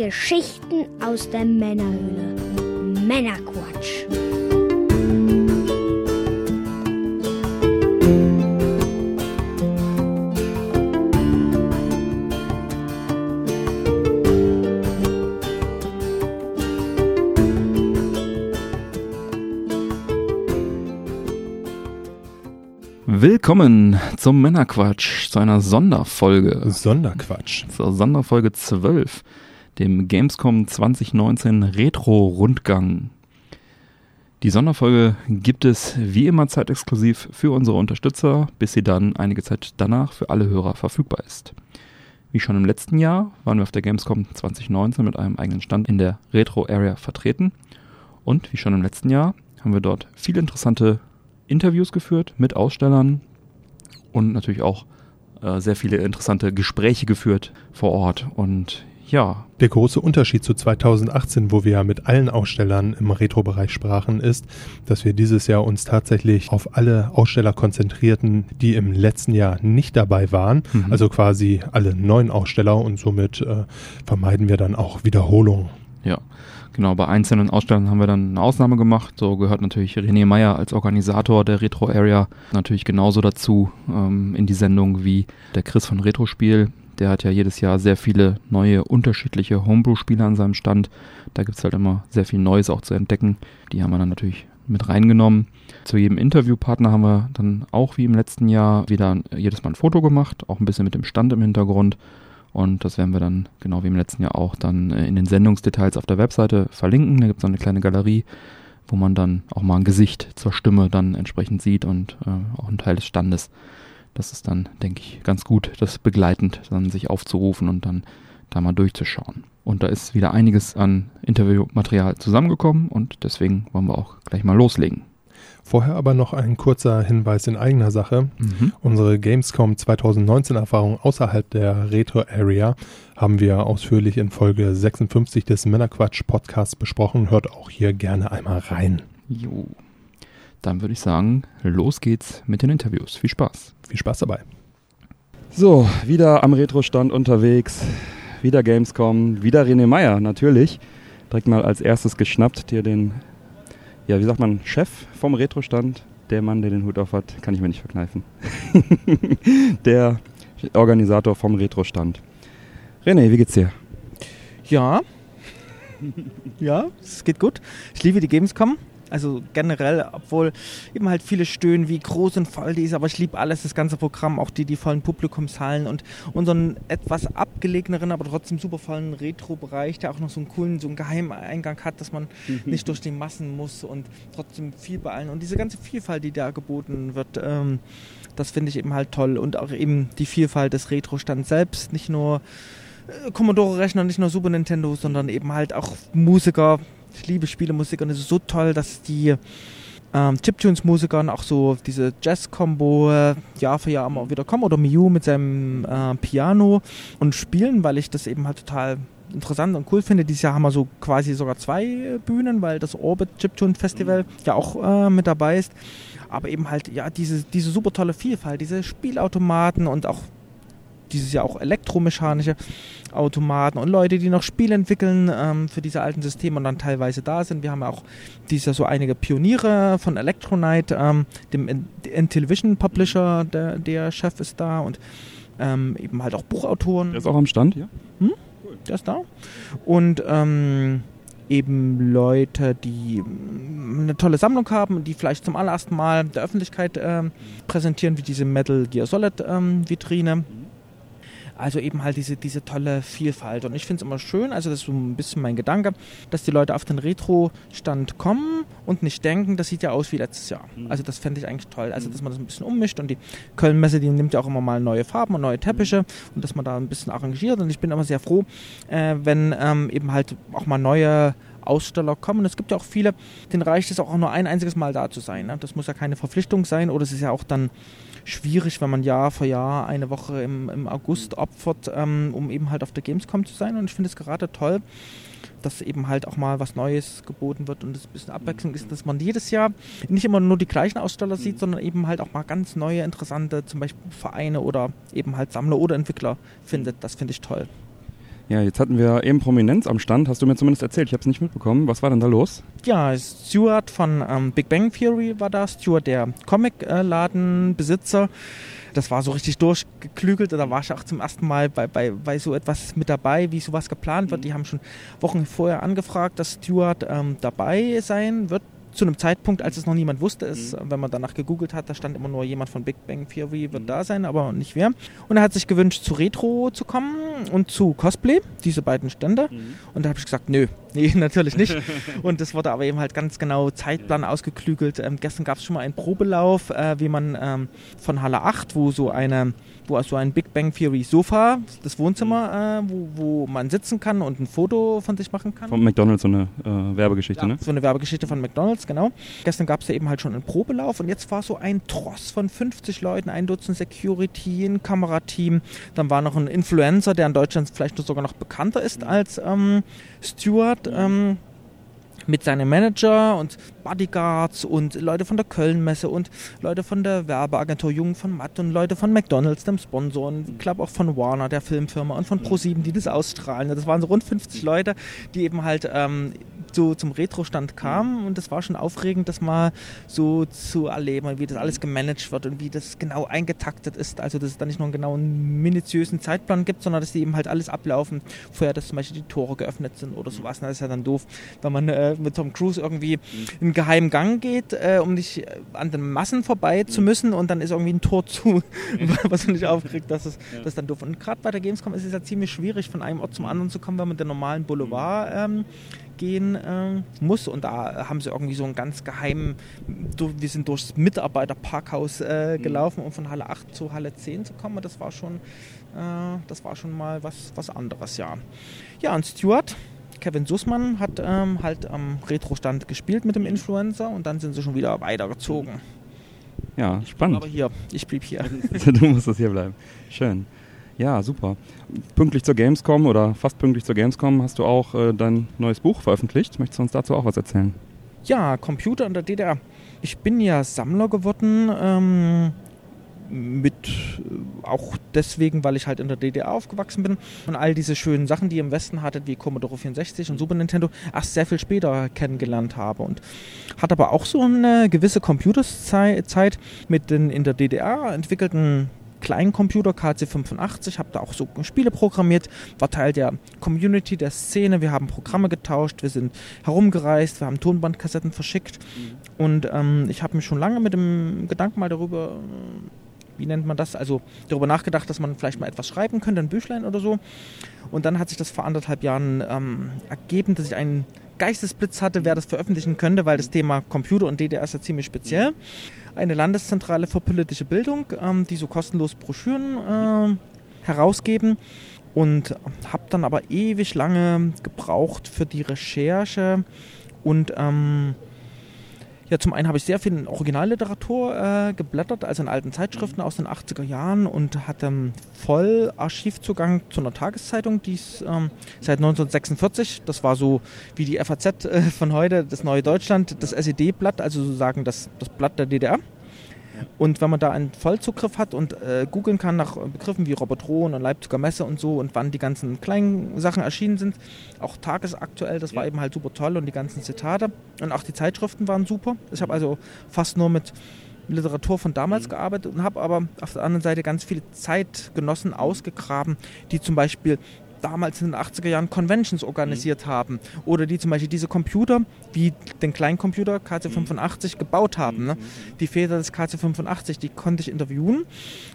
Geschichten aus der Männerhöhle. Männerquatsch. Willkommen zum Männerquatsch, zu einer Sonderfolge. Sonderquatsch. Zur Sonderfolge 12, dem Gamescom 2019 Retro-Rundgang. Die Sonderfolge gibt es wie immer zeitexklusiv für unsere Unterstützer, bis sie dann einige Zeit danach für alle Hörer verfügbar ist. Wie schon im letzten Jahr waren wir auf der Gamescom 2019 mit einem eigenen Stand in der Retro-Area vertreten. Und wie schon im letzten Jahr haben wir dort viele interessante Interviews geführt mit Ausstellern und natürlich auch äh, sehr viele interessante Gespräche geführt vor Ort. Und ja. Der große Unterschied zu 2018, wo wir ja mit allen Ausstellern im Retro-Bereich sprachen, ist, dass wir dieses Jahr uns tatsächlich auf alle Aussteller konzentrierten, die im letzten Jahr nicht dabei waren. Mhm. Also quasi alle neuen Aussteller und somit äh, vermeiden wir dann auch Wiederholungen. Ja. Genau, bei einzelnen Ausstellungen haben wir dann eine Ausnahme gemacht. So gehört natürlich René Meyer als Organisator der Retro Area natürlich genauso dazu ähm, in die Sendung wie der Chris von Retrospiel. Der hat ja jedes Jahr sehr viele neue, unterschiedliche Homebrew-Spiele an seinem Stand. Da gibt es halt immer sehr viel Neues auch zu entdecken. Die haben wir dann natürlich mit reingenommen. Zu jedem Interviewpartner haben wir dann auch wie im letzten Jahr wieder jedes Mal ein Foto gemacht, auch ein bisschen mit dem Stand im Hintergrund. Und das werden wir dann, genau wie im letzten Jahr auch, dann äh, in den Sendungsdetails auf der Webseite verlinken. Da gibt es eine kleine Galerie, wo man dann auch mal ein Gesicht zur Stimme dann entsprechend sieht und äh, auch ein Teil des Standes. Das ist dann, denke ich, ganz gut, das begleitend dann sich aufzurufen und dann da mal durchzuschauen. Und da ist wieder einiges an Interviewmaterial zusammengekommen und deswegen wollen wir auch gleich mal loslegen. Vorher aber noch ein kurzer Hinweis in eigener Sache. Mhm. Unsere Gamescom 2019 Erfahrung außerhalb der Retro Area haben wir ausführlich in Folge 56 des Männerquatsch Podcasts besprochen. Hört auch hier gerne einmal rein. Jo. Dann würde ich sagen, los geht's mit den Interviews. Viel Spaß. Viel Spaß dabei. So, wieder am Retro-Stand unterwegs. Wieder Gamescom. Wieder René Meyer, natürlich. Direkt mal als erstes geschnappt, dir den ja, wie sagt man, Chef vom Retro-Stand, der Mann, der den Hut auf hat, kann ich mir nicht verkneifen. der Organisator vom Retro-Stand. René, wie geht's dir? Ja. ja, es geht gut. Ich liebe die Gamescom. Also generell, obwohl eben halt viele stöhnen, wie groß und voll die ist, aber ich liebe alles, das ganze Programm, auch die, die vollen Publikumshallen und unseren etwas abgelegeneren, aber trotzdem super vollen Retro-Bereich, der auch noch so einen coolen, so einen Geheimeingang hat, dass man mhm. nicht durch die Massen muss und trotzdem viel bei allen. Und diese ganze Vielfalt, die da geboten wird, ähm, das finde ich eben halt toll. Und auch eben die Vielfalt des Retro-Stands selbst, nicht nur äh, Commodore-Rechner, nicht nur Super Nintendo, sondern eben halt auch Musiker, ich liebe Spielemusik und es ist so toll, dass die ähm, Chiptunes-Musikern auch so diese Jazz-Kombo äh, Jahr für Jahr immer wieder kommen oder Miu mit seinem äh, Piano und spielen, weil ich das eben halt total interessant und cool finde. Dieses Jahr haben wir so quasi sogar zwei Bühnen, weil das Orbit Chiptune Festival ja auch äh, mit dabei ist. Aber eben halt, ja, diese, diese super tolle Vielfalt, diese Spielautomaten und auch dieses Jahr auch elektromechanische Automaten und Leute, die noch Spiele entwickeln ähm, für diese alten Systeme und dann teilweise da sind. Wir haben ja auch dieses Jahr so einige Pioniere von Electronite, ähm, dem Intellivision Publisher, der, der, Chef ist da und ähm, eben halt auch Buchautoren. Der ist auch am Stand, ja? Hm? Cool. Der ist da. Und ähm, eben Leute, die mm, eine tolle Sammlung haben, die vielleicht zum allerersten Mal der Öffentlichkeit ähm, präsentieren, wie diese Metal Gear Solid ähm, Vitrine. Also eben halt diese, diese tolle Vielfalt. Und ich finde es immer schön, also das ist so ein bisschen mein Gedanke, dass die Leute auf den Retro-Stand kommen und nicht denken, das sieht ja aus wie letztes Jahr. Mhm. Also das fände ich eigentlich toll. Also dass man das ein bisschen ummischt und die Köln-Messe, die nimmt ja auch immer mal neue Farben und neue Teppiche und dass man da ein bisschen arrangiert. Und ich bin immer sehr froh, äh, wenn ähm, eben halt auch mal neue Aussteller kommen. Es gibt ja auch viele, denen reicht es auch nur ein einziges Mal da zu sein. Ne? Das muss ja keine Verpflichtung sein oder es ist ja auch dann schwierig, wenn man Jahr für Jahr eine Woche im, im August opfert, ähm, um eben halt auf der Gamescom zu sein. Und ich finde es gerade toll, dass eben halt auch mal was Neues geboten wird und es ein bisschen Abwechslung ist, dass man jedes Jahr nicht immer nur die gleichen Aussteller sieht, sondern eben halt auch mal ganz neue, interessante, zum Beispiel Vereine oder eben halt Sammler oder Entwickler findet. Das finde ich toll. Ja, jetzt hatten wir eben Prominenz am Stand, hast du mir zumindest erzählt. Ich habe es nicht mitbekommen. Was war denn da los? Ja, Stuart von ähm, Big Bang Theory war da. Stuart, der Comic-Ladenbesitzer. Das war so richtig durchgeklügelt. Da war ich auch zum ersten Mal bei, bei, bei so etwas mit dabei, wie sowas geplant wird. Die haben schon Wochen vorher angefragt, dass Stuart ähm, dabei sein wird zu einem Zeitpunkt, als es noch niemand wusste, ist, mhm. wenn man danach gegoogelt hat, da stand immer nur jemand von Big Bang Theory wird mhm. da sein, aber nicht wer. Und er hat sich gewünscht, zu Retro zu kommen und zu Cosplay, diese beiden Stände. Mhm. Und da habe ich gesagt, nö, nee, natürlich nicht. und das wurde aber eben halt ganz genau Zeitplan ausgeklügelt. Ähm, gestern gab es schon mal einen Probelauf, äh, wie man ähm, von Halle 8, wo so eine wo also ein Big Bang Theory Sofa, das Wohnzimmer, äh, wo, wo man sitzen kann und ein Foto von sich machen kann. Von McDonalds so eine äh, Werbegeschichte, ja, ne? So eine Werbegeschichte von McDonalds, genau. Gestern gab es ja eben halt schon einen Probelauf und jetzt war so ein Tross von 50 Leuten, ein Dutzend Security, ein Kamerateam. Dann war noch ein Influencer, der in Deutschland vielleicht sogar noch bekannter ist als ähm, Stewart. Ähm, mit seinem Manager und Bodyguards und Leute von der Kölnmesse und Leute von der Werbeagentur Jung von Matt und Leute von McDonalds, dem Sponsor und ich glaube auch von Warner, der Filmfirma und von ProSieben, die das ausstrahlen. Das waren so rund 50 Leute, die eben halt ähm, so zum Retro-Stand kam und das war schon aufregend, das mal so zu erleben, wie das alles gemanagt wird und wie das genau eingetaktet ist. Also, dass es da nicht nur einen genauen, minutiösen Zeitplan gibt, sondern dass die eben halt alles ablaufen. Vorher, dass zum Beispiel die Tore geöffnet sind oder sowas. das ist ja dann doof, wenn man äh, mit Tom Cruise irgendwie in einen geheimen Gang geht, äh, um nicht an den Massen vorbei zu müssen und dann ist irgendwie ein Tor zu, was man nicht aufkriegt. Das ist, das ist dann doof. Und gerade bei der Gamescom ist es ja ziemlich schwierig, von einem Ort zum anderen zu kommen, wenn man den normalen Boulevard ähm, gehen äh, muss. Und da haben sie irgendwie so einen ganz geheimen, wir sind durchs Mitarbeiterparkhaus äh, mhm. gelaufen, um von Halle 8 zu Halle 10 zu kommen. Das war schon, äh, das war schon mal was, was anderes, ja. Ja, und Stuart, Kevin Sussmann hat ähm, halt am Retro-Stand gespielt mit dem Influencer und dann sind sie schon wieder weitergezogen. Ja, spannend. Aber hier, ich blieb hier. du musst das hier bleiben. Schön. Ja, super. Pünktlich zur Gamescom oder fast pünktlich zur Gamescom hast du auch äh, dein neues Buch veröffentlicht. Möchtest du uns dazu auch was erzählen? Ja, Computer in der DDR. Ich bin ja Sammler geworden, ähm, mit äh, auch deswegen, weil ich halt in der DDR aufgewachsen bin und all diese schönen Sachen, die ihr im Westen hattet, wie Commodore 64 und Super Nintendo, erst sehr viel später kennengelernt habe und hat aber auch so eine gewisse Computerzeit mit den in der DDR entwickelten Kleincomputer KC85, habe da auch so Spiele programmiert, war Teil der Community, der Szene, wir haben Programme getauscht, wir sind herumgereist, wir haben Tonbandkassetten verschickt mhm. und ähm, ich habe mich schon lange mit dem Gedanken mal darüber, wie nennt man das, also darüber nachgedacht, dass man vielleicht mal etwas schreiben könnte, ein Büchlein oder so und dann hat sich das vor anderthalb Jahren ähm, ergeben, dass ich einen Geistesblitz hatte, wer das veröffentlichen könnte, weil das Thema Computer und DDR ist ja ziemlich speziell. Eine Landeszentrale für politische Bildung, ähm, die so kostenlos Broschüren äh, herausgeben und habe dann aber ewig lange gebraucht für die Recherche und ähm, ja, zum einen habe ich sehr viel in Originalliteratur äh, geblättert, also in alten Zeitschriften aus den 80er Jahren und hatte voll Archivzugang zu einer Tageszeitung, die ist ähm, seit 1946, das war so wie die FAZ äh, von heute, das Neue Deutschland, das SED-Blatt, also sozusagen das, das Blatt der DDR. Und wenn man da einen Vollzugriff hat und äh, googeln kann nach Begriffen wie Robotron und Leipziger Messe und so und wann die ganzen kleinen Sachen erschienen sind, auch tagesaktuell, das war eben halt super toll und die ganzen Zitate und auch die Zeitschriften waren super. Ich habe also fast nur mit Literatur von damals mhm. gearbeitet und habe aber auf der anderen Seite ganz viele Zeitgenossen ausgegraben, die zum Beispiel damals in den 80er Jahren Conventions organisiert mhm. haben oder die zum Beispiel diese Computer wie den Kleincomputer KC85 mhm. gebaut haben. Ne? Mhm. Die Väter des KC85, die konnte ich interviewen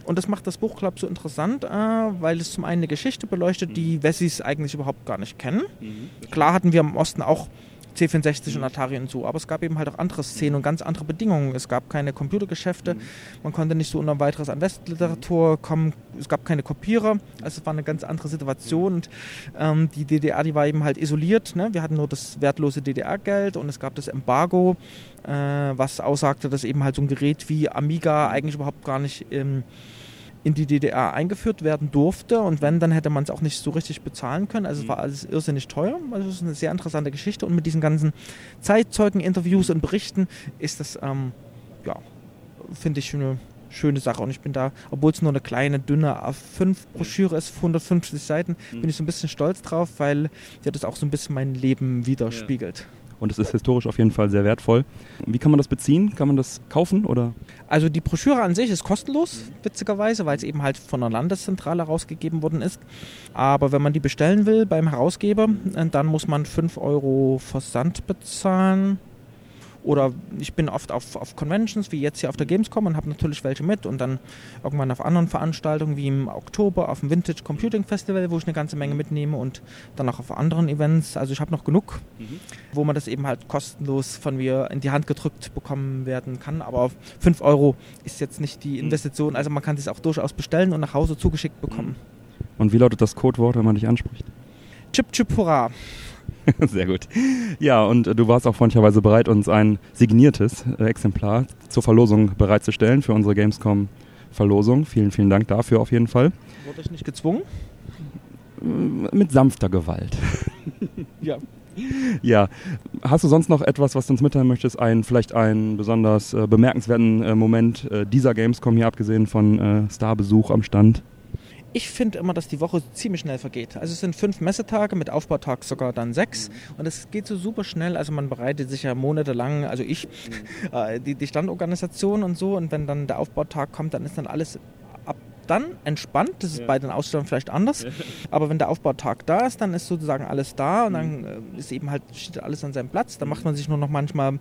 und das macht das Buch, glaube ich, so interessant, äh, weil es zum einen eine Geschichte beleuchtet, die mhm. Wessis eigentlich überhaupt gar nicht kennen. Mhm. Klar hatten wir im Osten auch C64 und Atari und so. Aber es gab eben halt auch andere Szenen und ganz andere Bedingungen. Es gab keine Computergeschäfte, man konnte nicht so unter weiteres an Westliteratur kommen, es gab keine Kopierer, also es war eine ganz andere Situation. Und ähm, die DDR, die war eben halt isoliert. Ne? Wir hatten nur das wertlose DDR-Geld und es gab das Embargo, äh, was aussagte, dass eben halt so ein Gerät wie Amiga eigentlich überhaupt gar nicht im in die DDR eingeführt werden durfte und wenn, dann hätte man es auch nicht so richtig bezahlen können. Also es war alles irrsinnig teuer. Also es ist eine sehr interessante Geschichte und mit diesen ganzen Zeitzeugen, Interviews und Berichten ist das, ähm, ja, finde ich eine schöne Sache. Und ich bin da, obwohl es nur eine kleine, dünne A5-Broschüre ist, 150 Seiten, Mhm. bin ich so ein bisschen stolz drauf, weil ja das auch so ein bisschen mein Leben widerspiegelt. Und es ist historisch auf jeden Fall sehr wertvoll. Wie kann man das beziehen? Kann man das kaufen oder? Also die Broschüre an sich ist kostenlos, witzigerweise, weil es eben halt von der Landeszentrale rausgegeben worden ist. Aber wenn man die bestellen will beim Herausgeber, äh, dann muss man 5 Euro Versand bezahlen. Oder ich bin oft auf, auf Conventions, wie jetzt hier auf der Gamescom und habe natürlich welche mit und dann irgendwann auf anderen Veranstaltungen, wie im Oktober auf dem Vintage Computing Festival, wo ich eine ganze Menge mitnehme und dann auch auf anderen Events. Also ich habe noch genug, wo man das eben halt kostenlos von mir in die Hand gedrückt bekommen werden kann. Aber 5 Euro ist jetzt nicht die Investition. Also man kann es auch durchaus bestellen und nach Hause zugeschickt bekommen. Und wie lautet das Codewort, wenn man dich anspricht? Chip Chip Hurra. Sehr gut. Ja, und du warst auch freundlicherweise bereit, uns ein signiertes äh, Exemplar zur Verlosung bereitzustellen für unsere Gamescom-Verlosung. Vielen, vielen Dank dafür auf jeden Fall. Wurde ich nicht gezwungen? Äh, Mit sanfter Gewalt. Ja. Ja, hast du sonst noch etwas, was du uns mitteilen möchtest? Ein, vielleicht einen besonders äh, bemerkenswerten äh, Moment äh, dieser Gamescom hier, abgesehen von äh, Starbesuch am Stand? Ich finde immer, dass die Woche ziemlich schnell vergeht. Also es sind fünf Messetage, mit Aufbautag sogar dann sechs. Und es geht so super schnell. Also man bereitet sich ja monatelang, also ich, äh, die, die Standorganisation und so. Und wenn dann der Aufbautag kommt, dann ist dann alles ab dann entspannt. Das ist bei den Ausstellungen vielleicht anders. Aber wenn der Aufbautag da ist, dann ist sozusagen alles da und dann äh, ist eben halt steht alles an seinem Platz. Da macht man sich nur noch manchmal ein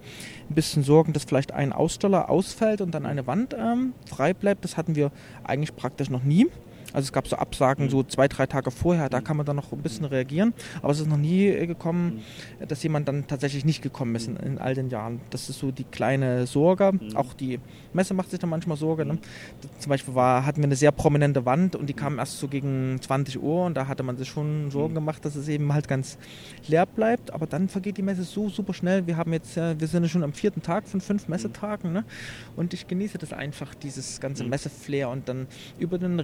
bisschen Sorgen, dass vielleicht ein Aussteller ausfällt und dann eine Wand ähm, frei bleibt. Das hatten wir eigentlich praktisch noch nie. Also es gab so Absagen so zwei, drei Tage vorher, da kann man dann noch ein bisschen reagieren. Aber es ist noch nie äh, gekommen, dass jemand dann tatsächlich nicht gekommen ist in, in all den Jahren. Das ist so die kleine Sorge. Auch die Messe macht sich da manchmal Sorge. Ne? Zum Beispiel war, hatten wir eine sehr prominente Wand und die kam erst so gegen 20 Uhr und da hatte man sich schon Sorgen gemacht, dass es eben halt ganz leer bleibt. Aber dann vergeht die Messe so super schnell. Wir haben jetzt, äh, wir sind ja schon am vierten Tag von fünf Messetagen ne? und ich genieße das einfach, dieses ganze Messeflair und dann über den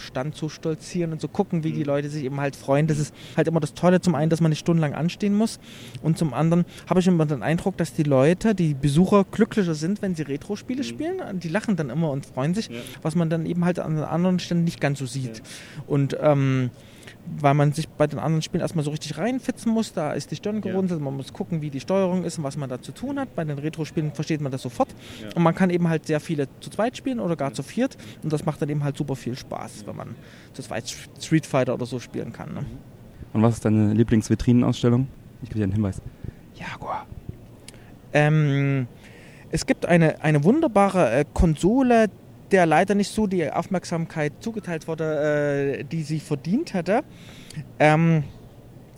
Retro-Stand zu stolzieren und zu gucken, wie die Leute sich eben halt freuen. Das ist halt immer das Tolle. Zum einen, dass man nicht stundenlang anstehen muss und zum anderen habe ich immer den Eindruck, dass die Leute, die Besucher glücklicher sind, wenn sie Retro-Spiele spielen. Die lachen dann immer und freuen sich, was man dann eben halt an anderen Ständen nicht ganz so sieht. Und ähm, weil man sich bei den anderen Spielen erstmal so richtig reinfitzen muss. Da ist die Stirn gerunzelt, man muss gucken, wie die Steuerung ist und was man da zu tun hat. Bei den Retro-Spielen versteht man das sofort. Und man kann eben halt sehr viele zu zweit spielen oder gar zu viert. Und das macht dann eben halt super viel Spaß, wenn man zu zweit Street Fighter oder so spielen kann. Ne? Und was ist deine Lieblingsvitrinenausstellung? Ich gebe dir einen Hinweis. Jaguar. Ähm, es gibt eine, eine wunderbare äh, Konsole, der leider nicht so die Aufmerksamkeit zugeteilt wurde, äh, die sie verdient hätte. Ähm,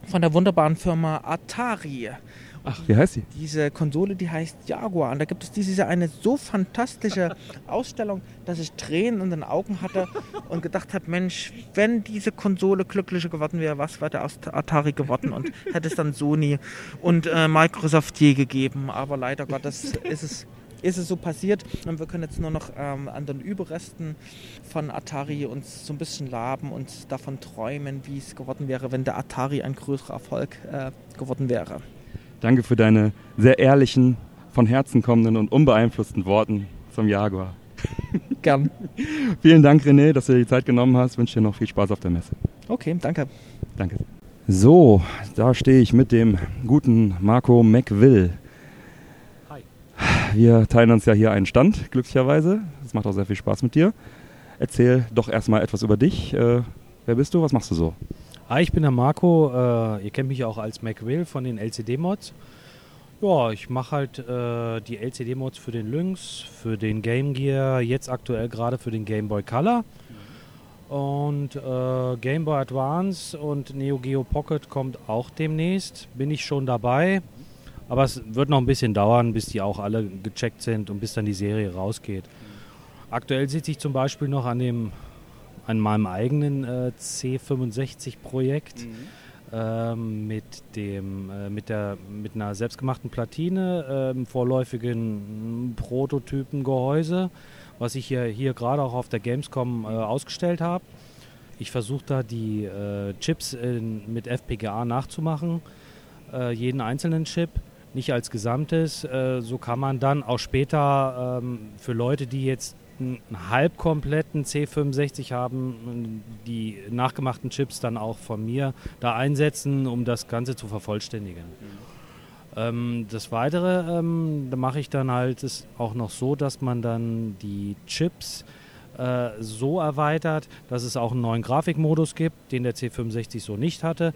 von der wunderbaren Firma Atari. Ach, wie heißt sie? Diese Konsole, die heißt Jaguar. Und da gibt es dieses Jahr eine so fantastische Ausstellung, dass ich Tränen in den Augen hatte und gedacht habe, Mensch, wenn diese Konsole glücklicher geworden wäre, was wäre aus Atari geworden? Und hätte es dann Sony und äh, Microsoft je gegeben. Aber leider Gottes ist es ist es so passiert und wir können jetzt nur noch ähm, an den Überresten von Atari uns so ein bisschen laben und davon träumen, wie es geworden wäre, wenn der Atari ein größerer Erfolg äh, geworden wäre. Danke für deine sehr ehrlichen, von Herzen kommenden und unbeeinflussten Worten zum Jaguar. Gern. Vielen Dank, René, dass du dir die Zeit genommen hast. Ich wünsche dir noch viel Spaß auf der Messe. Okay, danke. Danke. So, da stehe ich mit dem guten Marco McWill. Wir teilen uns ja hier einen Stand, glücklicherweise. Es macht auch sehr viel Spaß mit dir. Erzähl doch erstmal etwas über dich. Äh, wer bist du? Was machst du so? Hi, ich bin der Marco. Äh, ihr kennt mich auch als MacWill von den LCD-Mods. Ja, ich mache halt äh, die LCD-Mods für den Lynx, für den Game Gear, jetzt aktuell gerade für den Game Boy Color. Und äh, Game Boy Advance und Neo Geo Pocket kommt auch demnächst. Bin ich schon dabei. Aber es wird noch ein bisschen dauern, bis die auch alle gecheckt sind und bis dann die Serie rausgeht. Aktuell sitze ich zum Beispiel noch an dem an meinem eigenen äh, C65-Projekt ähm, mit, dem, äh, mit, der, mit einer selbstgemachten Platine, ähm, vorläufigen Prototypengehäuse, was ich hier, hier gerade auch auf der Gamescom äh, ausgestellt habe. Ich versuche da die äh, Chips in, mit FPGA nachzumachen, äh, jeden einzelnen Chip, nicht als Gesamtes. Äh, so kann man dann auch später ähm, für Leute, die jetzt einen halbkompletten C65 haben, die nachgemachten Chips dann auch von mir da einsetzen, um das Ganze zu vervollständigen. Ähm, das Weitere, ähm, da mache ich dann halt ist auch noch so, dass man dann die Chips äh, so erweitert, dass es auch einen neuen Grafikmodus gibt, den der C65 so nicht hatte.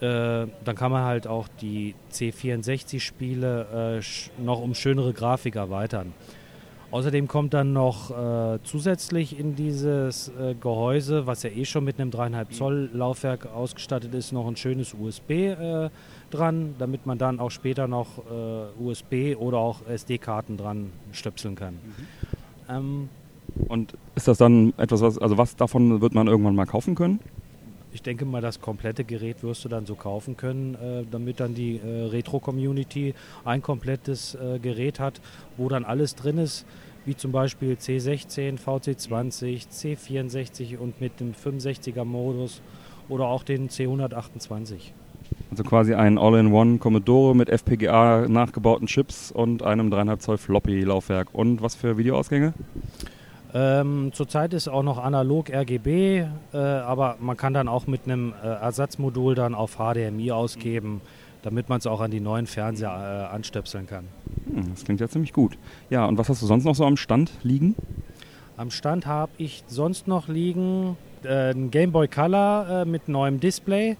Äh, dann kann man halt auch die C64-Spiele äh, noch um schönere Grafik erweitern. Außerdem kommt dann noch äh, zusätzlich in dieses äh, Gehäuse, was ja eh schon mit einem 3,5 Zoll Laufwerk ausgestattet ist, noch ein schönes USB äh, dran, damit man dann auch später noch USB oder auch SD-Karten dran stöpseln kann. Mhm. Ähm, Und ist das dann etwas, was, also was davon wird man irgendwann mal kaufen können? Ich denke mal, das komplette Gerät wirst du dann so kaufen können, äh, damit dann die äh, Retro-Community ein komplettes äh, Gerät hat, wo dann alles drin ist, wie zum Beispiel C16, VC20, C64 und mit dem 65er-Modus oder auch den C128. Also quasi ein All-in-One Commodore mit FPGA nachgebauten Chips und einem 3,5 Zoll Floppy-Laufwerk. Und was für Videoausgänge? Ähm, zurzeit ist auch noch analog RGB, äh, aber man kann dann auch mit einem äh, Ersatzmodul dann auf HDMI ausgeben, damit man es auch an die neuen Fernseher äh, anstöpseln kann. Hm, das klingt ja ziemlich gut. Ja, und was hast du sonst noch so am Stand liegen? Am Stand habe ich sonst noch liegen äh, ein Game Boy Color äh, mit neuem Display.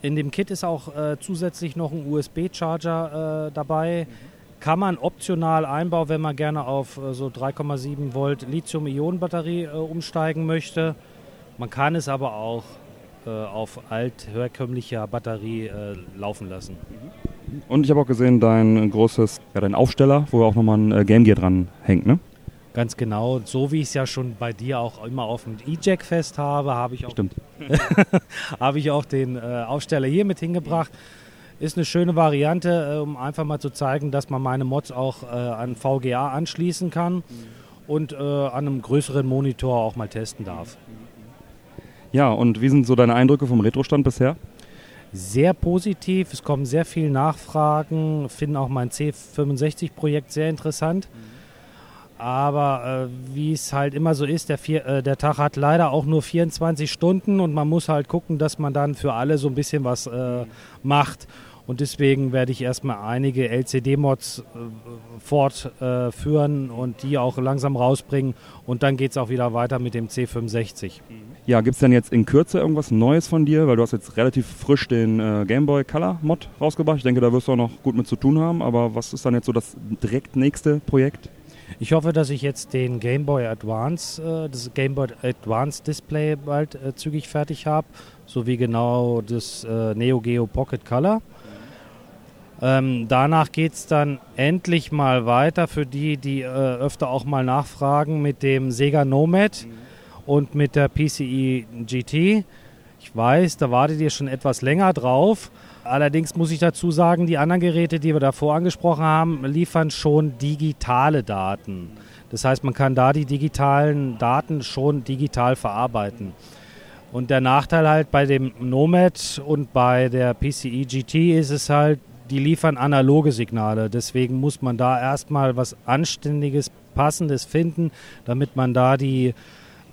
In dem Kit ist auch äh, zusätzlich noch ein USB-Charger dabei. Mhm kann man optional einbauen, wenn man gerne auf äh, so 3,7 Volt Lithium-Ionen-Batterie äh, umsteigen möchte. Man kann es aber auch äh, auf alt herkömmlicher Batterie laufen lassen. Und ich habe auch gesehen, dein großes, ja, dein Aufsteller, wo auch nochmal ein Game Gear dran hängt, ne? Ganz genau, so wie ich es ja schon bei dir auch immer auf dem E-Jack fest habe, habe ich auch, habe ich auch den äh, Aufsteller hier mit hingebracht. Mhm ist eine schöne Variante, äh, um einfach mal zu zeigen, dass man meine Mods auch äh, an VGA anschließen kann mhm. und äh, an einem größeren Monitor auch mal testen darf. Ja, und wie sind so deine Eindrücke vom Retro-Stand bisher? Sehr positiv, es kommen sehr viele Nachfragen, finden auch mein C65-Projekt sehr interessant. Mhm. Aber äh, wie es halt immer so ist, der, vier, äh, der Tag hat leider auch nur 24 Stunden und man muss halt gucken, dass man dann für alle so ein bisschen was äh, macht. Und deswegen werde ich erstmal einige LCD-Mods äh, fortführen und die auch langsam rausbringen. Und dann geht es auch wieder weiter mit dem C65. Ja, gibt es denn jetzt in Kürze irgendwas Neues von dir? Weil du hast jetzt relativ frisch den äh, Game Boy Color Mod rausgebracht. Ich denke, da wirst du auch noch gut mit zu tun haben. Aber was ist dann jetzt so das direkt nächste Projekt? Ich hoffe, dass ich jetzt den Game Boy Advance, äh, das Game Boy Advance Display bald äh, zügig fertig habe, sowie genau das äh, Neo Geo Pocket Color. Ähm, danach geht es dann endlich mal weiter für die, die äh, öfter auch mal nachfragen mit dem Sega Nomad mhm. und mit der PCE GT. Ich weiß, da wartet ihr schon etwas länger drauf. Allerdings muss ich dazu sagen, die anderen Geräte, die wir davor angesprochen haben, liefern schon digitale Daten. Das heißt, man kann da die digitalen Daten schon digital verarbeiten. Und der Nachteil halt bei dem Nomad und bei der PCE GT ist es halt, die liefern analoge Signale. Deswegen muss man da erstmal was Anständiges, Passendes finden, damit man da die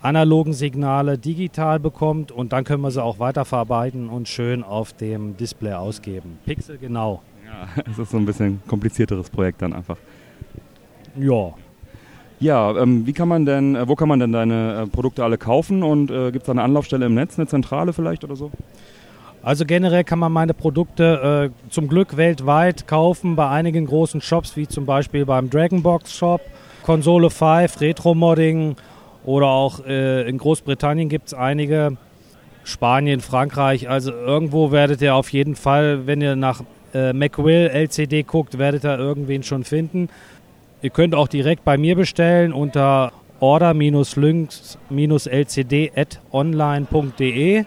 analogen Signale digital bekommt und dann können wir sie auch weiterverarbeiten und schön auf dem Display ausgeben. Pixel genau. Ja, es ist so ein bisschen komplizierteres Projekt dann einfach. Ja. Ja, ähm, wie kann man denn, äh, wo kann man denn deine äh, Produkte alle kaufen und äh, gibt es da eine Anlaufstelle im Netz, eine Zentrale vielleicht oder so? Also generell kann man meine Produkte äh, zum Glück weltweit kaufen bei einigen großen Shops, wie zum Beispiel beim Dragonbox Shop, Konsole 5, Retro Modding, oder auch äh, in Großbritannien gibt es einige, Spanien, Frankreich. Also irgendwo werdet ihr auf jeden Fall, wenn ihr nach äh, McWill LCD guckt, werdet ihr irgendwen schon finden. Ihr könnt auch direkt bei mir bestellen unter order-lynx-lcd.online.de.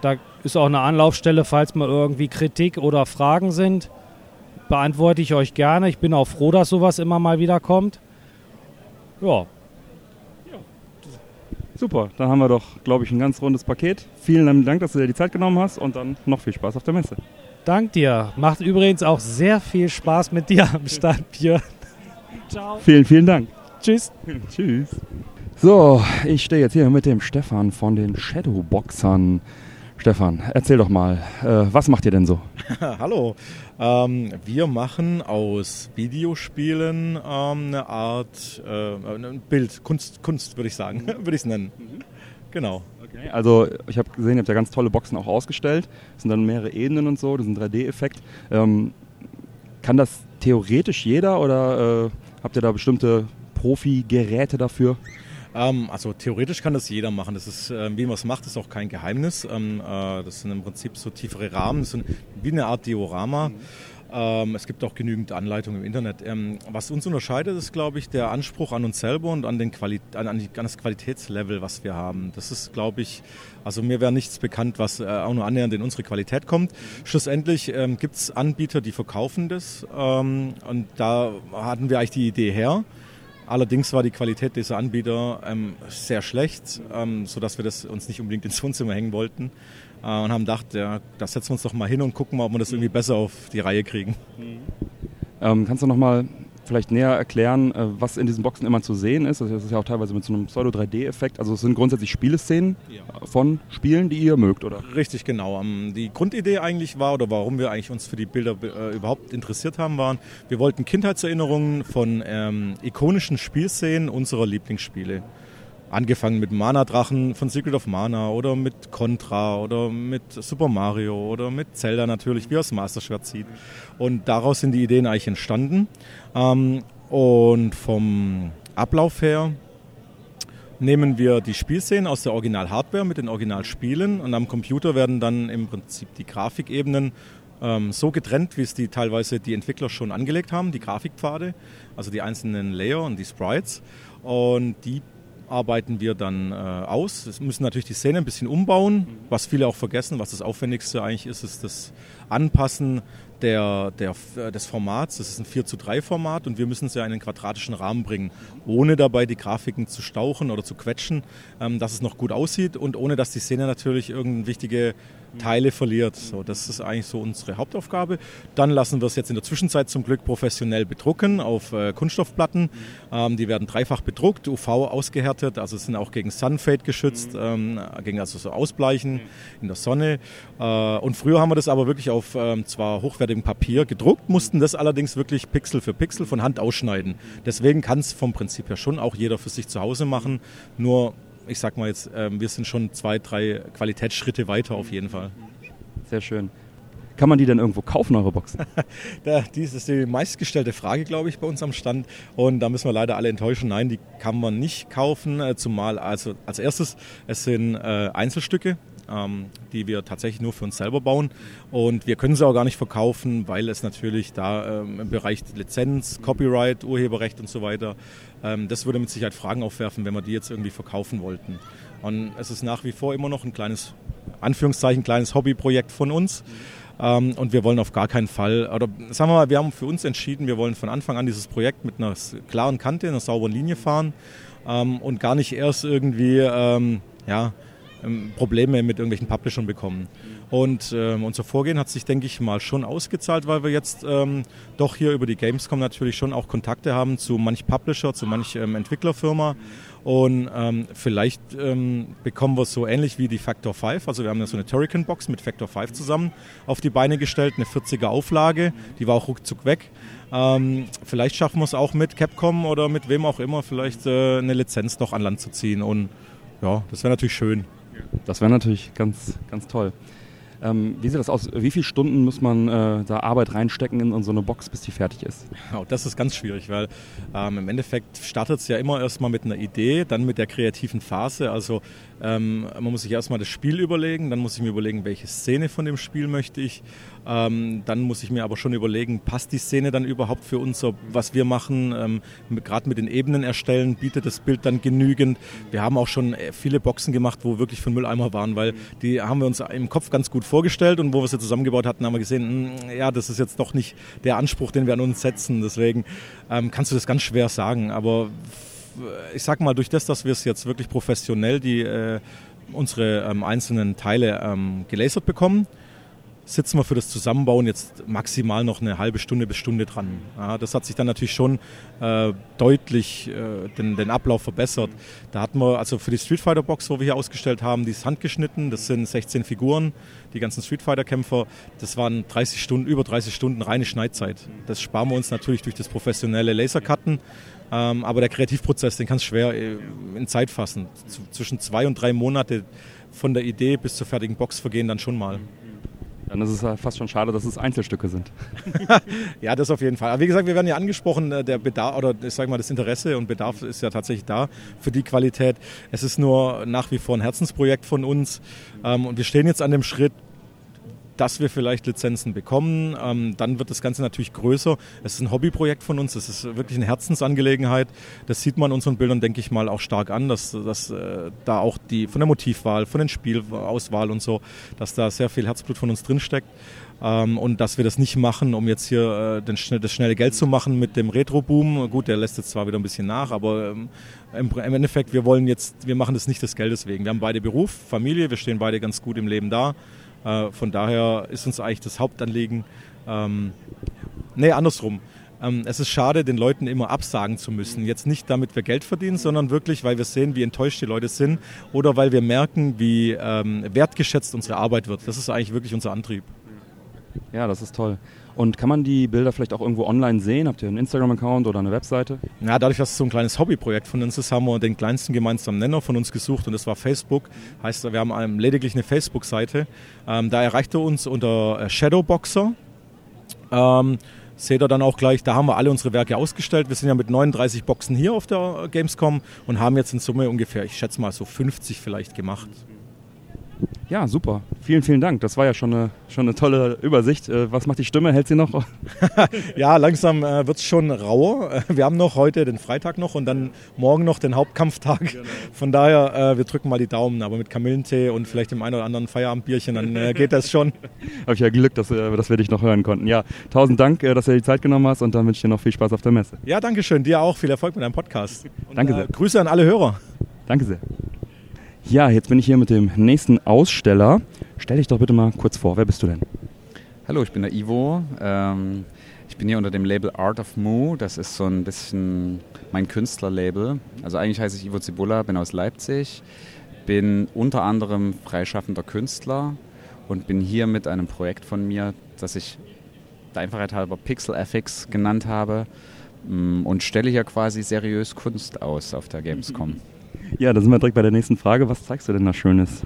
Da ist auch eine Anlaufstelle, falls mal irgendwie Kritik oder Fragen sind. Beantworte ich euch gerne. Ich bin auch froh, dass sowas immer mal wieder kommt. Ja, Super, dann haben wir doch, glaube ich, ein ganz rundes Paket. Vielen Dank, dass du dir die Zeit genommen hast und dann noch viel Spaß auf der Messe. Dank dir. Macht übrigens auch sehr viel Spaß mit dir am Stand, Björn. Ciao. Vielen, vielen Dank. Tschüss. Tschüss. So, ich stehe jetzt hier mit dem Stefan von den Shadowboxern. Stefan, erzähl doch mal, äh, was macht ihr denn so? Hallo, ähm, wir machen aus Videospielen ähm, eine Art äh, ein Bild, Kunst, Kunst würde ich sagen, würde ich es nennen. Genau. Okay, also ich habe gesehen, ihr habt ja ganz tolle Boxen auch ausgestellt. Das sind dann mehrere Ebenen und so, das ist ein 3D-Effekt. Ähm, kann das theoretisch jeder oder äh, habt ihr da bestimmte Profi-Geräte dafür? Ähm, also theoretisch kann das jeder machen. Das ist, äh, man es macht, ist auch kein Geheimnis. Ähm, äh, das sind im Prinzip so tiefere Rahmen, das sind wie eine Art Diorama. Ähm, es gibt auch genügend Anleitungen im Internet. Ähm, was uns unterscheidet, ist, glaube ich, der Anspruch an uns selber und an, den Quali an, an, die, an das Qualitätslevel, was wir haben. Das ist, glaube ich, also mir wäre nichts bekannt, was äh, auch nur annähernd in unsere Qualität kommt. Schlussendlich ähm, gibt es Anbieter, die verkaufen das ähm, und da hatten wir eigentlich die Idee her. Allerdings war die Qualität dieser Anbieter ähm, sehr schlecht, ähm, sodass wir das uns nicht unbedingt ins Wohnzimmer hängen wollten äh, und haben gedacht, ja, da setzen wir uns doch mal hin und gucken mal, ob wir das irgendwie besser auf die Reihe kriegen. Ähm, kannst du noch mal vielleicht näher erklären, äh, was in diesen Boxen immer zu sehen ist? Das ist ja auch teilweise mit so einem Pseudo-3D-Effekt. Also es sind grundsätzlich Spieleszenen Ja. von Spielen, die ihr mögt, oder? Richtig, genau. Ähm, Die Grundidee eigentlich war, oder warum wir eigentlich uns für die Bilder äh, überhaupt interessiert haben, waren, wir wollten Kindheitserinnerungen von ähm, ikonischen Spielszenen unserer Lieblingsspiele. Angefangen mit Mana-Drachen von Secret of Mana oder mit Contra oder mit Super Mario oder mit Zelda natürlich, wie aus Master Schwert zieht. Und daraus sind die Ideen eigentlich entstanden. Ähm, und vom Ablauf her nehmen wir die Spielszenen aus der Original-Hardware mit den Originalspielen und am Computer werden dann im Prinzip die Grafikebenen ähm, so getrennt, wie es die teilweise die Entwickler schon angelegt haben, die Grafikpfade, also die einzelnen Layer und die Sprites. Und die arbeiten wir dann äh, aus. Wir müssen natürlich die Szene ein bisschen umbauen, was viele auch vergessen. Was das Aufwendigste eigentlich ist, ist das Anpassen der, der, äh, des Formats. Das ist ein 4 zu 3 Format und wir müssen es ja in einen quadratischen Rahmen bringen, ohne dabei die Grafiken zu stauchen oder zu quetschen, ähm, dass es noch gut aussieht und ohne dass die Szene natürlich irgendeine wichtige Teile verliert. So, das ist eigentlich so unsere Hauptaufgabe. Dann lassen wir es jetzt in der Zwischenzeit zum Glück professionell bedrucken auf äh, Kunststoffplatten. Ähm, die werden dreifach bedruckt, UV ausgehärtet, also sind auch gegen Sunfade geschützt, ähm, gegen also so Ausbleichen in der Sonne. Äh, und früher haben wir das aber wirklich auf ähm, zwar hochwertigem Papier gedruckt, mussten das allerdings wirklich Pixel für Pixel von Hand ausschneiden. Deswegen kann es vom Prinzip her schon auch jeder für sich zu Hause machen. Nur ich sag mal jetzt, ähm, wir sind schon zwei, drei Qualitätsschritte weiter auf jeden Fall. Sehr schön. Kann man die denn irgendwo kaufen, eure Boxen? Dies ist die meistgestellte Frage, glaube ich, bei uns am Stand. Und da müssen wir leider alle enttäuschen. Nein, die kann man nicht kaufen. äh, Zumal, also als erstes, es sind äh, Einzelstücke, ähm, die wir tatsächlich nur für uns selber bauen. Und wir können sie auch gar nicht verkaufen, weil es natürlich da ähm, im Bereich Lizenz, Copyright, Urheberrecht und so weiter, das würde mit Sicherheit Fragen aufwerfen, wenn wir die jetzt irgendwie verkaufen wollten. Und es ist nach wie vor immer noch ein kleines, Anführungszeichen, kleines Hobbyprojekt von uns. Ähm, und wir wollen auf gar keinen Fall, oder sagen wir mal, wir haben für uns entschieden, wir wollen von Anfang an dieses Projekt mit einer klaren Kante, einer sauberen Linie fahren ähm, und gar nicht erst irgendwie ähm, ja, ähm, Probleme mit irgendwelchen Publishern bekommen. Und ähm, unser Vorgehen hat sich, denke ich, mal schon ausgezahlt, weil wir jetzt ähm, doch hier über die Gamescom natürlich schon auch Kontakte haben zu manch Publisher, zu manch ähm, Entwicklerfirma. Und ähm, vielleicht ähm, bekommen wir es so ähnlich wie die Factor 5. Also wir haben ja so eine Turrican-Box mit Factor 5 zusammen auf die Beine gestellt, eine 40er Auflage, die war auch ruckzuck weg. Ähm, vielleicht schaffen wir es auch mit Capcom oder mit wem auch immer, vielleicht äh, eine Lizenz noch an Land zu ziehen. Und ja, das wäre natürlich schön. Das wäre natürlich ganz, ganz toll. Ähm, wie sieht das aus? Wie viele Stunden muss man äh, da Arbeit reinstecken in, in so eine Box, bis die fertig ist? Genau, das ist ganz schwierig, weil ähm, im Endeffekt startet es ja immer erstmal mit einer Idee, dann mit der kreativen Phase. Also ähm, man muss sich erstmal das Spiel überlegen, dann muss ich mir überlegen, welche Szene von dem Spiel möchte ich. Ähm, dann muss ich mir aber schon überlegen, passt die Szene dann überhaupt für uns, was wir machen, ähm, gerade mit den Ebenen erstellen, bietet das Bild dann genügend. Wir haben auch schon äh, viele Boxen gemacht, wo wirklich von Mülleimer waren, weil die haben wir uns im Kopf ganz gut vorgestellt und wo wir sie zusammengebaut hatten, haben wir gesehen, mh, ja, das ist jetzt doch nicht der Anspruch, den wir an uns setzen. Deswegen ähm, kannst du das ganz schwer sagen. Aber ich sag mal, durch das, dass wir es jetzt wirklich professionell die äh, unsere ähm, einzelnen Teile ähm, gelasert bekommen, sitzen wir für das Zusammenbauen jetzt maximal noch eine halbe Stunde bis Stunde dran. Ja, das hat sich dann natürlich schon äh, deutlich äh, den, den, Ablauf verbessert. Da hatten wir also für die Street Fighter Box, wo wir hier ausgestellt haben, die ist handgeschnitten. Das sind 16 Figuren, die ganzen Street Fighter Kämpfer. Das waren 30 Stunden, über 30 Stunden reine Schneidzeit. Das sparen wir uns natürlich durch das professionelle Lasercutten. Ähm, aber der Kreativprozess, den kannst du schwer äh, in Zeit fassen. Zwischen zwei und drei Monate von der Idee bis zur fertigen Box vergehen dann schon mal. Dann ist es fast schon schade, dass es Einzelstücke sind. ja, das auf jeden Fall. Aber wie gesagt, wir werden ja angesprochen, äh, der Bedarf oder ich sage mal, das Interesse und Bedarf ist ja tatsächlich da für die Qualität. Es ist nur nach wie vor ein Herzensprojekt von uns. Ähm, und wir stehen jetzt an dem Schritt, dass wir vielleicht Lizenzen bekommen. Ähm, dann wird das Ganze natürlich größer. Es ist ein Hobbyprojekt von uns, es ist wirklich eine Herzensangelegenheit. Das sieht man unseren Bildern, denke ich mal, auch stark an, dass, dass äh, da auch die von der Motivwahl, von den Spielauswahl und so, dass da sehr viel Herzblut von uns drinsteckt. Ähm, und dass wir das nicht machen, um jetzt hier äh, den, das schnelle Geld zu machen mit dem Retro-Boom. Gut, der lässt jetzt zwar wieder ein bisschen nach, aber ähm, im, im Endeffekt, wir wollen jetzt, wir machen das nicht des Geldes wegen. Wir haben beide Beruf, Familie, wir stehen beide ganz gut im Leben da. Äh, von daher ist uns eigentlich das Hauptanliegen, ähm, nee, andersrum. Ähm, es ist schade, den Leuten immer absagen zu müssen. Jetzt nicht damit wir Geld verdienen, sondern wirklich, weil wir sehen, wie enttäuscht die Leute sind oder weil wir merken, wie ähm, wertgeschätzt unsere Arbeit wird. Das ist eigentlich wirklich unser Antrieb. Ja, das ist toll. Und kann man die Bilder vielleicht auch irgendwo online sehen? Habt ihr einen Instagram-Account oder eine Webseite? Ja, dadurch, dass es so ein kleines Hobbyprojekt von uns ist, haben wir den kleinsten gemeinsamen Nenner von uns gesucht und das war Facebook. Heißt, wir haben lediglich eine Facebook-Seite. Ähm, da erreicht ihr uns unter äh, Shadowboxer. Ähm, seht ihr dann auch gleich, da haben wir alle unsere Werke ausgestellt. Wir sind ja mit 39 Boxen hier auf der Gamescom und haben jetzt in Summe ungefähr, ich schätze mal so 50 vielleicht gemacht. Ja, super. Vielen, vielen Dank. Das war ja schon eine, schon eine tolle Übersicht. Äh, was macht die Stimme? Hält sie noch? ja, langsam äh, wird es schon rauer. Äh, wir haben noch heute den Freitag noch und dann morgen noch den Hauptkampftag. Genau. Von daher, äh, wir drücken mal die Daumen. Aber mit Kamillentee und vielleicht dem einen oder anderen Feierabendbierchen, dann äh, geht das schon. Habe ich ja Glück, dass, dass wir dich noch hören konnten. Ja, tausend Dank, dass du dir die Zeit genommen hast und dann wünsche ich dir noch viel Spaß auf der Messe. Ja, danke schön. Dir auch. Viel Erfolg mit deinem Podcast. Und, danke sehr. Grüße an alle Hörer. Danke sehr. Ja, jetzt bin ich hier mit dem nächsten Aussteller. Stell dich doch bitte mal kurz vor. Wer bist du denn? Hallo, ich bin der Ivo. Ähm, ich bin hier unter dem Label Art of Moo. Das ist so ein bisschen mein Künstlerlabel. Also eigentlich heiße ich Ivo Zibulla, bin aus Leipzig, bin unter anderem freischaffender Künstler und bin hier mit einem Projekt von mir, das ich der Einfachheit halber Pixel FX genannt habe mm, und stelle hier quasi seriös Kunst aus auf der Gamescom. Ja, da sind wir direkt bei der nächsten Frage. Was zeigst du denn da Schönes?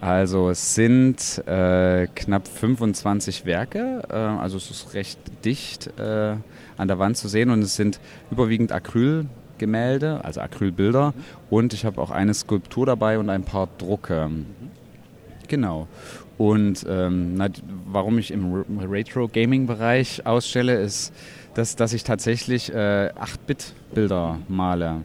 Also es sind äh, knapp 25 Werke, äh, also es ist recht dicht äh, an der Wand zu sehen und es sind überwiegend Acrylgemälde, also Acrylbilder und ich habe auch eine Skulptur dabei und ein paar Drucke. Genau. Und ähm, na, warum ich im Retro-Gaming-Bereich ausstelle, ist, dass, dass ich tatsächlich äh, 8-Bit-Bilder male.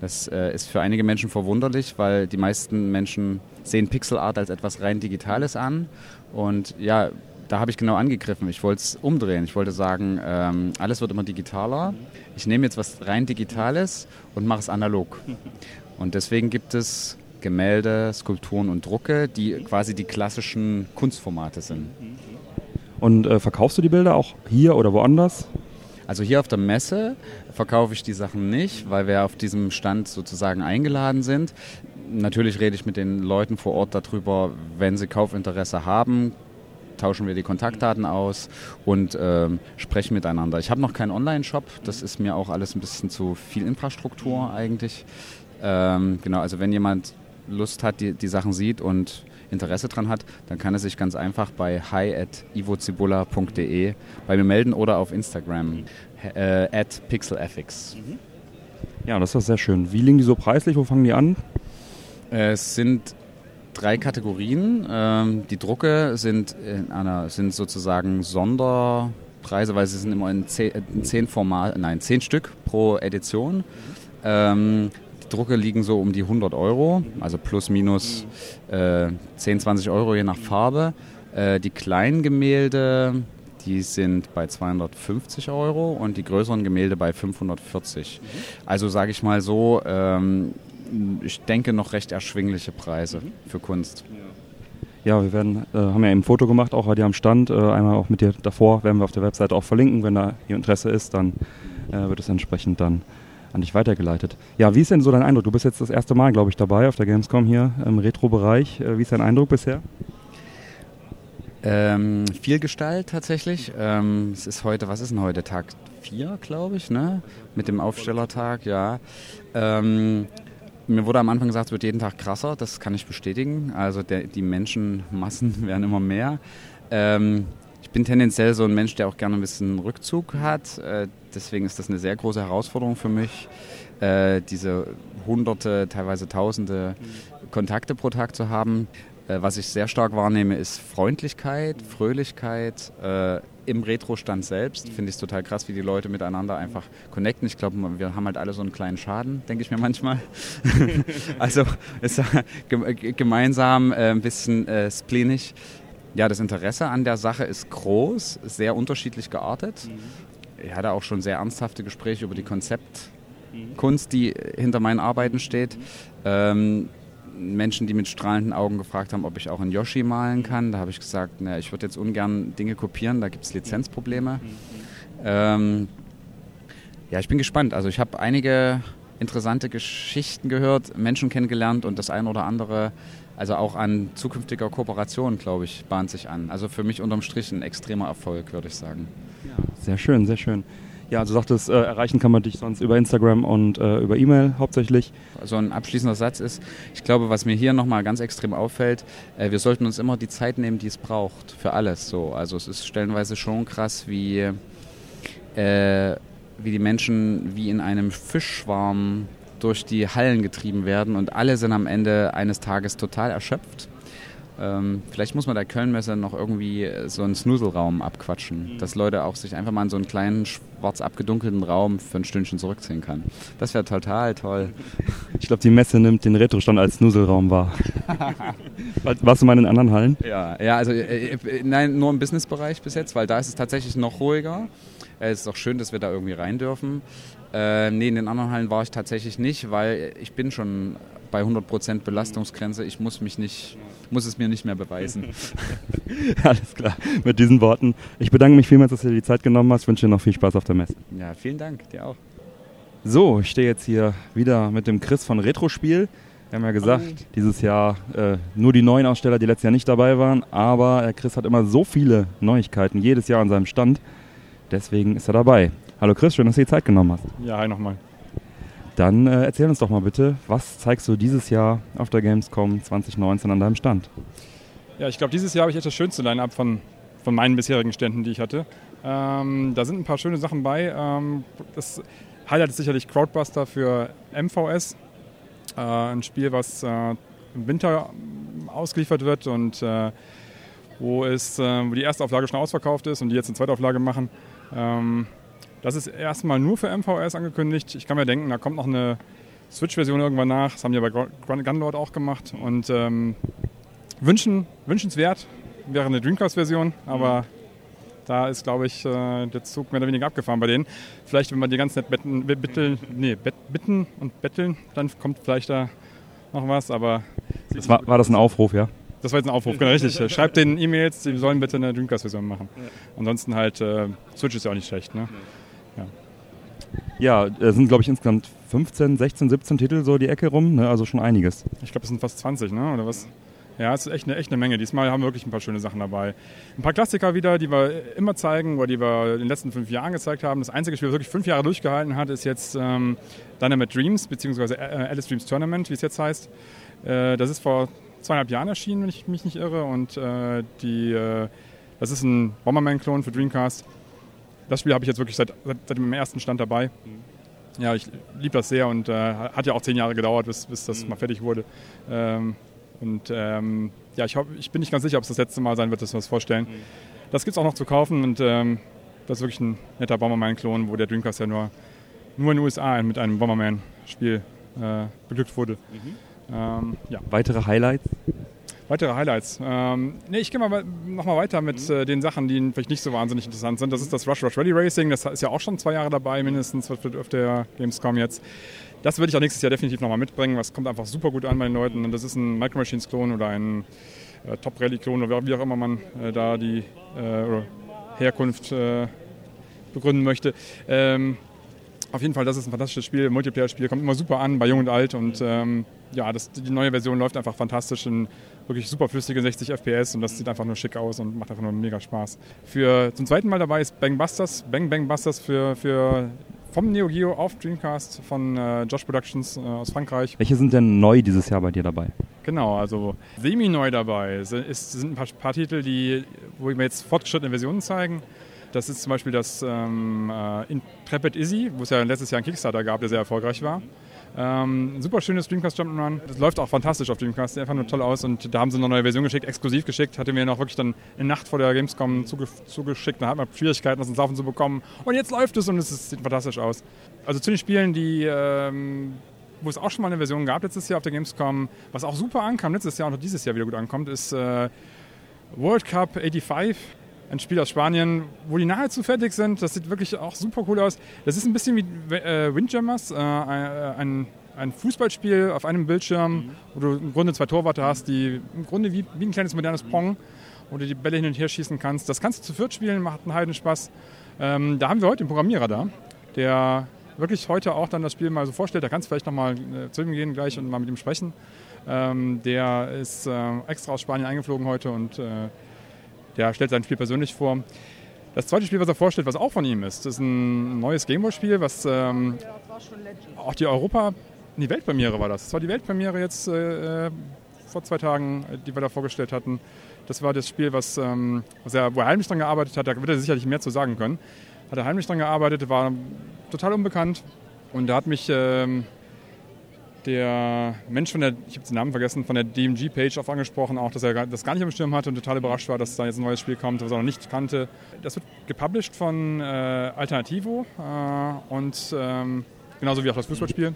Das äh, ist für einige Menschen verwunderlich, weil die meisten Menschen sehen Pixel Art als etwas rein Digitales an. Und ja, da habe ich genau angegriffen. Ich wollte es umdrehen. Ich wollte sagen, ähm, alles wird immer digitaler. Ich nehme jetzt was rein Digitales und mache es analog. Und deswegen gibt es Gemälde, Skulpturen und Drucke, die quasi die klassischen Kunstformate sind. Und äh, verkaufst du die Bilder auch hier oder woanders? Also hier auf der Messe verkaufe ich die Sachen nicht, weil wir auf diesem Stand sozusagen eingeladen sind. Natürlich rede ich mit den Leuten vor Ort darüber, wenn sie Kaufinteresse haben, tauschen wir die Kontaktdaten aus und ähm, sprechen miteinander. Ich habe noch keinen Online-Shop, das ist mir auch alles ein bisschen zu viel Infrastruktur eigentlich. Ähm, genau, also wenn jemand Lust hat, die, die Sachen sieht und Interesse daran hat, dann kann er sich ganz einfach bei hi.ivozibula.de bei mir melden oder auf Instagram äh, at pixelfx. Mhm. Ja, das ist sehr schön. Wie liegen die so preislich? Wo fangen die an? Es sind drei Kategorien. Ähm, die Drucke sind, in einer, sind sozusagen Sonderpreise, weil sie sind immer in zehn, in zehn Format, nein, zehn Stück pro Edition. Mhm. Ähm, Drucke liegen so um die 100 Euro, also plus minus äh, 10, 20 Euro je nach Farbe. Äh, die kleinen Gemälde, die sind bei 250 Euro und die größeren Gemälde bei 540. Also sage ich mal so, ähm, ich denke noch recht erschwingliche Preise für Kunst. Ja, wir werden, äh, haben ja eben ein Foto gemacht, auch bei dir am Stand. Äh, einmal auch mit dir davor, werden wir auf der Webseite auch verlinken. Wenn da Interesse ist, dann äh, wird es entsprechend dann an dich weitergeleitet. Ja, wie ist denn so dein Eindruck? Du bist jetzt das erste Mal, glaube ich, dabei auf der Gamescom hier im Retro-Bereich. Äh, wie ist dein Eindruck bisher? Ähm, viel Gestalt tatsächlich. Ähm, es ist heute, was ist denn heute? Tag 4, glaube ich, ne? Mit dem Aufstellertag, ja. Ähm, mir wurde am Anfang gesagt, es wird jeden Tag krasser, das kann ich bestätigen. Also der, die Menschenmassen werden immer mehr. Ähm, ich bin tendenziell so ein Mensch, der auch gerne ein bisschen Rückzug hat. Äh, deswegen ist das eine sehr große Herausforderung für mich, äh, diese hunderte, teilweise tausende Kontakte pro Tag zu haben. Äh, was ich sehr stark wahrnehme, ist Freundlichkeit, Fröhlichkeit. Im Retro-Stand selbst finde ich es total krass, wie die Leute miteinander einfach connecten. Ich glaube, wir haben halt alle so einen kleinen Schaden, denke ich mir manchmal. also ist gemeinsam ein bisschen äh, spleenig. Ja, das Interesse an der Sache ist groß, sehr unterschiedlich geartet. Ich hatte auch schon sehr ernsthafte Gespräche über die Konzeptkunst, die hinter meinen Arbeiten steht. Ähm, Menschen, die mit strahlenden Augen gefragt haben, ob ich auch in Yoshi malen kann. Da habe ich gesagt, na, ich würde jetzt ungern Dinge kopieren, da gibt es Lizenzprobleme. Ähm, ja, ich bin gespannt. Also ich habe einige interessante Geschichten gehört, Menschen kennengelernt und das ein oder andere, also auch an zukünftiger Kooperation, glaube ich, bahnt sich an. Also für mich unterm Strich ein extremer Erfolg, würde ich sagen. Ja, sehr schön, sehr schön. Ja, also sagtest, äh, erreichen kann man dich sonst über Instagram und äh, über E-Mail hauptsächlich. So ein abschließender Satz ist, ich glaube, was mir hier nochmal ganz extrem auffällt, äh, wir sollten uns immer die Zeit nehmen, die es braucht, für alles so. Also es ist stellenweise schon krass, wie, äh, wie die Menschen wie in einem Fischschwarm durch die Hallen getrieben werden und alle sind am Ende eines Tages total erschöpft ähm, vielleicht muss man der Kölnmesse noch irgendwie so einen Snuselraum abquatschen, mhm. dass Leute auch sich einfach mal in so einen kleinen, schwarz abgedunkelten Raum für ein Stündchen zurückziehen können. Das wäre total toll. Ich glaube, die Messe nimmt den Retrostand als Snuselraum wahr. Warst du mal in anderen Hallen? Ja, ja also äh, äh, nein, nur im Businessbereich bis jetzt, weil da ist es tatsächlich noch ruhiger. Es ist auch schön, dass wir da irgendwie rein dürfen. Äh, nee, in den anderen Hallen war ich tatsächlich nicht, weil ich bin schon bei 100% Belastungsgrenze. Ich muss mich nicht, muss es mir nicht mehr beweisen. Alles klar. Mit diesen Worten. Ich bedanke mich vielmals, dass du dir die Zeit genommen hast. Ich wünsche dir noch viel Spaß auf der Messe. Ja, vielen Dank. Dir auch. So, ich stehe jetzt hier wieder mit dem Chris von Retrospiel. Wir haben ja gesagt, oh. dieses Jahr äh, nur die neuen Aussteller, die letztes Jahr nicht dabei waren. Aber der Chris hat immer so viele Neuigkeiten jedes Jahr an seinem Stand. Deswegen ist er dabei. Hallo Chris, schön, dass du dir die Zeit genommen hast. Ja, hi nochmal. Dann äh, erzähl uns doch mal bitte, was zeigst du dieses Jahr auf der Gamescom 2019 an deinem Stand? Ja, ich glaube, dieses Jahr habe ich echt das schönste Line-Up von, von meinen bisherigen Ständen, die ich hatte. Ähm, da sind ein paar schöne Sachen bei. Ähm, das Highlight ist sicherlich Crowdbuster für MVS. Äh, ein Spiel, was äh, im Winter ausgeliefert wird und äh, wo, es, äh, wo die erste Auflage schon ausverkauft ist und die jetzt eine zweite Auflage machen. Ähm, das ist erstmal nur für MVS angekündigt. Ich kann mir denken, da kommt noch eine Switch-Version irgendwann nach. Das haben die bei Gunlord auch gemacht. Und ähm, wünschen, wünschenswert wäre eine Dreamcast-Version, aber mhm. da ist, glaube ich, äh, der Zug mehr oder weniger abgefahren bei denen. Vielleicht, wenn man die ganz nett betten, bitteln, nee, bitten und betteln, dann kommt vielleicht da noch was, aber... Das war, war das ein Aufruf, ja? Das war jetzt ein Aufruf, genau richtig. Schreibt den E-Mails, die sollen bitte eine Dreamcast-Version machen. Ansonsten halt, äh, Switch ist ja auch nicht schlecht, ne? Ja, es sind, glaube ich, insgesamt 15, 16, 17 Titel so die Ecke rum, ne? also schon einiges. Ich glaube, es sind fast 20, ne? oder was? Ja, es ist echt eine, echt eine Menge. Diesmal haben wir wirklich ein paar schöne Sachen dabei. Ein paar Klassiker wieder, die wir immer zeigen oder die wir in den letzten fünf Jahren gezeigt haben. Das einzige Spiel, das wirklich fünf Jahre durchgehalten hat, ist jetzt ähm, Dynamite Dreams, beziehungsweise äh, Alice Dreams Tournament, wie es jetzt heißt. Äh, das ist vor zweieinhalb Jahren erschienen, wenn ich mich nicht irre. Und äh, die, äh, das ist ein Bomberman-Klon für Dreamcast das Spiel habe ich jetzt wirklich seit, seit, seit, dem ersten Stand dabei. Mhm. Ja, ich liebe das sehr und äh, hat ja auch zehn Jahre gedauert, bis, bis das mhm. mal fertig wurde. Ähm, und ähm, ja, ich, hoffe, ich bin nicht ganz sicher, ob es das letzte Mal sein wird, dass wir das vorstellen. Mhm. Das gibt es auch noch zu kaufen und ähm, das ist wirklich ein netter Bomberman-Klon, wo der Dreamcast ja nur, nur in den USA mit einem Bomberman-Spiel äh, beglückt wurde. Mhm. Ähm, ja. Weitere Highlights? Weitere Highlights. Ähm, nee, ich gehe mal nochmal weiter mit mhm. äh, den Sachen, die vielleicht nicht so wahnsinnig interessant sind. Das ist das Rush Rush Rally Racing. Das ist ja auch schon zwei Jahre dabei, mindestens auf der Gamescom jetzt. Das würde ich auch nächstes Jahr definitiv nochmal mitbringen. Das kommt einfach super gut an bei den Leuten. Und das ist ein Micro Machines Klon oder ein äh, Top-Religion oder wie auch immer man äh, da die äh, Herkunft äh, begründen möchte. Ähm, auf jeden Fall, das ist ein fantastisches Spiel, Multiplayer-Spiel, kommt immer super an bei Jung und Alt und ähm, ja, das, die neue Version läuft einfach fantastisch in wirklich super flüssige 60 FPS und das sieht einfach nur schick aus und macht einfach nur mega Spaß. Für, zum zweiten Mal dabei ist Bang Busters, Bang Bang Busters für, für vom Neo Geo auf Dreamcast von äh, Josh Productions äh, aus Frankreich. Welche sind denn neu dieses Jahr bei dir dabei? Genau, also semi-neu dabei es sind ein paar, paar, Titel, die, wo wir jetzt fortgeschrittene Versionen zeigen. Das ist zum Beispiel das ähm, äh, Intrepid Easy, wo es ja letztes Jahr einen Kickstarter gab, der sehr erfolgreich war. Ähm, super schönes Dreamcast Jump'n'Run. Das läuft auch fantastisch auf Dreamcast, sieht einfach nur toll aus. Und da haben sie eine neue Version geschickt, exklusiv geschickt. Hatte mir noch wirklich dann eine Nacht vor der Gamescom zuge zugeschickt. Da hat man Schwierigkeiten, das ins Laufen zu bekommen. Und jetzt läuft es und es sieht fantastisch aus. Also zu den Spielen, die, ähm, wo es auch schon mal eine Version gab letztes Jahr auf der Gamescom, was auch super ankam, letztes Jahr und auch dieses Jahr wieder gut ankommt, ist äh, World Cup 85 ein Spiel aus Spanien, wo die nahezu fertig sind. Das sieht wirklich auch super cool aus. Das ist ein bisschen wie äh, Windjammers, äh, ein, ein, Fußballspiel auf einem Bildschirm, mhm. wo du im Grunde zwei Torwarte hast, die im Grunde wie, wie ein kleines modernes Pong, wo du die Bälle hin und her schießen kannst. Das kannst du zu viert spielen, macht einen heiden Spaß. Ähm, da haben wir heute den Programmierer da, der wirklich heute auch dann das Spiel mal so vorstellt. Da kannst du vielleicht nochmal äh, zu ihm gehen gleich und mal mit ihm sprechen. Ähm, der ist äh, extra aus Spanien eingeflogen heute und äh, der stellt sein Spiel persönlich vor. Das zweite Spiel, was er vorstellt, was auch von ihm ist, ist ein neues Gameboy-Spiel, was ähm, auch die Europa, die Weltpremiere war das. Das war die Weltpremiere jetzt äh, vor zwei Tagen, die wir da vorgestellt hatten. Das war das Spiel, was, ähm, was er, wo er heimlich dran gearbeitet hat. Da wird er sicherlich mehr zu sagen können. Hat er heimlich dran gearbeitet, war total unbekannt und da hat mich ähm, der Mensch von der, ich habe den Namen vergessen, von der DMG-Page auf angesprochen, auch, dass er das gar nicht am Schirm hatte und total überrascht war, dass da jetzt ein neues Spiel kommt, was er noch nicht kannte. Das wird gepublished von äh, Alternativo äh, und ähm, genauso wie auch das Fußballspiel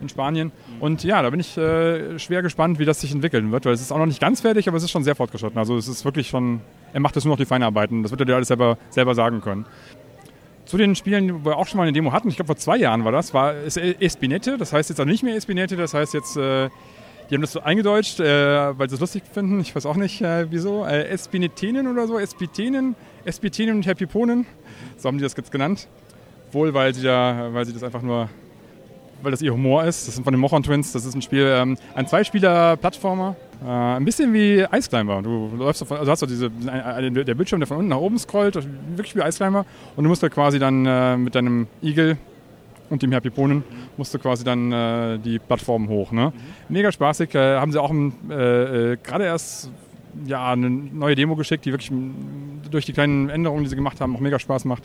in Spanien. Und ja, da bin ich äh, schwer gespannt, wie das sich entwickeln wird, weil es ist auch noch nicht ganz fertig, aber es ist schon sehr fortgeschritten. Also es ist wirklich schon, er macht jetzt nur noch die Feinarbeiten. Das wird er dir alles selber, selber sagen können. Zu den Spielen, wo wir auch schon mal eine Demo hatten, ich glaube vor zwei Jahren war das, war Espinette. Das heißt jetzt auch nicht mehr Espinette, das heißt jetzt, äh, die haben das so eingedeutscht, äh, weil sie es lustig finden. Ich weiß auch nicht äh, wieso. Äh, Espinettenen oder so, Espitenen, Espitenen und Herpiponen. So haben die das jetzt genannt. Wohl, weil sie, da, weil sie das einfach nur weil das ihr Humor ist. Das sind von den Mochon Twins. Das ist ein Spiel, ähm, ein Zweispieler-Plattformer. Äh, ein bisschen wie Ice Climber. Du läufst auf, also hast du diese, der Bildschirm, der von unten nach oben scrollt, wirklich wie Ice Climber. Und du musst da quasi dann äh, mit deinem Igel und dem Herpiponen musst du quasi dann äh, die Plattform hoch. Ne? Mega spaßig. Äh, haben sie auch äh, äh, gerade erst ja, eine neue Demo geschickt, die wirklich durch die kleinen Änderungen, die sie gemacht haben, auch mega Spaß macht.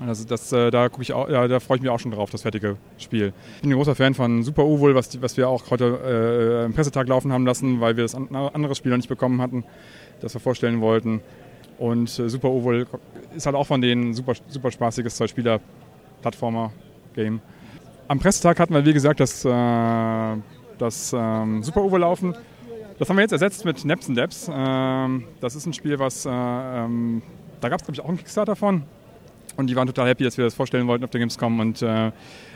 Also das, äh, da, ich auch, ja, da freue ich mich auch schon drauf, das fertige Spiel. Ich bin ein großer Fan von Super Uwohl, was, was wir auch heute äh, im Pressetag laufen haben lassen, weil wir das an, andere Spiel noch nicht bekommen hatten, das wir vorstellen wollten. Und äh, Super Uwohl ist halt auch von denen super, super spaßiges Zwei-Spieler-Plattformer-Game. Am Pressetag hatten wir, wie gesagt, das, äh, das ähm, Super Uwohl laufen. Das haben wir jetzt ersetzt mit Naps and Dabs. Ähm, das ist ein Spiel, was äh, ähm, da gab es, glaube ich, auch einen Kickstarter von. Und die waren total happy, dass wir das vorstellen wollten auf der Gamescom. Und äh,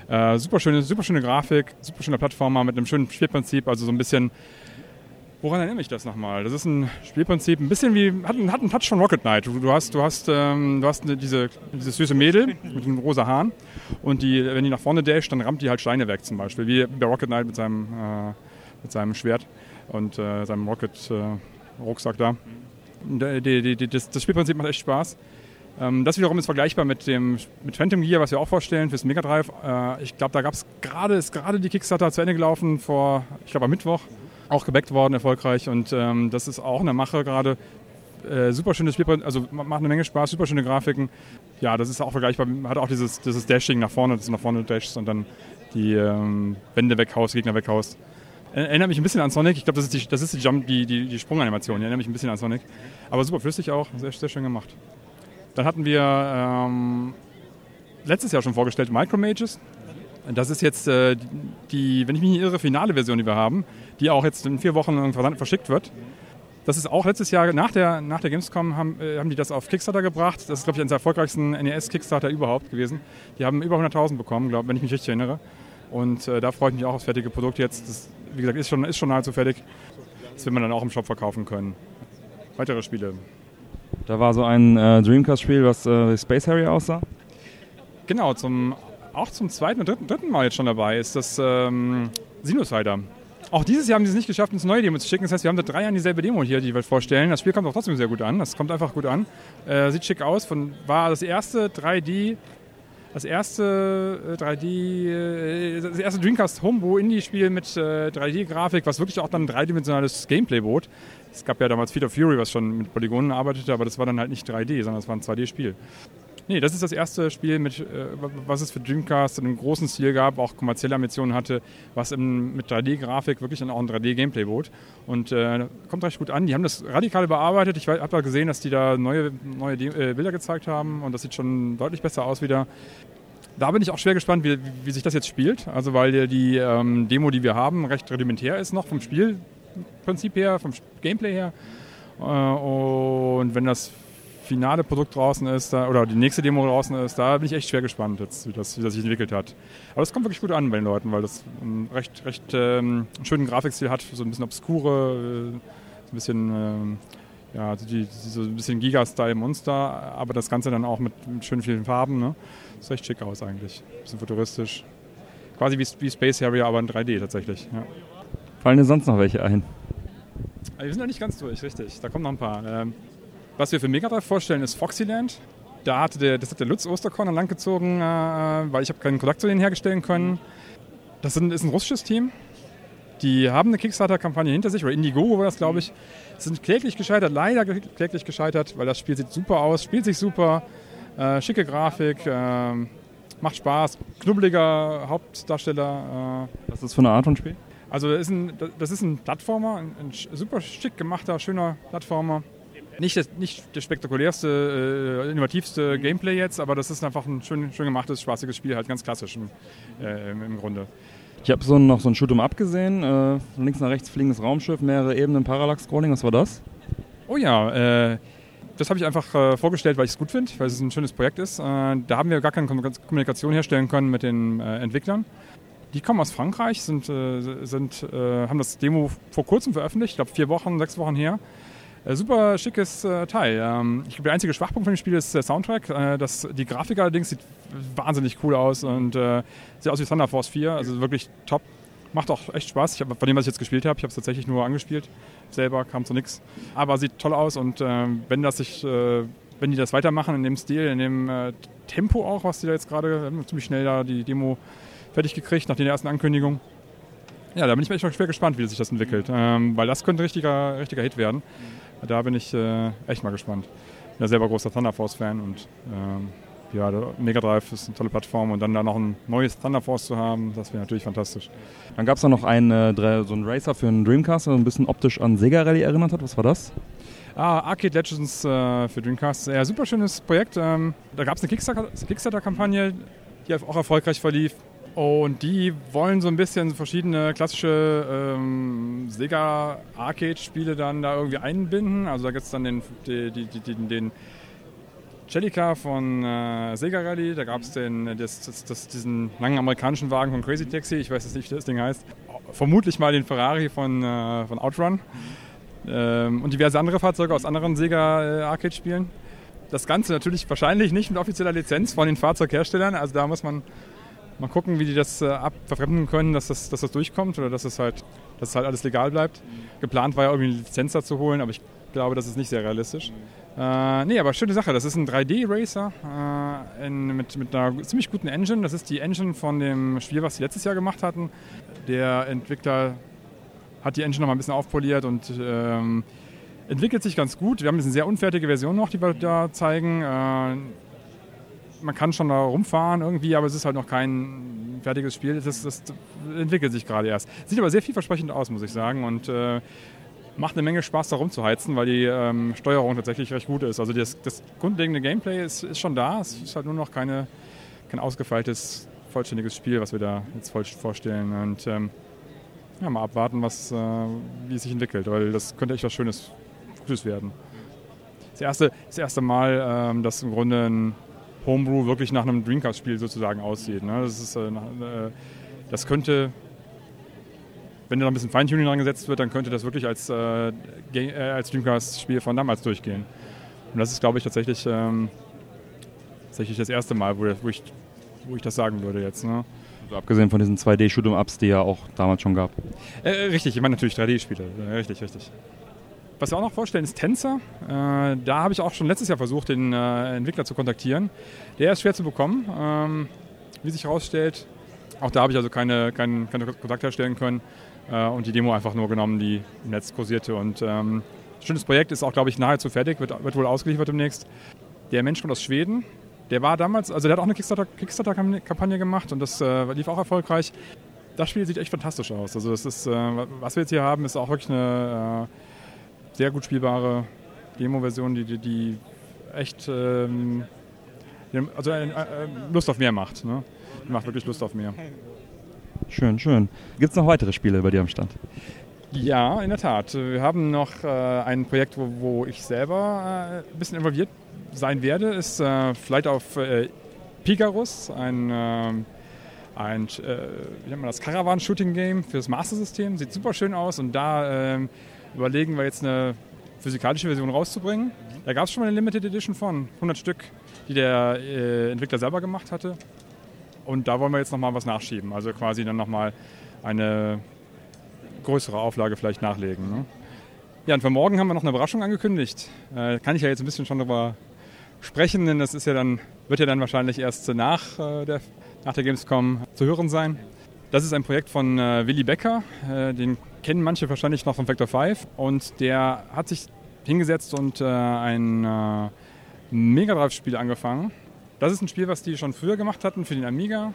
äh, super, schöne, super schöne Grafik, super schöner Plattformer mit einem schönen Spielprinzip. Also so ein bisschen. Woran erinnere ich das nochmal? Das ist ein Spielprinzip, ein bisschen wie, hat, hat einen Touch von Rocket Knight. Du, du hast, du hast, ähm, du hast diese, dieses süße Mädel mit den rosa Haaren und die, wenn die nach vorne dasht, dann rammt die halt Steine weg zum Beispiel, wie bei Rocket Knight mit seinem, äh, mit seinem Schwert und äh, seinem Rocket-Rucksack da. Die, die, das, das Spielprinzip macht echt Spaß. Ähm, das wiederum ist vergleichbar mit dem mit Phantom Gear, was wir auch vorstellen fürs Mega Drive. Äh, ich glaube, da gab es gerade, ist gerade die Kickstarter zu Ende gelaufen vor, ich glaube am Mittwoch, auch gebackt worden, erfolgreich. Und ähm, das ist auch eine Mache gerade. Äh, super schönes Spiel, also macht eine Menge Spaß, super schöne Grafiken. Ja, das ist auch vergleichbar, hat auch dieses, dieses Dashing nach vorne, dass du nach vorne dashst und dann die ähm, Wände weghaust, Gegner weghaust. Erinnert mich ein bisschen an Sonic. Ich glaube, das ist, die, das ist die, Jump, die, die, die Sprunganimation. Erinnert mich ein bisschen an Sonic. Aber super flüssig auch. Sehr, sehr schön gemacht. Dann hatten wir ähm, letztes Jahr schon vorgestellt Micromages. Das ist jetzt äh, die, wenn ich mich nicht irre, finale Version, die wir haben, die auch jetzt in vier Wochen verschickt wird. Das ist auch letztes Jahr nach der, nach der Gamescom haben, äh, haben die das auf Kickstarter gebracht. Das ist, glaube ich, eines der erfolgreichsten NES-Kickstarter überhaupt gewesen. Die haben über 100.000 bekommen, glaub, wenn ich mich richtig erinnere. Und äh, da freue ich mich auch aufs fertige Produkt jetzt. Das, wie gesagt, ist schon, ist schon nahezu fertig. Das wird man dann auch im Shop verkaufen können. Weitere Spiele. Da war so ein äh, Dreamcast-Spiel, was äh, Space Harrier aussah. Genau, zum, auch zum zweiten und dritten, dritten Mal jetzt schon dabei ist das ähm, Sinusider. Auch dieses Jahr haben sie es nicht geschafft, ins neue Demo zu schicken. Das heißt, wir haben seit drei Jahren dieselbe Demo hier, die wir vorstellen. Das Spiel kommt auch trotzdem sehr gut an. Das kommt einfach gut an. Äh, sieht schick aus. Von, war das erste 3D, das erste 3D, äh, das erste Dreamcast Homebrew Indie-Spiel mit äh, 3D-Grafik, was wirklich auch dann ein dreidimensionales Gameplay bot. Es gab ja damals Feed of Fury, was schon mit Polygonen arbeitete, aber das war dann halt nicht 3D, sondern es war ein 2D-Spiel. Nee, das ist das erste Spiel, mit, äh, was es für Dreamcast in einem großen Stil gab, auch kommerzielle Ambitionen hatte, was im, mit 3D-Grafik wirklich dann auch ein 3D-Gameplay bot. Und äh, kommt recht gut an. Die haben das radikal bearbeitet. Ich habe da gesehen, dass die da neue, neue äh, Bilder gezeigt haben und das sieht schon deutlich besser aus wieder. Da bin ich auch schwer gespannt, wie, wie sich das jetzt spielt. Also weil die ähm, Demo, die wir haben, recht rudimentär ist noch vom Spielprinzip her, vom Gameplay her. Äh, und wenn das finale Produkt draußen ist, da, oder die nächste Demo draußen ist, da bin ich echt schwer gespannt, jetzt, wie, das, wie das sich entwickelt hat. Aber es kommt wirklich gut an bei den Leuten, weil das einen recht, recht ähm, schönen Grafikstil hat, so ein bisschen obskure, äh, so ein bisschen, ähm, ja, die, so ein bisschen Giga-Style-Monster, aber das Ganze dann auch mit, mit schönen vielen Farben. Ne? Sieht recht schick aus eigentlich. Ein bisschen futuristisch. Quasi wie, wie Space Harrier, aber in 3D tatsächlich. Ja. Fallen dir sonst noch welche ein? Also wir sind noch nicht ganz durch, richtig. Da kommen noch ein paar. Ähm, was wir für Mega Drive vorstellen, ist Foxyland. Da hatte der, das hat der Lutz Osterkorn langgezogen, äh, weil ich habe keinen Kontakt zu denen herstellen können. Das ist ein russisches Team. Die haben eine Kickstarter-Kampagne hinter sich, oder Indiegogo war das, glaube ich. Sind kläglich gescheitert, leider kläglich gescheitert, weil das Spiel sieht super aus, spielt sich super, äh, schicke Grafik, äh, macht Spaß, knubbeliger Hauptdarsteller. Äh. Was ist das für eine Art von Spiel? Also das ist ein, das ist ein Plattformer, ein, ein super schick gemachter, schöner Plattformer nicht das, nicht das spektakulärste, äh, innovativste Gameplay jetzt, aber das ist einfach ein schön, schön gemachtes, spaßiges Spiel, halt ganz klassisch im, äh, im Grunde. Ich habe so noch so ein Shoot'em Up gesehen, äh, von links nach rechts fliegendes Raumschiff, mehrere Ebenen, Parallax-Scrolling, was war das? Oh ja, äh, das habe ich einfach äh, vorgestellt, weil ich es gut finde, weil es ein schönes Projekt ist. Äh, da haben wir gar keine Kommunikation herstellen können mit den Entwicklern. Die kommen aus Frankreich, sind, sind, haben das Demo vor kurzem veröffentlicht, ich glaube vier Wochen, sechs Wochen her. Äh, super schickes äh, Teil. Ähm, ich glaube, der einzige Schwachpunkt von dem Spiel ist der Soundtrack. Äh, das, die Grafik allerdings sieht wahnsinnig cool aus und äh, sieht aus wie Thunder Force 4. Also wirklich top. Macht auch echt Spaß. Ich hab, von dem, was ich jetzt gespielt habe, ich habe es tatsächlich nur angespielt. Selber kam zu nichts. Aber sieht toll aus und äh, wenn das sich, äh, wenn die das weitermachen in dem Stil, in dem Tempo auch, was die da jetzt gerade ziemlich schnell da die Demo fertig gekriegt nach den ersten Ankündigungen. Ja, da bin ich echt schwer gespannt, wie sich das entwickelt. Ähm, weil das könnte ein richtiger, richtiger Hit werden. Da bin ich äh, echt mal gespannt. Ich bin ja selber großer Thunder Force-Fan und ähm, ja, Mega Drive ist eine tolle Plattform und dann da noch ein neues Thunder Force zu haben, das wäre natürlich fantastisch. Dann gab es da noch einen, äh, so einen Racer für einen Dreamcast, der ein bisschen optisch an Sega Rally erinnert hat. Was war das? Ah, Arcade Legends äh, für Dreamcast. Ja, super schönes Projekt. Ähm, da gab es eine Kickstarter-Kampagne, die auch erfolgreich verlief. Und die wollen so ein bisschen verschiedene klassische ähm, Sega Arcade-Spiele dann da irgendwie einbinden. Also da gibt es dann den, die, die, den Celica von äh, Sega Rally, da gab es das, das, das, diesen langen amerikanischen Wagen von Crazy Taxi, ich weiß jetzt nicht, wie das Ding heißt. Vermutlich mal den Ferrari von, äh, von Outrun. Ähm, und diverse andere Fahrzeuge aus anderen Sega äh, Arcade-Spielen. Das Ganze natürlich wahrscheinlich nicht mit offizieller Lizenz von den Fahrzeugherstellern, also da muss man Mal gucken, wie die das äh, abverfremden können, dass das, dass das durchkommt oder dass es halt, dass es halt alles legal bleibt. Geplant war ja irgendwie eine Lizenz dazu holen, aber ich glaube, das ist nicht sehr realistisch. Äh, nee, aber schöne Sache. Das ist ein 3D-Racer äh, mit, mit einer ziemlich guten Engine. Das ist die Engine von dem Spiel, was sie letztes Jahr gemacht hatten. Der Entwickler hat die Engine noch mal ein bisschen aufpoliert und ähm, entwickelt sich ganz gut. Wir haben jetzt eine sehr unfertige Version noch, die wir da zeigen. Äh, man kann schon da rumfahren irgendwie, aber es ist halt noch kein fertiges Spiel. Das, das entwickelt sich gerade erst. Sieht aber sehr vielversprechend aus, muss ich sagen. Und äh, macht eine Menge Spaß, da rumzuheizen, weil die ähm, Steuerung tatsächlich recht gut ist. Also das, das grundlegende Gameplay ist, ist, schon da. Es ist halt nur noch keine, kein ausgefeiltes, vollständiges Spiel, was wir da jetzt vorstellen. Und ähm, ja, mal abwarten, was, äh, wie es sich entwickelt, weil das könnte echt was Schönes, Gutes werden. Das erste, das erste Mal, ähm, dass im Grunde ein Homebrew wirklich nach einem Dreamcast-Spiel sozusagen aussieht. Ne? Das, ist, äh, äh, das könnte, wenn da ein bisschen Feintuning dran gesetzt wird, dann könnte das wirklich als, äh, äh, als Dreamcast-Spiel von damals durchgehen. Und das ist, glaube ich, tatsächlich, ähm, tatsächlich das erste Mal, wo, wo, ich, wo ich das sagen würde jetzt. Ne? Also abgesehen von diesen 2D-Shoot'em-Ups, die ja auch damals schon gab. Äh, richtig, ich meine natürlich 3D-Spiele. Äh, richtig, richtig. Was wir auch noch vorstellen, ist Tänzer. Äh, da habe ich auch schon letztes Jahr versucht, den äh, Entwickler zu kontaktieren. Der ist schwer zu bekommen, ähm, wie sich herausstellt. Auch da habe ich also keine, keinen keine Kontakt herstellen können äh, und die Demo einfach nur genommen, die im Netz kursierte. Und ähm, schönes Projekt ist auch, glaube ich, nahezu fertig, wird, wird wohl ausgeliefert demnächst. Der Mensch kommt aus Schweden. Der war damals, also der hat auch eine Kickstarter- Kickstarter-Kampagne gemacht und das äh, lief auch erfolgreich. Das Spiel sieht echt fantastisch aus. Also das ist, äh, was wir jetzt hier haben, ist auch wirklich eine äh, sehr gut spielbare Demo-Version, die, die, die echt ähm, also äh, äh, Lust auf mehr macht. Ne? Die macht wirklich Lust auf mehr. Schön, schön. Gibt es noch weitere Spiele bei dir am Stand? Ja, in der Tat. Wir haben noch äh, ein Projekt, wo, wo ich selber äh, ein bisschen involviert sein werde, ist äh, vielleicht auf äh, Picarus, ein, ähm, ein äh, wie nennt man das, Caravan-Shooting-Game für das Master-System. Sieht super schön aus und da ähm, überlegen wir jetzt eine physikalische Version rauszubringen. Da gab es schon mal eine Limited Edition von 100 Stück, die der äh, Entwickler selber gemacht hatte. Und da wollen wir jetzt nochmal was nachschieben. Also quasi dann nochmal eine größere Auflage vielleicht nachlegen. Ne? Ja, und für morgen haben wir noch eine Überraschung angekündigt. Äh, kann ich ja jetzt ein bisschen schon darüber sprechen, denn das ist ja dann, wird ja dann wahrscheinlich erst nach, äh, der, nach der Gamescom zu hören sein. Das ist ein Projekt von äh, Willy Becker, äh, den kennen manche wahrscheinlich noch von Factor 5 und der hat sich hingesetzt und äh, ein äh, Mega Drive-Spiel angefangen. Das ist ein Spiel, was die schon früher gemacht hatten für den Amiga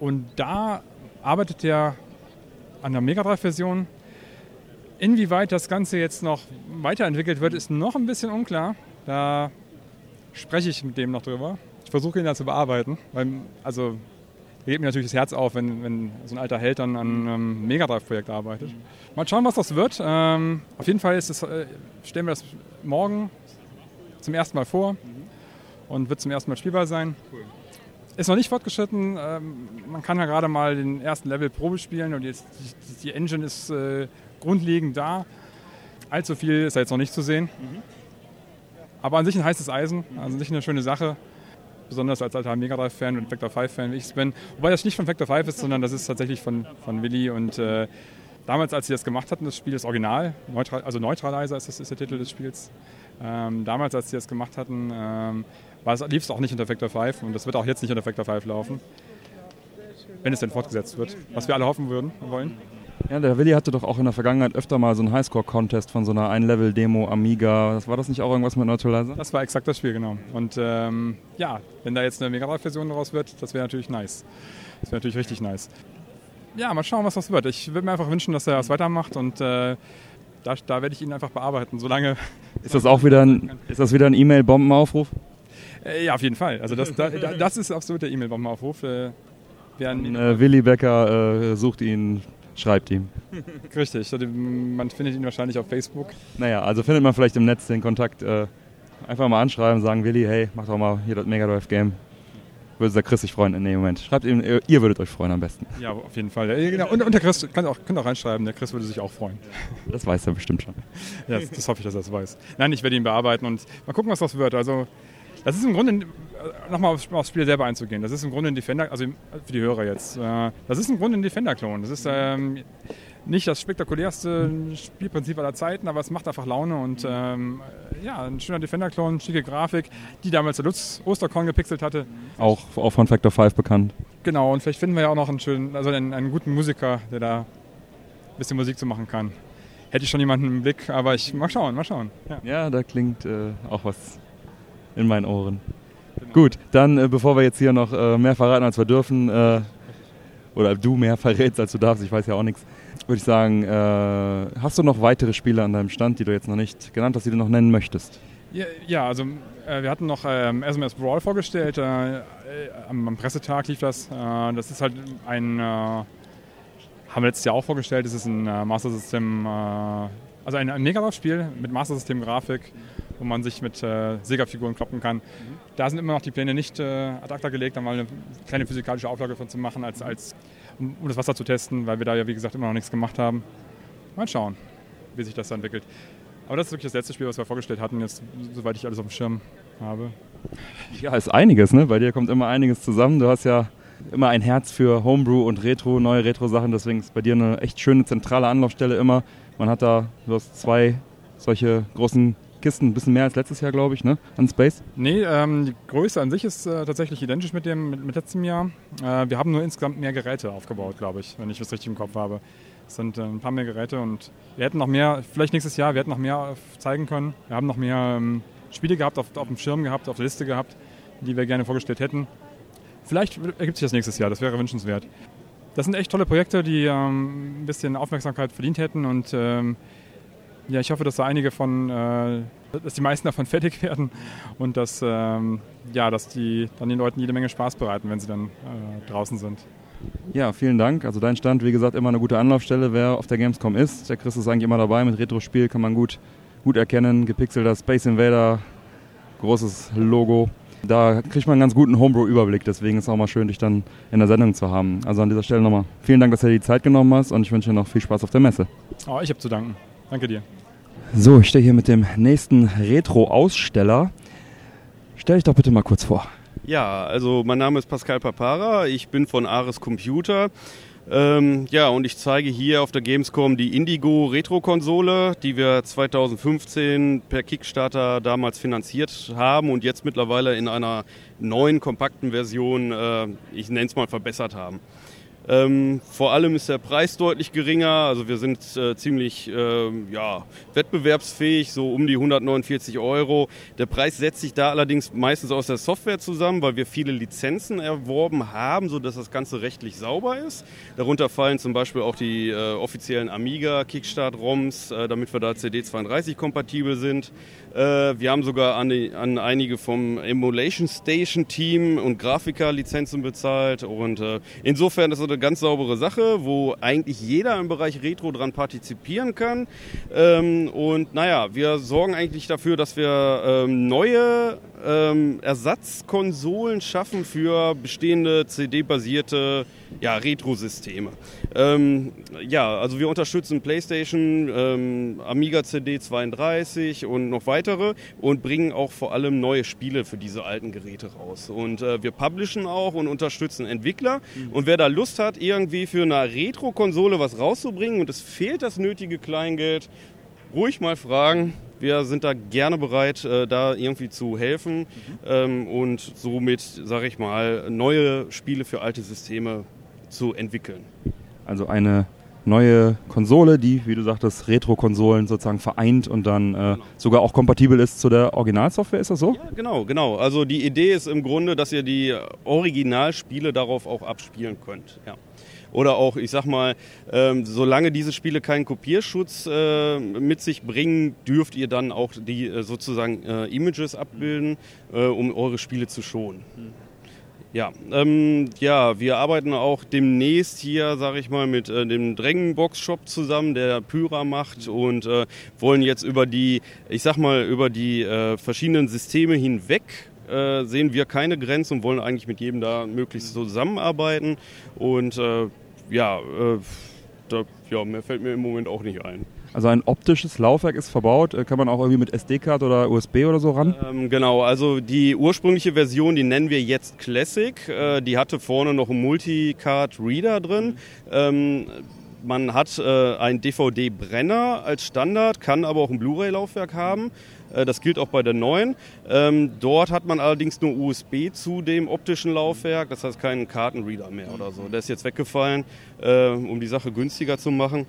und da arbeitet er an der Mega Drive-Version. Inwieweit das Ganze jetzt noch weiterentwickelt wird, ist noch ein bisschen unklar. Da spreche ich mit dem noch drüber. Ich versuche ihn da zu bearbeiten. Weil, also, geht mir natürlich das Herz auf, wenn, wenn so ein alter Held dann an einem Mega Drive-Projekt arbeitet. Mal schauen, was das wird. Ähm, auf jeden Fall ist es, äh, stellen wir das morgen zum ersten Mal vor und wird zum ersten Mal spielbar sein. Ist noch nicht fortgeschritten. Ähm, man kann ja gerade mal den ersten Level Probe spielen und jetzt, die, die Engine ist äh, grundlegend da. Allzu viel ist da jetzt noch nicht zu sehen. Aber an sich ein heißes Eisen, also an sich eine schöne Sache. Besonders als alter Mega Drive-Fan und Vector 5-Fan, wie ich es bin. Wobei das nicht von Vector 5 ist, sondern das ist tatsächlich von, von Willy. Und äh, damals, als sie das gemacht hatten, das Spiel ist original, neutral, also Neutralizer ist, das, ist der Titel des Spiels. Ähm, damals, als sie das gemacht hatten, ähm, lief es auch nicht unter Vector 5 und das wird auch jetzt nicht unter Vector 5 laufen. Wenn es denn fortgesetzt wird, was wir alle hoffen würden wollen. Ja, der Willi hatte doch auch in der Vergangenheit öfter mal so einen Highscore-Contest von so einer Ein-Level-Demo Amiga. War das nicht auch irgendwas mit Neutralizer? Das war exakt das Spiel, genau. Und ähm, ja, wenn da jetzt eine Mega Drive-Version daraus wird, das wäre natürlich nice. Das wäre natürlich richtig nice. Ja, mal schauen, was das wird. Ich würde mir einfach wünschen, dass er das weitermacht und äh, da, da werde ich ihn einfach bearbeiten, solange. Ist das auch wieder ein, ist das wieder ein E-Mail-Bombenaufruf? Äh, ja, auf jeden Fall. Also das, da, da, das ist absolut der E-Mail-Bombenaufruf. Äh, Äh, Willi Becker äh, sucht ihn, schreibt ihm. Richtig, man findet ihn wahrscheinlich auf Facebook. Naja, also findet man vielleicht im Netz den Kontakt. Äh, einfach mal anschreiben, sagen Willi, hey, mach doch mal hier das Mega Drive Game. Würde der Chris sich freuen in dem Moment. Schreibt ihm, ihr würdet euch freuen am besten. Ja, auf jeden Fall. Ja, genau. und, und der Chris kann auch, könnt auch reinschreiben, der Chris würde sich auch freuen. Das weiß er bestimmt schon. Ja, das, das hoffe ich, dass er es weiß. Nein, ich werde ihn bearbeiten und mal gucken, was das wird. Also, das ist im Grunde, nochmal aufs, aufs Spiel selber einzugehen, das ist im Grunde ein Defender, also für die Hörer jetzt, äh, das ist im Grunde ein Defender-Klon. Das ist ähm, nicht das spektakulärste Spielprinzip aller Zeiten, aber es macht einfach Laune und ähm, ja, ein schöner Defender-Klon, schicke Grafik, die damals der Lutz Osterkorn gepixelt hatte. Auch, auch von Factor 5 bekannt. Genau, und vielleicht finden wir ja auch noch einen schönen, also einen, einen guten Musiker, der da ein bisschen Musik zu machen kann. Hätte ich schon jemanden im Blick, aber ich mal schauen, mal schauen. Ja. Ja, da klingt äh, auch was in meinen Ohren. Gut, dann äh, bevor wir jetzt hier noch äh, mehr verraten, als wir dürfen, äh, oder du mehr verrätst, als du darfst, ich weiß ja auch nichts, würde ich sagen, äh, hast du noch weitere Spiele an deinem Stand, die du jetzt noch nicht genannt hast, die du noch nennen möchtest? Ja, ja also äh, wir hatten noch ähm, SMS Brawl vorgestellt. Äh, am, am Pressetag lief das. Das ist halt ein, haben wir letztes Jahr auch vorgestellt, das ist ein Master System, also ein, ein Mega Drive-Spiel mit Master System-Grafik wo man sich mit äh, Sega-Figuren kloppen kann. Da sind immer noch die Pläne nicht äh, ad acta gelegt, da mal eine kleine physikalische Auflage von zu machen, als, als, um um das Wasser zu testen, weil wir da ja wie gesagt immer noch nichts gemacht haben. Mal schauen, wie sich das entwickelt. Aber das ist wirklich das letzte Spiel, was wir vorgestellt hatten, jetzt, soweit ich alles auf dem Schirm habe. Ja, ist einiges, ne? Bei dir kommt immer einiges zusammen. Du hast ja immer ein Herz für Homebrew und Retro, neue Retro-Sachen, deswegen ist bei dir eine echt schöne zentrale Anlaufstelle immer. Man hat da, du hast zwei solche großen Kisten, ein bisschen mehr als letztes Jahr, glaube ich, ne? An Space. Nee, ähm, die Größe an sich ist äh, tatsächlich identisch mit dem mit, mit letztem Jahr. Äh, wir haben nur insgesamt mehr Geräte aufgebaut, glaube ich, wenn ich das richtig im Kopf habe. Es sind äh, ein paar mehr Geräte und wir hätten noch mehr, vielleicht nächstes Jahr, wir hätten noch mehr zeigen können. Wir haben noch mehr ähm, Spiele gehabt, auf, auf dem Schirm gehabt, auf der Liste gehabt, die wir gerne vorgestellt hätten. Vielleicht ergibt sich das nächstes Jahr, das wäre wünschenswert. Das sind echt tolle Projekte, die ähm, ein bisschen Aufmerksamkeit verdient hätten und ähm, ja, ich hoffe, dass da einige von, äh, dass die meisten davon fertig werden und dass, ähm, ja, dass die dann den Leuten jede Menge Spaß bereiten, wenn sie dann äh, draußen sind. Ja, vielen Dank. Also dein Stand, wie gesagt, immer eine gute Anlaufstelle, wer auf der Gamescom ist. Der Chris ist eigentlich immer dabei mit Retro-Spiel, kann man gut, gut erkennen. Gepixelter Space Invader, großes Logo. Da kriegt man einen ganz guten Homebrew-Überblick, deswegen ist es auch mal schön, dich dann in der Sendung zu haben. Also an dieser Stelle nochmal vielen Dank, dass du dir die Zeit genommen hast und ich wünsche dir noch viel Spaß auf der Messe. Oh, ich habe zu danken. Danke dir. So, ich stehe hier mit dem nächsten Retro-Aussteller. Stell dich doch bitte mal kurz vor. Ja, also mein Name ist Pascal Papara, ich bin von Ares Computer. Ähm, ja, und ich zeige hier auf der Gamescom die Indigo Retro-Konsole, die wir 2015 per Kickstarter damals finanziert haben und jetzt mittlerweile in einer neuen, kompakten Version, äh, ich nenne es mal, verbessert haben. Ähm, vor allem ist der Preis deutlich geringer, also wir sind äh, ziemlich äh, ja, wettbewerbsfähig, so um die 149 Euro. Der Preis setzt sich da allerdings meistens aus der Software zusammen, weil wir viele Lizenzen erworben haben, sodass das Ganze rechtlich sauber ist. Darunter fallen zum Beispiel auch die äh, offiziellen Amiga Kickstart-ROMs, äh, damit wir da CD32 kompatibel sind. Äh, wir haben sogar an, die, an, einige vom Emulation Station Team und Grafiker Lizenzen bezahlt und äh, insofern ist das eine ganz saubere Sache, wo eigentlich jeder im Bereich Retro dran partizipieren kann. Ähm, und naja, wir sorgen eigentlich dafür, dass wir ähm, neue ähm, Ersatzkonsolen schaffen für bestehende CD-basierte ja, Retro-Systeme. Ähm, ja, also wir unterstützen PlayStation, ähm, Amiga CD 32 und noch weitere und bringen auch vor allem neue Spiele für diese alten Geräte raus. Und äh, wir publishen auch und unterstützen Entwickler. Und wer da Lust hat, irgendwie für eine Retro-Konsole was rauszubringen und es fehlt das nötige Kleingeld, ruhig mal fragen. Wir sind da gerne bereit, äh, da irgendwie zu helfen ähm, und somit, sage ich mal, neue Spiele für alte Systeme zu entwickeln. Also eine neue Konsole, die, wie du sagtest, Retro-Konsolen sozusagen vereint und dann äh, sogar auch kompatibel ist zu der Originalsoftware, ist das so? Ja, genau, genau. Also die Idee ist im Grunde, dass ihr die Originalspiele darauf auch abspielen könnt. Ja. Oder auch, ich sag mal, ähm, solange diese Spiele keinen Kopierschutz äh, mit sich bringen, dürft ihr dann auch die äh, sozusagen äh, Images abbilden, äh, um eure Spiele zu schonen. Ja, ähm, ja, wir arbeiten auch demnächst hier, sage ich mal, mit äh, dem Drängenbox-Shop zusammen, der Pyra macht und äh, wollen jetzt über die, ich sag mal, über die äh, verschiedenen Systeme hinweg äh, sehen wir keine Grenzen und wollen eigentlich mit jedem da möglichst zusammenarbeiten und äh, ja, äh, da, ja, mehr fällt mir im Moment auch nicht ein. Also ein optisches Laufwerk ist verbaut. Äh, Kann man auch irgendwie mit SD-Card oder USB oder so ran? Ähm, genau, also die ursprüngliche Version, die nennen wir jetzt Classic. Äh, die hatte vorne noch einen Multicard-Reader drin. Ähm, man hat äh, einen DVD-Brenner als Standard, kann aber auch ein Blu-ray-Laufwerk haben. Äh, Das gilt auch bei der neuen. Ähm, dort hat man allerdings nur USB zu dem optischen Laufwerk, das heißt keinen Kartenreader mehr oder so. Der ist jetzt weggefallen, äh, um die Sache günstiger zu machen.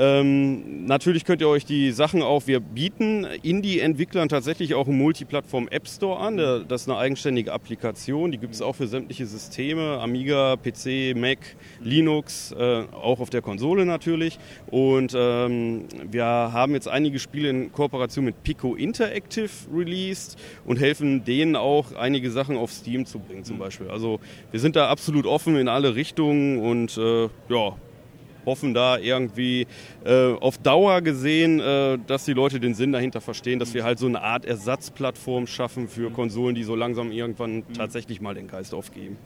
Ähm, natürlich könnt ihr euch die Sachen auch, wir bieten Indie-Entwicklern tatsächlich auch einen Multiplattform-App Store an. Das ist eine eigenständige Applikation, die gibt es auch für sämtliche Systeme, Amiga, PC, Mac, Linux, äh, auch auf der Konsole natürlich. Und ähm, wir haben jetzt einige Spiele in Kooperation mit Pico Interactive released und helfen denen auch einige Sachen auf Steam zu bringen zum Beispiel. Also wir sind da absolut offen in alle Richtungen und äh, ja, hoffen da irgendwie äh, auf Dauer gesehen, äh, dass die Leute den Sinn dahinter verstehen, dass wir halt so eine Art Ersatzplattform schaffen für Konsolen, die so langsam irgendwann tatsächlich mal den Geist aufgeben.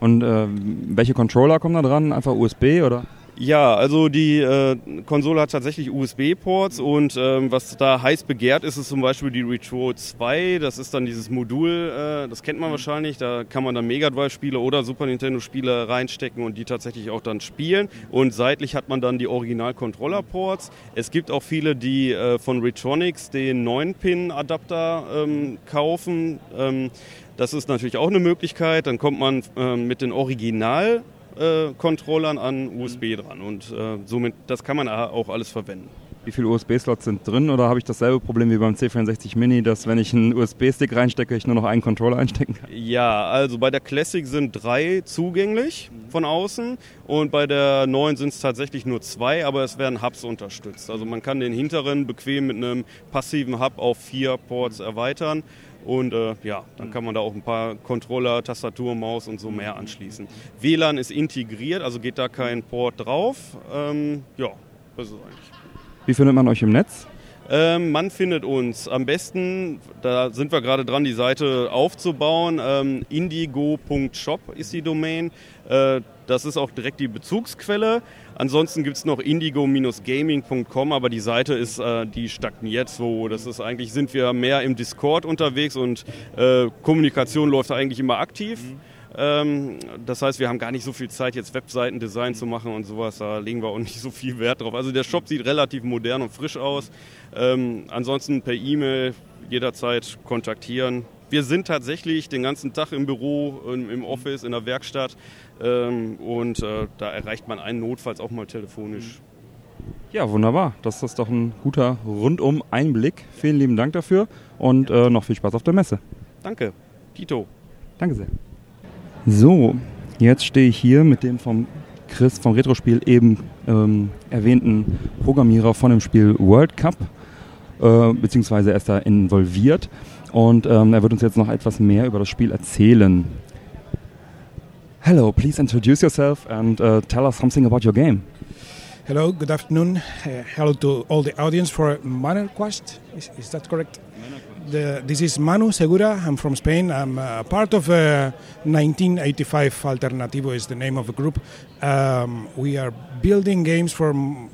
Und äh, welche Controller kommen da dran? Einfach USB oder? Ja, also die äh, Konsole hat tatsächlich USB-Ports und ähm, was da heiß begehrt ist, ist zum Beispiel die Retro 2. Das ist dann dieses Modul, äh, das kennt man wahrscheinlich. Da kann man dann Mega Drive-Spiele oder Super Nintendo-Spiele reinstecken und die tatsächlich auch dann spielen. Und seitlich hat man dann die Original-Controller-Ports. Es gibt auch viele, die äh, von Retronics den 9-Pin-Adapter ähm, kaufen. Ähm, das ist natürlich auch eine Möglichkeit. Dann kommt man ähm, mit den Original Controllern an USB dran und äh, somit das kann man auch alles verwenden. Wie viele USB-Slots sind drin oder habe ich dasselbe Problem wie beim C64 Mini, dass wenn ich einen USB-Stick reinstecke, ich nur noch einen Controller einstecken kann? Ja, also bei der Classic sind drei zugänglich von außen und bei der neuen sind es tatsächlich nur zwei, aber es werden Hubs unterstützt. Also man kann den hinteren bequem mit einem passiven Hub auf vier Ports erweitern und äh, ja, dann kann man da auch ein paar Controller, Tastatur, Maus und so mehr anschließen. WLAN ist integriert, also geht da kein Port drauf. Ähm, ja, das ist eigentlich. Wie findet man euch im Netz? Ähm, man findet uns am besten, da sind wir gerade dran, die Seite aufzubauen. Ähm, indigo.shop ist die Domain. Äh, das ist auch direkt die Bezugsquelle. Ansonsten gibt es noch indigo-gaming.com, aber die Seite ist, äh, die stagniert so. Das ist eigentlich, sind wir mehr im Discord unterwegs und äh, Kommunikation läuft eigentlich immer aktiv. Mhm. Ähm, das heißt, wir haben gar nicht so viel Zeit, jetzt Webseitendesign zu machen und sowas. Da legen wir auch nicht so viel Wert drauf. Also der Shop sieht relativ modern und frisch aus. Ähm, ansonsten per E-Mail jederzeit kontaktieren. Wir sind tatsächlich den ganzen Tag im Büro, im Office, in der Werkstatt. Ähm, und äh, da erreicht man einen notfalls auch mal telefonisch. Ja, wunderbar. Das ist doch ein guter rundum Einblick. Vielen lieben Dank dafür und äh, noch viel Spaß auf der Messe. Danke. Tito. Danke sehr. So, jetzt stehe ich hier mit dem vom Chris vom Retrospiel eben ähm, erwähnten Programmierer von dem Spiel World Cup, äh, beziehungsweise er ist da involviert und ähm, er wird uns jetzt noch etwas mehr über das Spiel erzählen. Hello, please introduce yourself and uh, tell us something about your game. Hello, good afternoon. Uh, hello to all the audience for Manor Quest. Is, is that correct? The, this is Manu Segura. I'm from Spain. I'm uh, part of uh, 1985 Alternativo is the name of the group. Um, we are building games from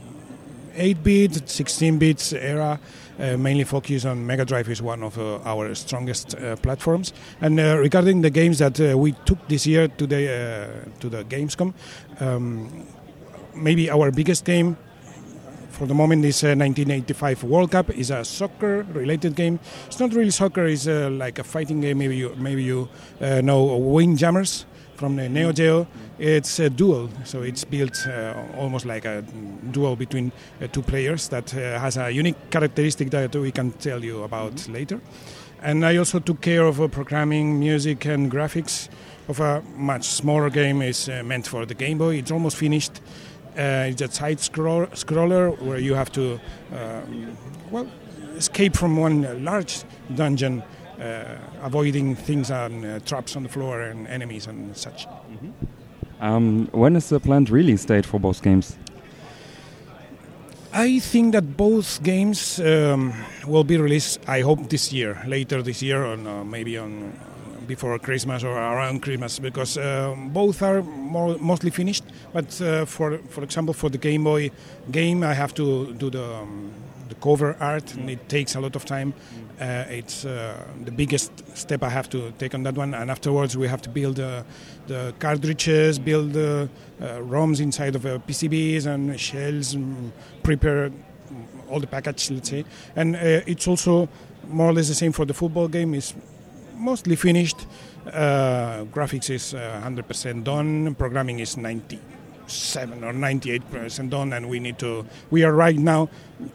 8-bit, 16 bits era. Uh, mainly focus on Mega Drive is one of uh, our strongest uh, platforms. And uh, regarding the games that uh, we took this year to the to the Gamescom, um, maybe our biggest game for the moment is 1985 World Cup. is a soccer-related game. It's not really soccer. It's like a fighting game. Maybe you maybe you know Windjammers from the Neo Geo. It's a duel, so it's built uh, almost like a duel between uh, two players that uh, has a unique characteristic that we can tell you about mm-hmm. later. And I also took care of uh, programming, music, and graphics of a much smaller game. is uh, meant for the Game Boy. It's almost finished. Uh, it's a side scroll- scroller where you have to, um, well, escape from one large dungeon avoiding things on uh, traps on the floor and enemies and such. Mm-hmm. Um, when is the planned release date for both games? I think that both games um, will be released. I hope this year, later this year, or uh, maybe on before Christmas or around Christmas, because uh, both are more, mostly finished. But uh, for for example, for the Game Boy game, I have to do the um, the cover art, and it takes a lot of time. Uh, it's uh, the biggest step I have to take on that one, and afterwards we have to build uh, the cartridges, build the uh, ROMs inside of uh, PCBs and shells, and prepare all the package, let's say. And uh, it's also more or less the same for the football game. It's mostly finished. graphics is 100% done. Programming is 90 seven or 98 percent done, and we need to. We are right now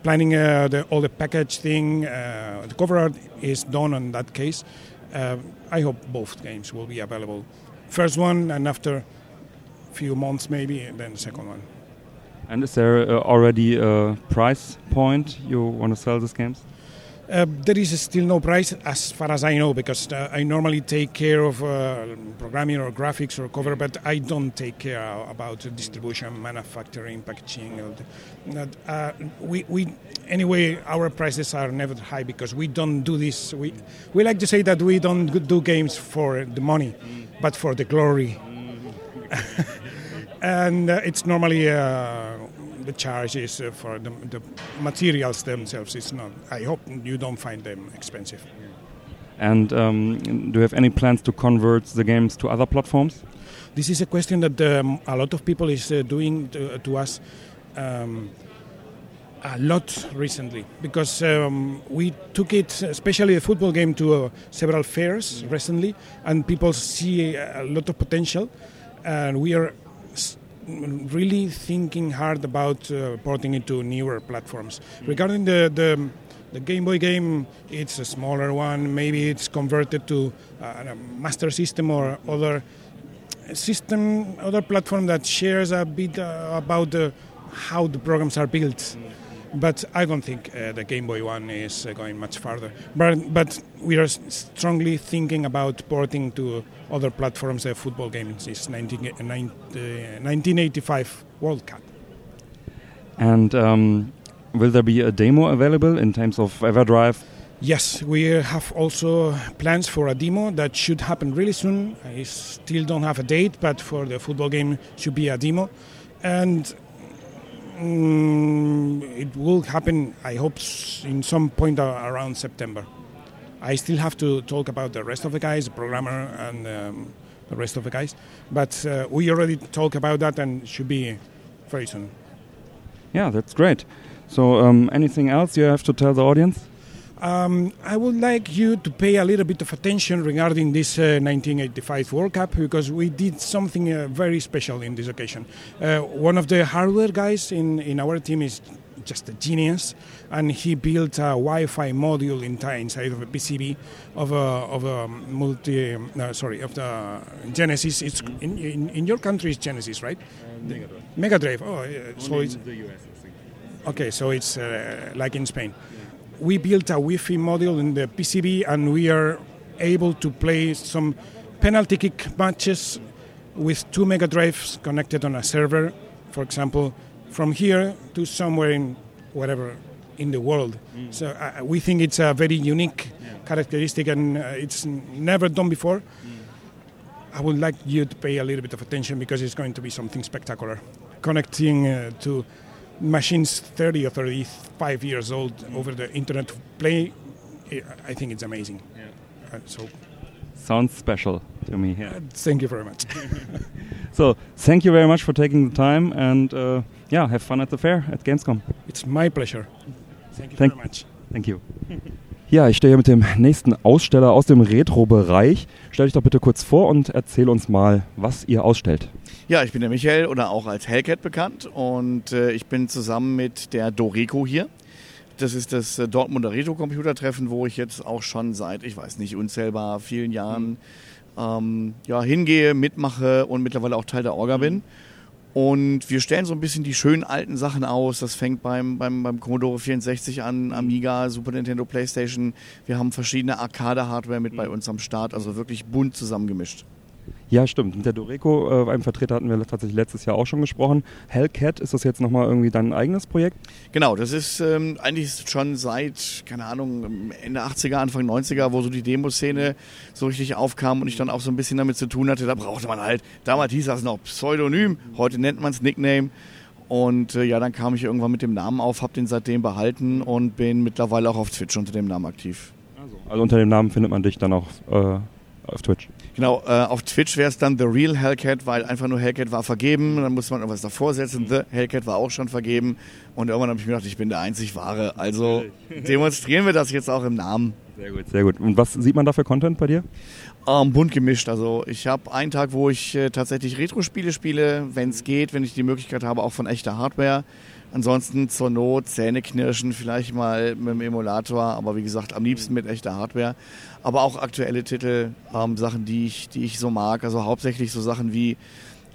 planning uh, the, all the package thing. Uh, the cover art is done on that case. Uh, I hope both games will be available. First one, and after a few months, maybe, then the second one. And is there uh, already a price point you want to sell these games? Uh, there is still no price as far as I know because uh, I normally take care of uh, programming or graphics or cover, but I don't take care about distribution, manufacturing, packaging. Uh, we, we, anyway, our prices are never high because we don't do this. We, we like to say that we don't do games for the money, but for the glory. and uh, it's normally uh, the charges uh, for the, the, materials themselves. It's not. I hope you don't find them expensive. And um, do you have any plans to convert the games to other platforms? This is a question that um, a lot of people is uh, doing to, to us. Um, a lot recently because um, we took it, especially the football game, to uh, several fairs recently, and people see a lot of potential, and we are really thinking hard about uh, porting it to newer platforms. Regarding the, the, the Game Boy game, it's a smaller one. Maybe it's converted to uh, a Master System or other system, other platform that shares a bit uh, about the, how the programs are built. Mm but I don't think uh, the Game Boy One is uh, going much farther. But, but we are strongly thinking about porting to other platforms the football games. It's 19, uh, 1985 World Cup. And um, will there be a demo available in terms of EverDrive? Yes, we have also plans for a demo that should happen really soon. I still don't have a date, but for the football game should be a demo. And Mm, it will happen, I hope, in some point around September. I still have to talk about the rest of the guys, the programmer, and um, the rest of the guys. But uh, we already talked about that and should be very soon. Yeah, that's great. So, um, anything else you have to tell the audience? Um, I would like you to pay a little bit of attention regarding this uh, 1985 World Cup because we did something uh, very special in this occasion. Uh, one of the hardware guys in, in our team is just a genius, and he built a Wi-Fi module in, inside of a PCB of a, of a multi. Uh, sorry, of the Genesis. It's in, in, in your country it's Genesis, right? Mega Drive. Mega Drive. Oh, so it's the US. Okay, so it's uh, like in Spain we built a Wi-Fi module in the PCB, and we are able to play some penalty kick matches with two Mega Drives connected on a server, for example, from here to somewhere in whatever in the world. Mm. So uh, we think it's a very unique yeah. characteristic, and uh, it's never done before. Mm. I would like you to pay a little bit of attention because it's going to be something spectacular. Connecting uh, to machines 30 or 35 years old mm. over the internet play, I think it's amazing. Yeah. Uh, so sounds special to me. Yeah. Uh, thank you very much. so thank you very much for taking the time and uh, yeah, have fun at the fair at Gamescom. It's my pleasure. Thank you thank, very much. Thank you. Ja, ich stehe hier mit dem nächsten Aussteller aus dem Retro-Bereich. Stell dich doch bitte kurz vor und erzähl uns mal, was ihr ausstellt. Ja, ich bin der Michael oder auch als Hellcat bekannt und äh, ich bin zusammen mit der Doreco hier. Das ist das äh, Dortmunder Retro-Computertreffen, wo ich jetzt auch schon seit, ich weiß nicht, unzählbar vielen Jahren ähm, ja, hingehe, mitmache und mittlerweile auch Teil der Orga bin. Und wir stellen so ein bisschen die schönen alten Sachen aus. Das fängt beim, beim, beim Commodore 64 an, Amiga, Super Nintendo, Playstation. Wir haben verschiedene Arcade-Hardware mit bei uns am Start, also wirklich bunt zusammengemischt. Ja, stimmt. Mit der Doreco, äh, einem Vertreter hatten wir tatsächlich letztes Jahr auch schon gesprochen. Hellcat, ist das jetzt nochmal irgendwie dein eigenes Projekt? Genau, das ist ähm, eigentlich schon seit, keine Ahnung, Ende 80er, Anfang 90er, wo so die Demoszene so richtig aufkam und ich dann auch so ein bisschen damit zu tun hatte. Da brauchte man halt, damals hieß das noch Pseudonym, heute nennt man es Nickname. Und äh, ja, dann kam ich irgendwann mit dem Namen auf, habe den seitdem behalten und bin mittlerweile auch auf Twitch unter dem Namen aktiv. Also, also unter dem Namen findet man dich dann auch äh, auf Twitch? Genau, äh, auf Twitch wäre es dann The Real Hellcat, weil einfach nur Hellcat war vergeben. Dann musste man irgendwas davor setzen. The Hellcat war auch schon vergeben. Und irgendwann habe ich mir gedacht, ich bin der einzig Wahre. Also demonstrieren wir das jetzt auch im Namen. Sehr gut, sehr gut. Und was sieht man da für Content bei dir? Ähm, bunt gemischt. Also ich habe einen Tag, wo ich äh, tatsächlich Retro-Spiele spiele, wenn es geht, wenn ich die Möglichkeit habe, auch von echter Hardware. Ansonsten zur Not Zähne knirschen, vielleicht mal mit dem Emulator, aber wie gesagt, am liebsten mit echter Hardware. Aber auch aktuelle Titel, ähm, Sachen, die ich, die ich so mag. Also hauptsächlich so Sachen wie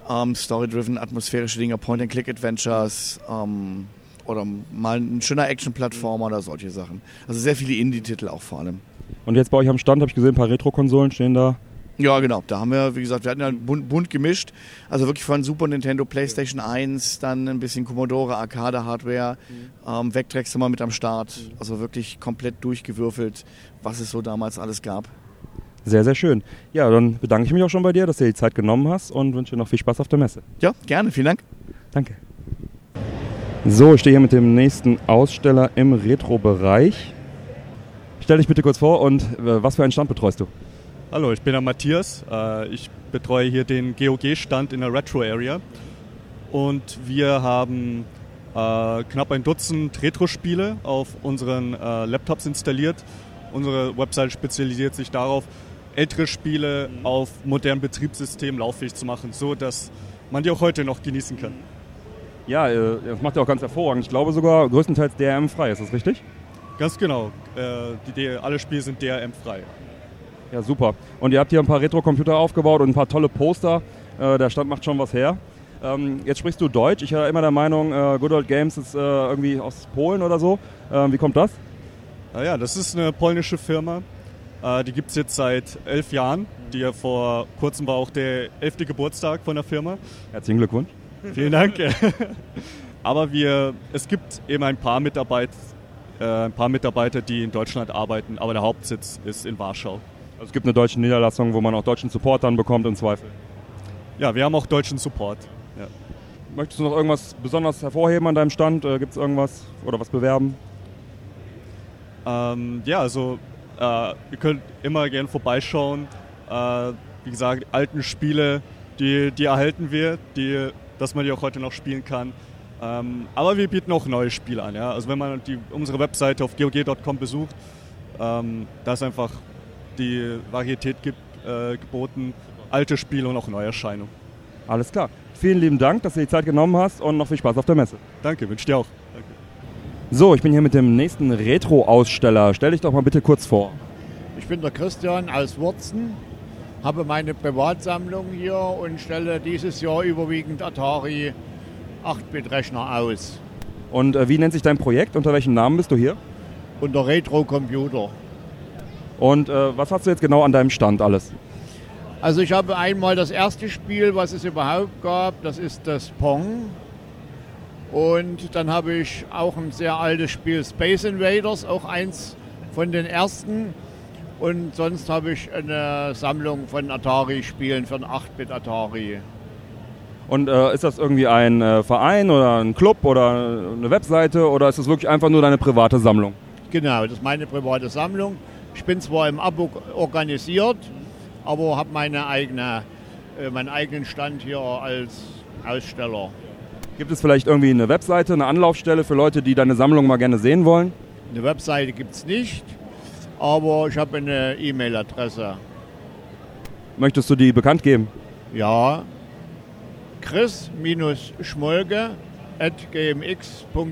ähm, Story-driven, atmosphärische Dinge, Point-and-Click-Adventures ähm, oder mal ein schöner Action-Plattformer oder solche Sachen. Also sehr viele Indie-Titel auch vor allem. Und jetzt bei euch am Stand habe ich gesehen, ein paar Retro-Konsolen stehen da. Ja, genau. Da haben wir, wie gesagt, wir hatten ja bunt, bunt gemischt. Also wirklich von Super Nintendo, PlayStation 1, dann ein bisschen Commodore, Arcade-Hardware, ähm, Vectrex wir mit am Start. Also wirklich komplett durchgewürfelt, was es so damals alles gab. Sehr, sehr schön. Ja, dann bedanke ich mich auch schon bei dir, dass du dir die Zeit genommen hast und wünsche dir noch viel Spaß auf der Messe. Ja, gerne. Vielen Dank. Danke. So, ich stehe hier mit dem nächsten Aussteller im Retro-Bereich. Stell dich bitte kurz vor und äh, was für einen Stand betreust du? Hallo, ich bin der Matthias. Äh, Ich betreue hier den GOG-Stand in der Retro-Area. Und wir haben äh, knapp ein Dutzend Retro-Spiele auf unseren äh, Laptops installiert. Unsere Website spezialisiert sich darauf, ältere Spiele auf modernen Betriebssystemen lauffähig zu machen, so dass man die auch heute noch genießen kann. Ja, das macht ja auch ganz hervorragend. Ich glaube sogar größtenteils DRM-frei, ist das richtig? Ganz genau. Alle Spiele sind DRM-frei. Ja, super. Und ihr habt hier ein paar Retro-Computer aufgebaut und ein paar tolle Poster. Äh, der Stand macht schon was her. Ähm, jetzt sprichst du Deutsch. Ich war immer der Meinung, äh, Good Old Games ist äh, irgendwie aus Polen oder so. Ähm, wie kommt das? Naja, das ist eine polnische Firma. Äh, die gibt es jetzt seit elf Jahren. Die ja vor kurzem war auch der elfte Geburtstag von der Firma. Herzlichen Glückwunsch. Vielen Dank. Aber wir, es gibt eben ein paar, Mitarbeit, äh, ein paar Mitarbeiter, die in Deutschland arbeiten, aber der Hauptsitz ist in Warschau. Also es gibt eine deutsche Niederlassung, wo man auch deutschen Support dann bekommt im Zweifel. Ja, wir haben auch deutschen Support. Ja. Möchtest du noch irgendwas besonders hervorheben an deinem Stand? Äh, gibt es irgendwas oder was bewerben? Ähm, ja, also äh, ihr könnt immer gerne vorbeischauen. Äh, wie gesagt, alten Spiele, die, die erhalten wir, die, dass man die auch heute noch spielen kann. Ähm, aber wir bieten auch neue Spiele an. Ja? Also wenn man die, unsere Webseite auf gog.com besucht, ähm, da ist einfach die Varietät gibt, äh, geboten, alte Spiele und auch Neuerscheinungen. Alles klar. Vielen lieben Dank, dass du die Zeit genommen hast und noch viel Spaß auf der Messe. Danke, wünsche dir auch. Danke. So, ich bin hier mit dem nächsten Retro-Aussteller. Stell dich doch mal bitte kurz vor. Ich bin der Christian aus Wurzen, habe meine Privatsammlung hier und stelle dieses Jahr überwiegend Atari 8-Bit-Rechner aus. Und äh, wie nennt sich dein Projekt? Unter welchem Namen bist du hier? Unter Retro Computer. Und äh, was hast du jetzt genau an deinem Stand alles? Also ich habe einmal das erste Spiel, was es überhaupt gab, das ist das Pong. Und dann habe ich auch ein sehr altes Spiel Space Invaders, auch eins von den ersten. Und sonst habe ich eine Sammlung von Atari-Spielen für ein 8-Bit Atari. Und äh, ist das irgendwie ein äh, Verein oder ein Club oder eine Webseite oder ist das wirklich einfach nur deine private Sammlung? Genau, das ist meine private Sammlung. Ich bin zwar im Abo organisiert, aber habe meine eigene, äh, meinen eigenen Stand hier als Aussteller. Gibt es vielleicht irgendwie eine Webseite, eine Anlaufstelle für Leute, die deine Sammlung mal gerne sehen wollen? Eine Webseite gibt es nicht, aber ich habe eine E-Mail-Adresse. Möchtest du die bekannt geben? Ja, chris-schmolke at gmx.net.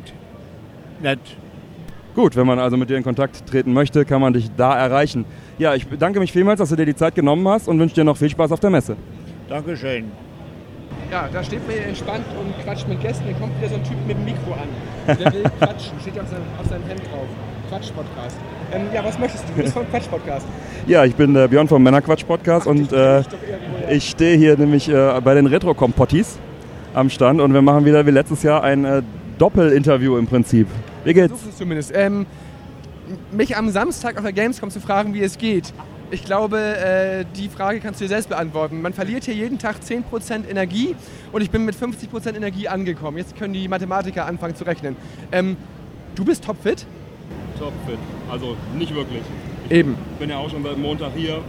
Gut, wenn man also mit dir in Kontakt treten möchte, kann man dich da erreichen. Ja, ich bedanke mich vielmals, dass du dir die Zeit genommen hast und wünsche dir noch viel Spaß auf der Messe. Dankeschön. Ja, da steht man entspannt und quatscht mit Gästen. Dann kommt wieder so ein Typ mit dem Mikro an. Der will quatschen, steht auf seinem, auf seinem Hemd drauf. Quatsch-Podcast. Ähm, ja, was möchtest du? Du bist vom Quatsch-Podcast. Ja, ich bin äh, Björn vom Männerquatsch-Podcast und äh, ich stehe hier nämlich äh, bei den Retro-Kompottis am Stand und wir machen wieder wie letztes Jahr ein äh, Doppelinterview im Prinzip. Wie geht's? Versuch es zumindest. Ähm, mich am Samstag auf der Gamescom zu fragen, wie es geht. Ich glaube, äh, die Frage kannst du dir selbst beantworten. Man verliert hier jeden Tag 10% Energie und ich bin mit 50% Energie angekommen. Jetzt können die Mathematiker anfangen zu rechnen. Ähm, du bist topfit? Topfit. Also nicht wirklich. Eben. Ich bin ja auch schon seit Montag hier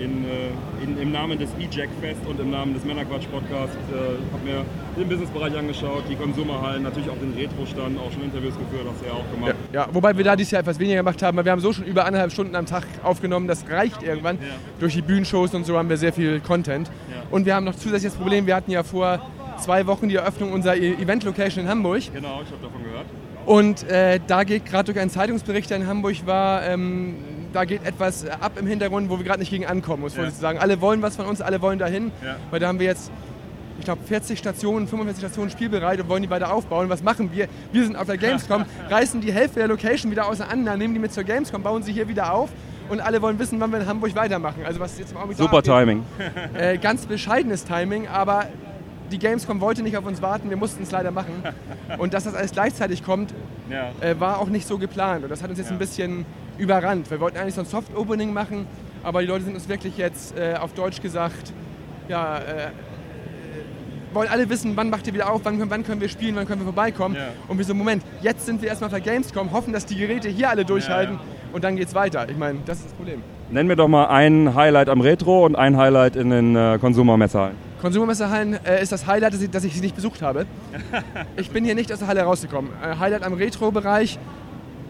in, äh, in, im Namen des E-Jack Fest und im Namen des Männerquatsch Podcasts. Äh, habe mir den Businessbereich angeschaut, die Konsumerhallen, natürlich auch den Retro-Stand, auch schon Interviews geführt, hast du ja auch gemacht. Ja, wobei wir da dieses Jahr etwas weniger gemacht haben, weil wir haben so schon über anderthalb Stunden am Tag aufgenommen, das reicht irgendwann. Ja. Durch die Bühnenshows und so haben wir sehr viel Content. Ja. Und wir haben noch zusätzliches Problem, wir hatten ja vor zwei Wochen die Eröffnung unserer E- Event-Location in Hamburg. Genau, ich habe davon gehört. Und äh, da geht gerade durch einen Zeitungsbericht, der in Hamburg war, ähm, da geht etwas ab im Hintergrund, wo wir gerade nicht gegen ankommen, muss Ja. ich sagen. Alle wollen was von uns, alle wollen dahin, Ja. weil da haben wir jetzt ich glaube, 40 Stationen, 45 Stationen spielbereit und wollen die weiter aufbauen. Was machen wir? Wir sind auf der Gamescom, reißen die Hälfte der Location wieder auseinander, nehmen die mit zur Gamescom, bauen sie hier wieder auf und alle wollen wissen, wann wir in Hamburg weitermachen. Also was jetzt im Augenblick Super da. Timing. Äh, ganz bescheidenes Timing, aber die Gamescom wollte nicht auf uns warten, wir mussten es leider machen. Und dass das alles gleichzeitig kommt, Ja. äh, war auch nicht so geplant. Und das hat uns jetzt ein bisschen überrannt. Wir wollten eigentlich so ein Soft-Opening machen, aber die Leute sind uns wirklich jetzt äh, auf Deutsch gesagt, ja, äh, wollen alle wissen, wann macht ihr wieder auf, wann, wann können wir spielen, wann können wir vorbeikommen. Ja. Und wir so, Moment, jetzt sind wir erstmal der Gamescom, hoffen, dass die Geräte hier alle durchhalten und dann geht's weiter. Ich meine, das ist das Problem. Nenn mir doch mal ein Highlight am Retro und ein Highlight in den äh, Konsumermessehallen. Konsumermessehallen äh, ist das Highlight, dass ich, dass ich sie nicht besucht habe. Ich bin hier nicht aus der Halle rausgekommen. Äh, Highlight am Retro-Bereich.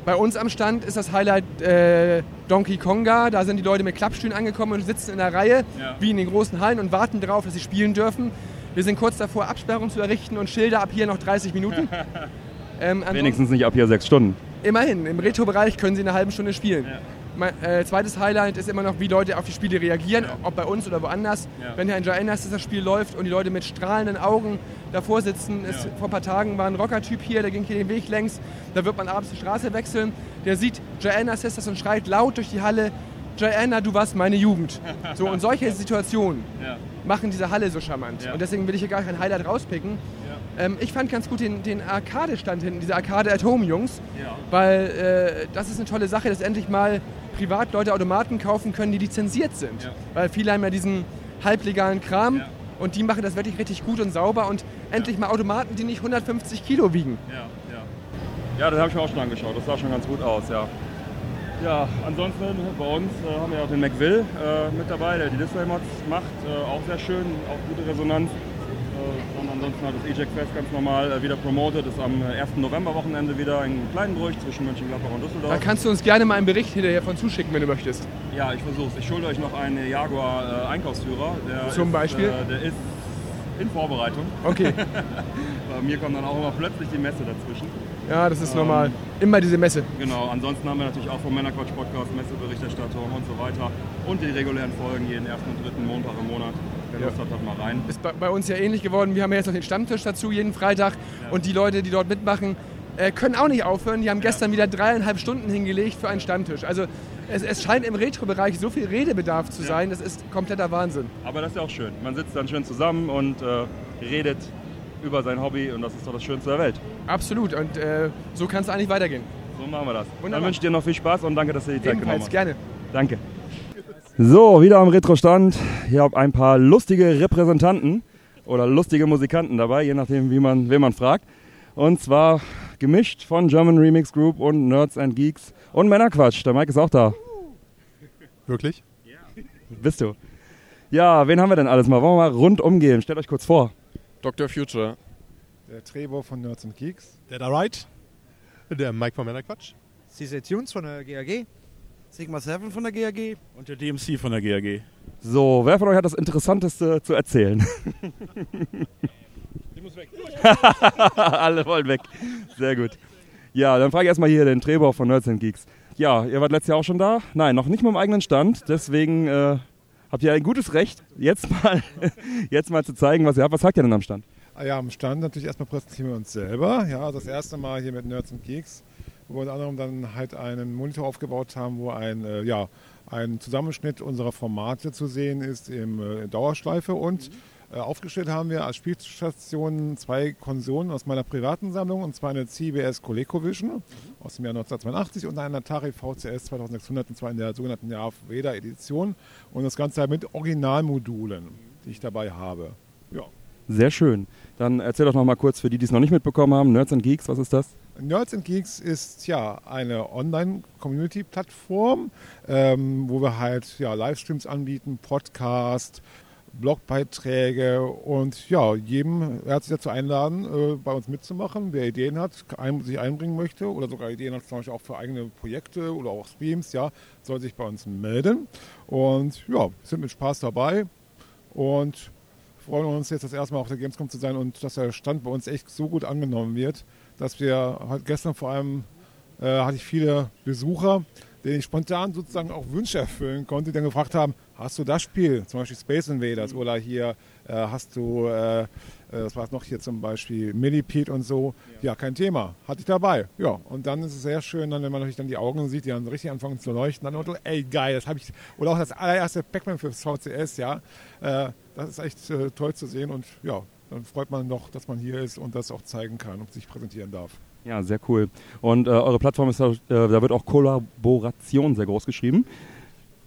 Bei uns am Stand ist das Highlight äh, Donkey Konga. Da sind die Leute mit Klappstühlen angekommen und sitzen in der Reihe, Ja. wie in den großen Hallen, und warten darauf, dass sie spielen dürfen. Wir sind kurz davor, Absperrungen zu errichten und Schilder ab hier noch 30 Minuten. Ähm, Wenigstens nicht ab hier sechs Stunden. Immerhin, im Retro-Bereich können sie in einer halben Stunde spielen. Mein äh, zweites Highlight ist immer noch, wie Leute auf die Spiele reagieren, ob bei uns oder woanders. Ja. Wenn hier ein Giannas das Spiel läuft und die Leute mit strahlenden Augen davor sitzen. Es, vor ein paar Tagen war ein Rocker-Typ hier, der ging hier den Weg längs. Da wird man abends die Straße wechseln. Der sieht Gianna Sisters und schreit laut durch die Halle, Gianna, du warst meine Jugend. So, und solche Situationen Ja. machen diese Halle so charmant. Ja. Und deswegen will ich hier gar kein Highlight rauspicken. Ähm, ich fand ganz gut den, den Arcade-Stand hinten, diese Arcade at Home Jungs. Ja. Weil äh, das ist eine tolle Sache, dass endlich mal Privatleute Automaten kaufen können, die lizenziert sind. Ja. Weil viele haben ja diesen halblegalen Kram und die machen das wirklich richtig gut und sauber und endlich mal Automaten, die nicht 150 Kilo wiegen. Ja, ja. Ja, das habe ich mir auch schon angeschaut. Das sah schon ganz gut aus, ja. Ja, ansonsten bei uns äh, haben wir ja auch den McVille äh, mit dabei, der die Display-Mods macht. Äh, auch sehr schön, auch gute Resonanz. Äh, und ansonsten hat das Eject Fest ganz normal äh, wieder promotet. Ist am äh, 1. November-Wochenende wieder in Kleinbrüch zwischen Mönchengladbach und Düsseldorf. Da kannst du uns gerne mal einen Bericht hinterher von zuschicken, wenn du möchtest. Ja, ich versuch's. Ich schulde euch noch einen Jaguar äh, Zum ist, Beispiel? Äh, der ist in Vorbereitung. Okay. Bei mir kommt dann auch immer plötzlich die Messe dazwischen. Ja, das ist Ähm, normal. Immer diese Messe. Genau, ansonsten haben wir natürlich auch vom Männerquatsch Podcast Messeberichterstattung und so weiter. Und die regulären Folgen jeden ersten und dritten Montag im Monat. Wer Ja. Lust hat, hört mal rein. Ist bei, bei uns ja ähnlich geworden. Wir haben ja jetzt noch den Stammtisch dazu jeden Freitag. Und die Leute, die dort mitmachen, äh, können auch nicht aufhören. Die haben gestern wieder dreieinhalb Stunden hingelegt für einen Stammtisch. Also es, es scheint im Retro-Bereich so viel Redebedarf zu sein. Das ist kompletter Wahnsinn. Aber das ist ja auch schön. Man sitzt dann schön zusammen und äh, redet über sein Hobby und das ist doch das Schönste der Welt. Absolut. Und äh, so kann es eigentlich weitergehen. So machen wir das. Dann Wunderbar. wünsche ich dir noch viel Spaß und danke, dass du die Zeit genommen Ebenfalls hast. gerne. Danke. So, wieder am Retro-Stand. Hier habe ein paar lustige Repräsentanten oder lustige Musikanten dabei, je nachdem, wie man, wen man fragt. Und zwar gemischt von German Remix Group und Nerds and Geeks und Männerquatsch. Der Mike ist auch da. Wirklich? Bist du. Ja, wen haben wir denn alles mal? Wollen wir mal rundum gehen? Stellt euch kurz vor. Dr. Future. Der Trevor von Nerds and Geeks. Der da right. Der Mike von Männerquatsch. CC Tunes von der GAG. Sigma 7 von der GAG. Und der DMC von der GAG. So, wer von euch hat das Interessanteste zu erzählen? Die muss weg. Alle wollen weg. Sehr gut. Ja, dann frage ich erstmal hier den Trebor von Nerds and Geeks. Ja, ihr wart letztes Jahr auch schon da? Nein, noch nicht mit dem eigenen Stand. Deswegen äh, habt ihr ein gutes Recht, jetzt mal, jetzt mal zu zeigen, was ihr habt. Was habt ihr denn am Stand? Ah ja, am Stand natürlich erstmal präsentieren wir uns selber. Ja, das erste Mal hier mit Nerds and Geeks, unter anderem dann halt einen Monitor aufgebaut haben, wo ein, äh, ja, ein Zusammenschnitt unserer Formate zu sehen ist im äh, Dauerschleife und äh, aufgestellt haben wir als Spielstation zwei Konsolen aus meiner privaten Sammlung und zwar eine CBS ColecoVision aus dem Jahr 1982 und eine Atari VCS 2600 und zwar in der sogenannten Vader Edition und das Ganze halt mit Originalmodulen, die ich dabei habe. Ja. Sehr schön. Dann erzähl doch noch mal kurz für die, die es noch nicht mitbekommen haben. Nerds and Geeks, was ist das? Nerds and Geeks ist ja eine Online-Community-Plattform, ähm, wo wir halt ja, Livestreams anbieten, Podcast, Blogbeiträge und ja, jedem herzlich dazu einladen, äh, bei uns mitzumachen, wer Ideen hat, ein, sich einbringen möchte oder sogar Ideen hat, zum Beispiel auch für eigene Projekte oder auch Streams, ja, soll sich bei uns melden. Und ja, sind mit Spaß dabei und freuen uns jetzt das erste Mal auf der Gamescom zu sein und dass der Stand bei uns echt so gut angenommen wird, dass wir heute gestern vor allem äh, hatte ich viele Besucher, denen ich spontan sozusagen auch Wünsche erfüllen konnte, die dann gefragt haben, hast du das Spiel, zum Beispiel Space Invaders oder hier äh, hast du, äh, äh das war noch hier zum Beispiel Millipede und so, ja. ja. kein Thema, hatte ich dabei. Ja, und dann ist es sehr schön, dann, wenn man natürlich dann die Augen sieht, die dann richtig anfangen zu leuchten, dann und, ey geil, das habe ich, oder auch das allererste Pac-Man für VCS, ja, äh, das ist echt äh, toll zu sehen und ja, dann freut man noch, dass man hier ist und das auch zeigen kann und sich präsentieren darf. Ja, sehr cool. Und äh, eure Plattform ist, äh, da wird auch Kollaboration sehr groß geschrieben.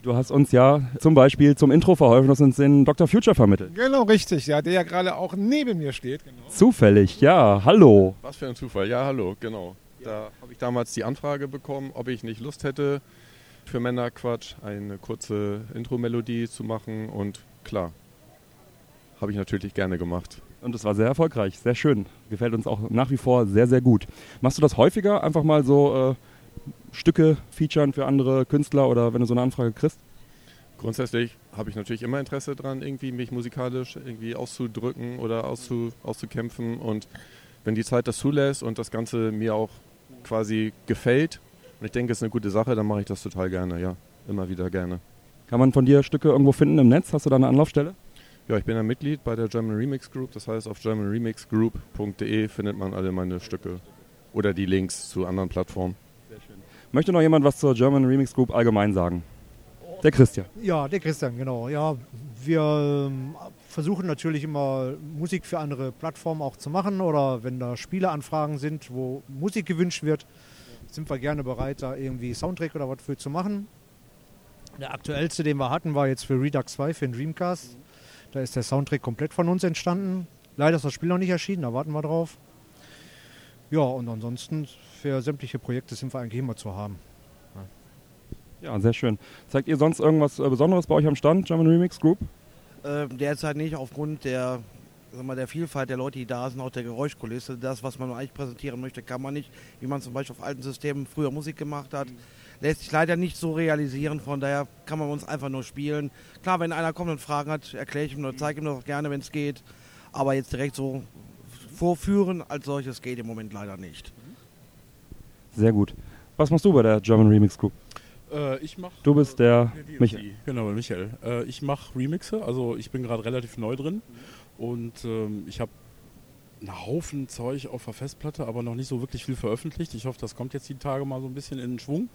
Du hast uns ja zum Beispiel zum Intro verholfen, hast uns den Dr. Future vermittelt. Genau, richtig, ja, der ja gerade auch neben mir steht. Genau. Zufällig, ja, hallo. Was für ein Zufall, ja, hallo, genau. Ja. Da habe ich damals die Anfrage bekommen, ob ich nicht Lust hätte, für Männerquatsch eine kurze Intro-Melodie zu machen und klar, habe ich natürlich gerne gemacht. Und es war sehr erfolgreich, sehr schön. Gefällt uns auch nach wie vor sehr, sehr gut. Machst du das häufiger, einfach mal so äh, Stücke featuren für andere Künstler oder wenn du so eine Anfrage kriegst? Grundsätzlich habe ich natürlich immer Interesse daran, irgendwie mich musikalisch irgendwie auszudrücken oder auszu, auszukämpfen. Und wenn die Zeit das zulässt und das Ganze mir auch quasi gefällt und ich denke, es ist eine gute Sache, dann mache ich das total gerne, ja. Immer wieder gerne. Kann man von dir Stücke irgendwo finden im Netz? Hast du da eine Anlaufstelle? Ja, ich bin ein Mitglied bei der German Remix Group. Das heißt, auf germanremixgroup.de findet man alle meine Stücke oder die Links zu anderen Plattformen. Sehr schön. Möchte noch jemand was zur German Remix Group allgemein sagen? Der Christian. Ja, der Christian, genau. Ja, wir ähm, versuchen natürlich immer Musik für andere Plattformen auch zu machen oder wenn da Spieleanfragen sind, wo Musik gewünscht wird, sind wir gerne bereit, da irgendwie Soundtrack oder was für zu machen. Der aktuellste, den wir hatten, war jetzt für Redux 2 für den Dreamcast. Da ist der Soundtrack komplett von uns entstanden. Leider ist das Spiel noch nicht erschienen, da warten wir drauf. Ja, und ansonsten für sämtliche Projekte sind wir eigentlich immer zu haben. Ja, sehr schön. Zeigt ihr sonst irgendwas äh, Besonderes bei euch am Stand, German Remix Group? Äh, derzeit nicht, aufgrund der, sag mal, der Vielfalt der Leute, die da sind, auch der Geräuschkulisse. Das, was man eigentlich präsentieren möchte, kann man nicht, wie man zum Beispiel auf alten Systemen früher Musik gemacht hat. Mhm lässt sich leider nicht so realisieren. Von daher kann man uns einfach nur spielen. Klar, wenn einer kommt und Fragen hat, erkläre ich ihm oder zeige ihm das auch gerne, wenn es geht. Aber jetzt direkt so vorführen als solches geht im Moment leider nicht. Sehr gut. Was machst du bei der German Remix Group? Äh, ich mach, du bist der äh, Michael. Genau, Michael. Äh, ich mache Remixe, also ich bin gerade relativ neu drin und ähm, ich habe einen Haufen Zeug auf der Festplatte, aber noch nicht so wirklich viel veröffentlicht. Ich hoffe, das kommt jetzt die Tage mal so ein bisschen in den Schwung.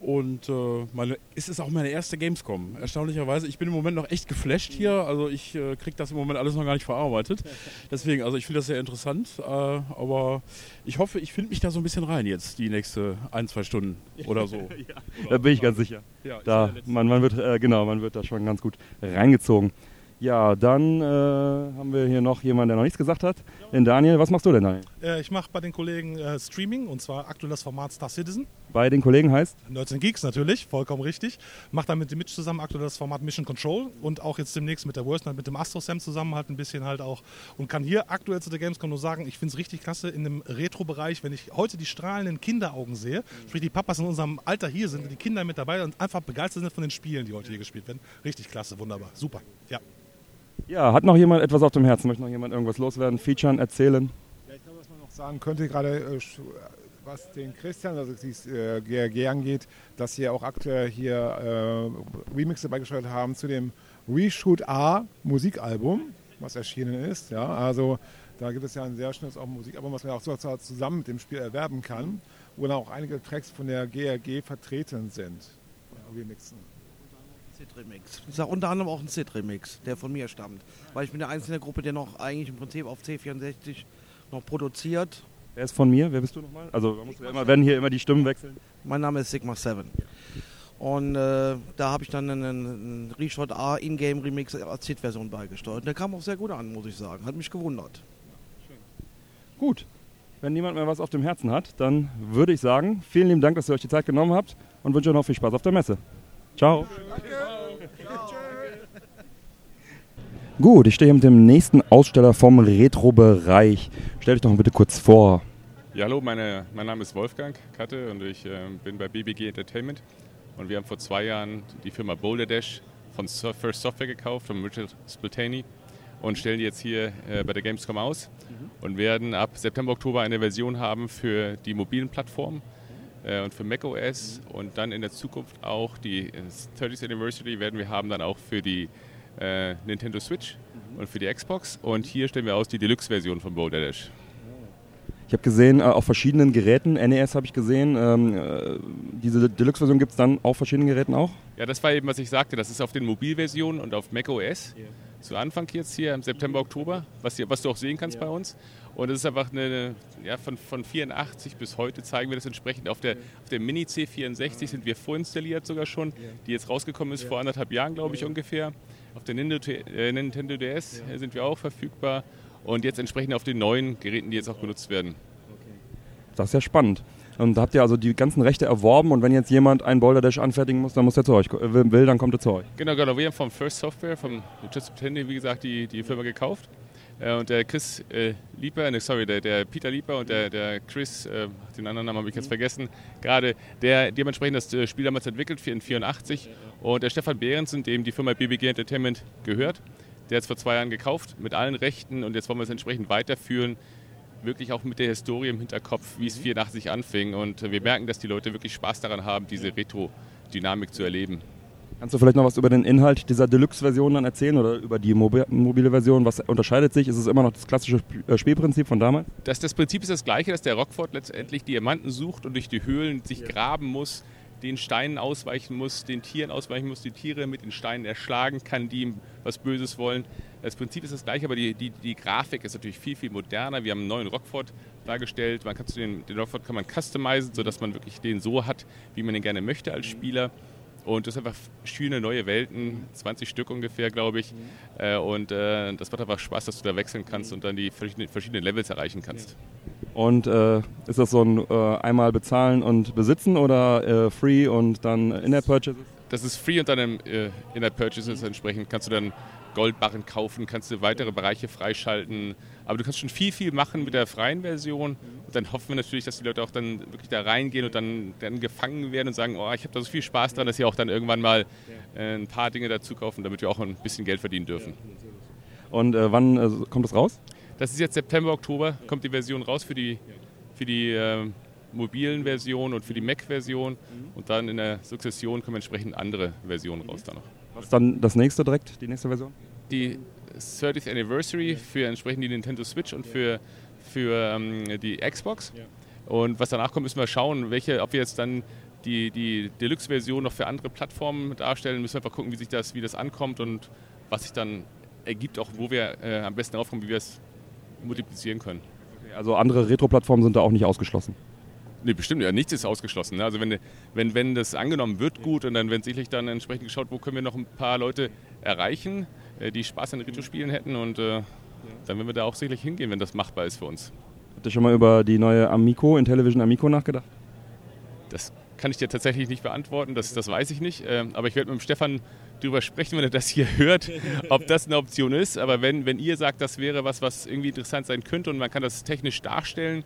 Und äh, meine, es ist auch meine erste Gamescom. Erstaunlicherweise, ich bin im Moment noch echt geflasht hier. Also ich äh, kriege das im Moment alles noch gar nicht verarbeitet. Deswegen, also ich finde das sehr interessant. Äh, aber ich hoffe, ich finde mich da so ein bisschen rein jetzt, die nächste ein, zwei Stunden oder so. ja, da bin ich ganz sicher. Ja, da, man, man, wird, äh, genau, man wird da schon ganz gut reingezogen. Ja, dann äh, haben wir hier noch jemanden, der noch nichts gesagt hat. Den Daniel, was machst du denn, Daniel? Äh, ich mache bei den Kollegen äh, Streaming und zwar aktuelles Format Star Citizen. Bei den Kollegen heißt? Nerds and Geeks natürlich, vollkommen richtig. Mache dann mit dem Mitch zusammen aktuelles Format Mission Control und auch jetzt demnächst mit der Worst mit dem Astro Sam zusammen halt ein bisschen halt auch und kann hier aktuell zu der Gamescom nur sagen, ich finde es richtig klasse in dem Retro-Bereich, wenn ich heute die strahlenden Kinderaugen sehe, sprich die Papas in unserem Alter hier sind, die Kinder mit dabei und einfach begeistert sind von den Spielen, die heute hier gespielt werden. Richtig klasse, wunderbar, super, ja. Ja, hat noch jemand etwas auf dem Herzen? Möchte noch jemand irgendwas loswerden, featuren, erzählen? Ja, ich glaube, was man noch sagen könnte, gerade äh, was den Christian, also die äh, GRG angeht, dass sie auch aktuell hier äh, Remixe beigestellt haben zu dem Reshoot A Musikalbum, was erschienen ist. Ja, also da gibt es ja ein sehr schönes auch Musikalbum, was man auch so zusammen mit dem Spiel erwerben kann, wo dann auch einige Tracks von der GRG vertreten sind. Remixen. Cid-Remix. Ich sage unter anderem auch ein Cid-Remix, der von mir stammt. Weil ich bin der einzige Gruppe, der noch eigentlich im Prinzip auf C64 noch produziert. Wer ist von mir? Wer bist du nochmal? Also ja immer, werden hier immer die Stimmen wechseln. Mein Name ist Sigma 7. Und äh, da habe ich dann einen, einen Reshot A Ingame Remix als Cid-Version beigesteuert. Der kam auch sehr gut an, muss ich sagen. Hat mich gewundert. Gut. Wenn niemand mehr was auf dem Herzen hat, dann würde ich sagen, vielen lieben Dank, dass ihr euch die Zeit genommen habt und wünsche euch noch viel Spaß auf der Messe. Ciao. Gut, ich stehe hier mit dem nächsten Aussteller vom Retro-Bereich. Stell dich doch mal bitte kurz vor. Ja, hallo, meine, mein Name ist Wolfgang Katte und ich äh, bin bei BBG Entertainment. Und wir haben vor zwei Jahren die Firma Boulder Dash von First Software gekauft, von Richard Splatani und stellen die jetzt hier äh, bei der Gamescom aus mhm. und werden ab September, Oktober eine Version haben für die mobilen Plattformen und für macOS und dann in der Zukunft auch die 30th Anniversary werden wir haben dann auch für die äh, Nintendo Switch und für die Xbox. Und hier stellen wir aus die Deluxe-Version von Boulder Dash. Ich habe gesehen, äh, auf verschiedenen Geräten, NES habe ich gesehen, ähm, äh, diese Deluxe-Version gibt es dann auf verschiedenen Geräten auch? Ja, das war eben, was ich sagte. Das ist auf den Mobilversionen und auf macOS. Yeah. Zu Anfang jetzt hier im September, Oktober, was, hier, was du auch sehen kannst yeah. bei uns. Und es ist einfach eine, ja, von, von 84 bis heute zeigen wir das entsprechend. Auf der, auf der Mini C64 sind wir vorinstalliert sogar schon, die jetzt rausgekommen ist vor anderthalb Jahren, glaube ich, ungefähr. Auf der Nintendo, äh, DS sind wir auch verfügbar und jetzt entsprechend auf den neuen Geräten, die jetzt auch genutzt werden. Das ist ja spannend. Und da habt ihr also die ganzen Rechte erworben und wenn jetzt jemand einen Boulder Dash anfertigen muss, dann muss er zu euch. Will, dann kommt er zu euch. Genau, genau. Wir haben vom First Software, vom Just Pretending, wie gesagt, die, die Firma gekauft. Äh, und der Chris äh, Lieper, ne, sorry, der, der, Peter Lieper und der, der Chris, äh, den anderen Namen habe ich jetzt vergessen, gerade der dementsprechend das äh, Spiel damals entwickelt für in 84 und der Stefan Behrensen, dem die Firma BBG Entertainment gehört, der hat es vor zwei Jahren gekauft mit allen Rechten und jetzt wollen wir es entsprechend weiterführen wirklich auch mit der Historie im Hinterkopf, wie es 84 mhm. anfing. Und wir merken, dass die Leute wirklich Spaß daran haben, diese Retro-Dynamik zu erleben. Kannst du vielleicht noch was über den Inhalt dieser Deluxe-Version dann erzählen oder über die mobile Version? Was unterscheidet sich? Ist es immer noch das klassische äh, Spielprinzip von damals? Das, das Prinzip ist das gleiche, dass der Rockford letztendlich Diamanten sucht und durch die Höhlen sich graben muss, den Steinen ausweichen muss, den Tieren ausweichen muss, die Tiere mit den Steinen erschlagen kann, die ihm was Böses wollen. Das Prinzip ist das gleiche, aber die, die, die Grafik ist natürlich viel, viel moderner. Wir haben einen neuen Rockford dargestellt. Man kann den, den Rockford kann man customizen, sodass man wirklich den so hat, wie man ihn gerne möchte als Spieler. Und das sind einfach schöne neue Welten, 20 Stück ungefähr, glaube ich. Äh, und äh, das macht einfach Spaß, dass du da wechseln kannst und dann die verschiedenen Levels erreichen kannst. Und äh, ist das so ein äh, einmal bezahlen und besitzen oder äh, free und dann In-App-Purchases? Das ist free und dann im äh, In-App-Purchases entsprechend kannst du dann Goldbarren kaufen, kannst du weitere Bereiche freischalten. Aber du kannst schon viel, viel machen mit der freien Version. Und dann hoffen wir natürlich, dass die Leute auch dann wirklich da reingehen und dann, dann gefangen werden und sagen, oh, ich habe da so viel Spaß dran, dass sie auch dann irgendwann mal äh, ein paar Dinge dazu kaufen, damit wir auch ein bisschen Geld verdienen dürfen. Und äh, wann äh, kommt das raus? Das ist jetzt September, Oktober, kommt die Version raus für die, für die äh, mobilen Version und für die Mac-Version. Und dann in der Sukzession kommen entsprechend andere Versionen raus dann noch. Was ist dann das nächste direkt, die nächste Version? Die 30th Anniversary für entsprechend die Nintendo Switch und für, für ähm, die Xbox. Und was danach kommt, müssen wir schauen, welche, ob wir jetzt dann die, die Deluxe-Version noch für andere Plattformen darstellen, müssen wir einfach gucken, wie sich das, wie das ankommt und was sich dann ergibt, auch wo wir äh, am besten aufkommen, wie wir es multiplizieren können. Okay, also andere Retro-Plattformen sind da auch nicht ausgeschlossen? Nee, bestimmt, ja, nichts ist ausgeschlossen. Ne? Also wenn, wenn, wenn das angenommen wird, gut, und dann wird sicherlich dann entsprechend geschaut, wo können wir noch ein paar Leute erreichen, die Spaß an Retro-Spielen hätten und äh, dann werden wir da auch sicherlich hingehen, wenn das machbar ist für uns. Habt ihr schon mal über die neue Amico, Intellivision Amico nachgedacht? Das kann ich dir tatsächlich nicht beantworten, das, das weiß ich nicht. Ähm, aber ich werde mit dem Stefan darüber sprechen, wenn er das hier hört, ob das eine Option ist. Aber wenn, wenn ihr sagt, das wäre was, was irgendwie interessant sein könnte und man kann das technisch darstellen,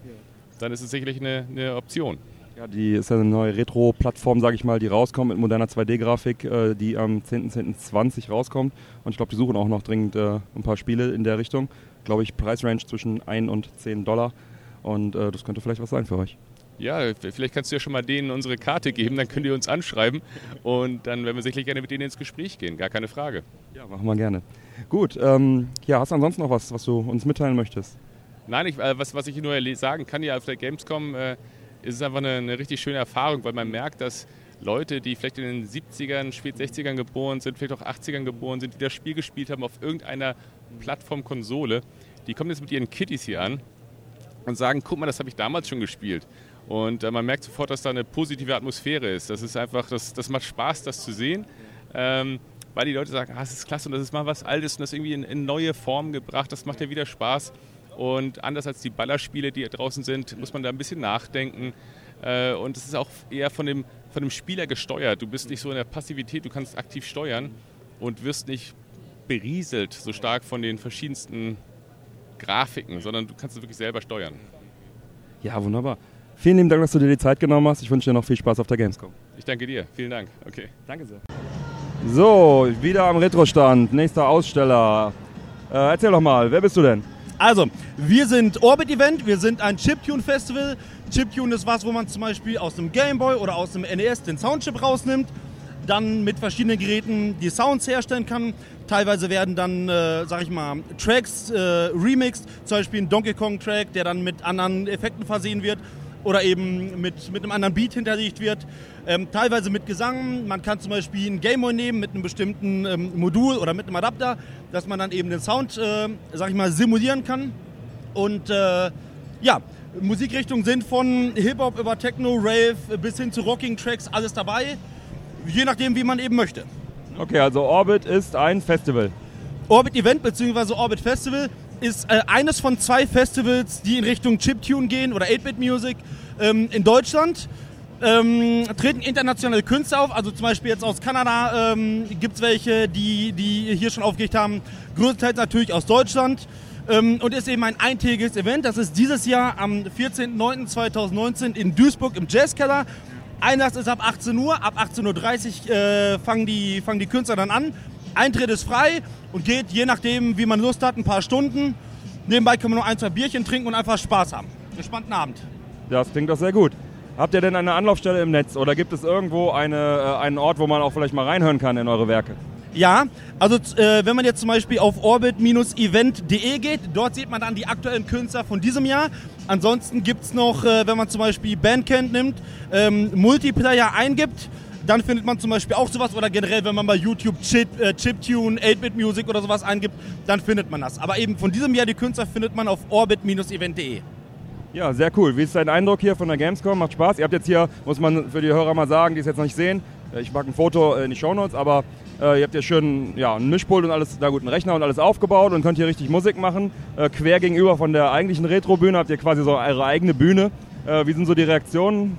dann ist es sicherlich eine, eine Option. Ja, die ist eine neue Retro-Plattform, sage ich mal, die rauskommt mit moderner 2D-Grafik, äh, die am 10.10.20 rauskommt. Und ich glaube, die suchen auch noch dringend äh, ein paar Spiele in der Richtung. Glaube ich, Preisrange zwischen 1 und 10 Dollar. Und äh, das könnte vielleicht was sein für euch. Ja, vielleicht kannst du ja schon mal denen unsere Karte geben, dann können die uns anschreiben und dann werden wir sicherlich gerne mit denen ins Gespräch gehen, gar keine Frage. Ja, machen wir gerne. Gut, ähm, ja, hast du ansonsten noch was, was du uns mitteilen möchtest? Nein, ich, äh, was, was ich nur sagen kann, ja, auf der Gamescom äh, ist es einfach eine, eine, richtig schöne Erfahrung, weil man merkt, dass Leute, die vielleicht in den 70ern, spät 60ern geboren sind, vielleicht auch 80ern geboren sind, die das Spiel gespielt haben auf irgendeiner Plattform, Konsole, die kommen jetzt mit ihren Kitties hier an und sagen, guck mal, das habe ich damals schon gespielt. Und äh, man merkt sofort, dass da eine positive Atmosphäre ist. Das ist einfach, das, das macht Spaß, das zu sehen. Ähm, weil die Leute sagen, ah, das ist klasse und das ist mal was Altes und das irgendwie in, in neue Form gebracht, das macht ja wieder Spaß. Und anders als die Ballerspiele, die draußen sind, muss man da ein bisschen nachdenken. Äh, und es ist auch eher von dem, von dem Spieler gesteuert. Du bist nicht so in der Passivität, du kannst aktiv steuern und wirst nicht berieselt so stark von den verschiedensten Grafiken, sondern du kannst es wirklich selber steuern. Ja, wunderbar. Vielen lieben Dank, dass du dir die Zeit genommen hast. Ich wünsche dir noch viel Spaß auf der Gamescom. Ich danke dir. Vielen Dank. Okay. Danke sehr. So, wieder am Retro-Stand. Nächster Aussteller. Äh, erzähl doch mal, wer bist du denn? Also, wir sind Orbit Event, wir sind ein Chiptune Festival. Chiptune ist was, wo man zum Beispiel aus dem Gameboy oder aus dem NES den Soundchip rausnimmt, dann mit verschiedenen Geräten die Sounds herstellen kann. Teilweise werden dann, äh, sag ich mal, Tracks äh, remixed, zum Beispiel ein Donkey Kong Track, der dann mit anderen Effekten versehen wird oder eben mit, mit einem anderen Beat hinterlegt wird. Ähm, teilweise mit Gesang. Man kann zum Beispiel ein Gameboy nehmen mit einem bestimmten ähm, Modul oder mit einem Adapter, dass man dann eben den Sound, äh, sag ich mal, simulieren kann. Und äh, ja, Musikrichtungen sind von Hip-Hop über Techno, Rave bis hin zu Rocking-Tracks, alles dabei. Je nachdem, wie man eben möchte. Okay, also Orbit ist ein Festival. Orbit Event bzw. Orbit Festival ist äh, eines von zwei Festivals, die in Richtung Chiptune gehen oder 8-Bit Music ähm, in Deutschland. Ähm, treten internationale Künstler auf, also zum Beispiel jetzt aus Kanada ähm, gibt es welche, die, die hier schon aufgelegt haben, größtenteils natürlich aus Deutschland ähm, und ist eben ein eintägiges Event. Das ist dieses Jahr am 14.09.2019 in Duisburg im Jazzkeller. Einlass ist ab 18 Uhr, ab 18.30 Uhr äh, fangen, die, fangen die Künstler dann an. Eintritt ist frei und geht je nachdem, wie man Lust hat, ein paar Stunden. Nebenbei kann man noch ein, zwei Bierchen trinken und einfach Spaß haben. Entspannten Abend. Das klingt doch sehr gut. Habt ihr denn eine Anlaufstelle im Netz oder gibt es irgendwo eine, äh, einen Ort, wo man auch vielleicht mal reinhören kann in eure Werke? Ja, also äh, wenn man jetzt zum Beispiel auf orbit-event.de geht, dort sieht man dann die aktuellen Künstler von diesem Jahr. Ansonsten gibt es noch, äh, wenn man zum Beispiel Bandcamp nimmt, ähm, Multiplayer eingibt, dann findet man zum Beispiel auch sowas oder generell, wenn man bei YouTube Chip, äh, Chiptune, 8-Bit Music oder sowas eingibt, dann findet man das. Aber eben von diesem Jahr die Künstler findet man auf orbit-event.de. Ja, sehr cool. Wie ist dein Eindruck hier von der Gamescom? Macht Spaß. Ihr habt jetzt hier, muss man für die Hörer mal sagen, die es jetzt noch nicht sehen, äh, ich mag ein Foto in die Shownotes, aber äh, ihr habt hier schön ja, einen Mischpult und alles, da gut, einen Rechner und alles aufgebaut und könnt hier richtig Musik machen. Äh, quer gegenüber von der eigentlichen Retro-Bühne habt ihr quasi so eure eigene Bühne. Äh, wie sind so die Reaktionen?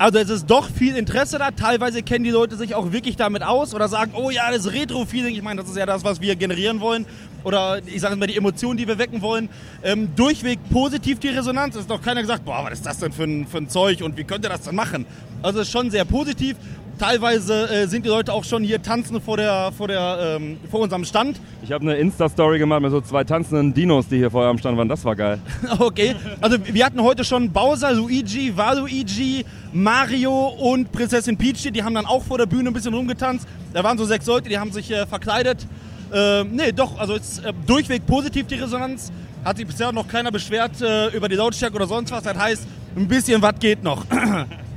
Also es ist doch viel Interesse da. Teilweise kennen die Leute sich auch wirklich damit aus oder sagen, oh ja, das Retro-Feeling. Ich meine, das ist ja das, was wir generieren wollen. Oder ich sage mal, die Emotionen, die wir wecken wollen. Ähm, durchweg positiv die Resonanz. Es ist doch keiner gesagt, boah, was ist das denn für ein, für ein Zeug und wie könnt ihr das denn machen? Also es ist schon sehr positiv. Teilweise äh, sind die Leute auch schon hier tanzen vor, der, vor, der, ähm, vor unserem Stand. Ich habe eine Insta-Story gemacht mit so zwei tanzenden Dinos, die hier vorher am Stand waren. Das war geil. okay, also wir hatten heute schon Bowser, Luigi, Waluigi, Mario und Prinzessin Peach. Die haben dann auch vor der Bühne ein bisschen rumgetanzt. Da waren so sechs Leute, die haben sich äh, verkleidet. Äh, nee, doch, also ist äh, durchweg positiv die Resonanz. Hat sich bisher noch keiner beschwert äh, über die Lautstärke oder sonst was. Das heißt, ein bisschen was geht noch.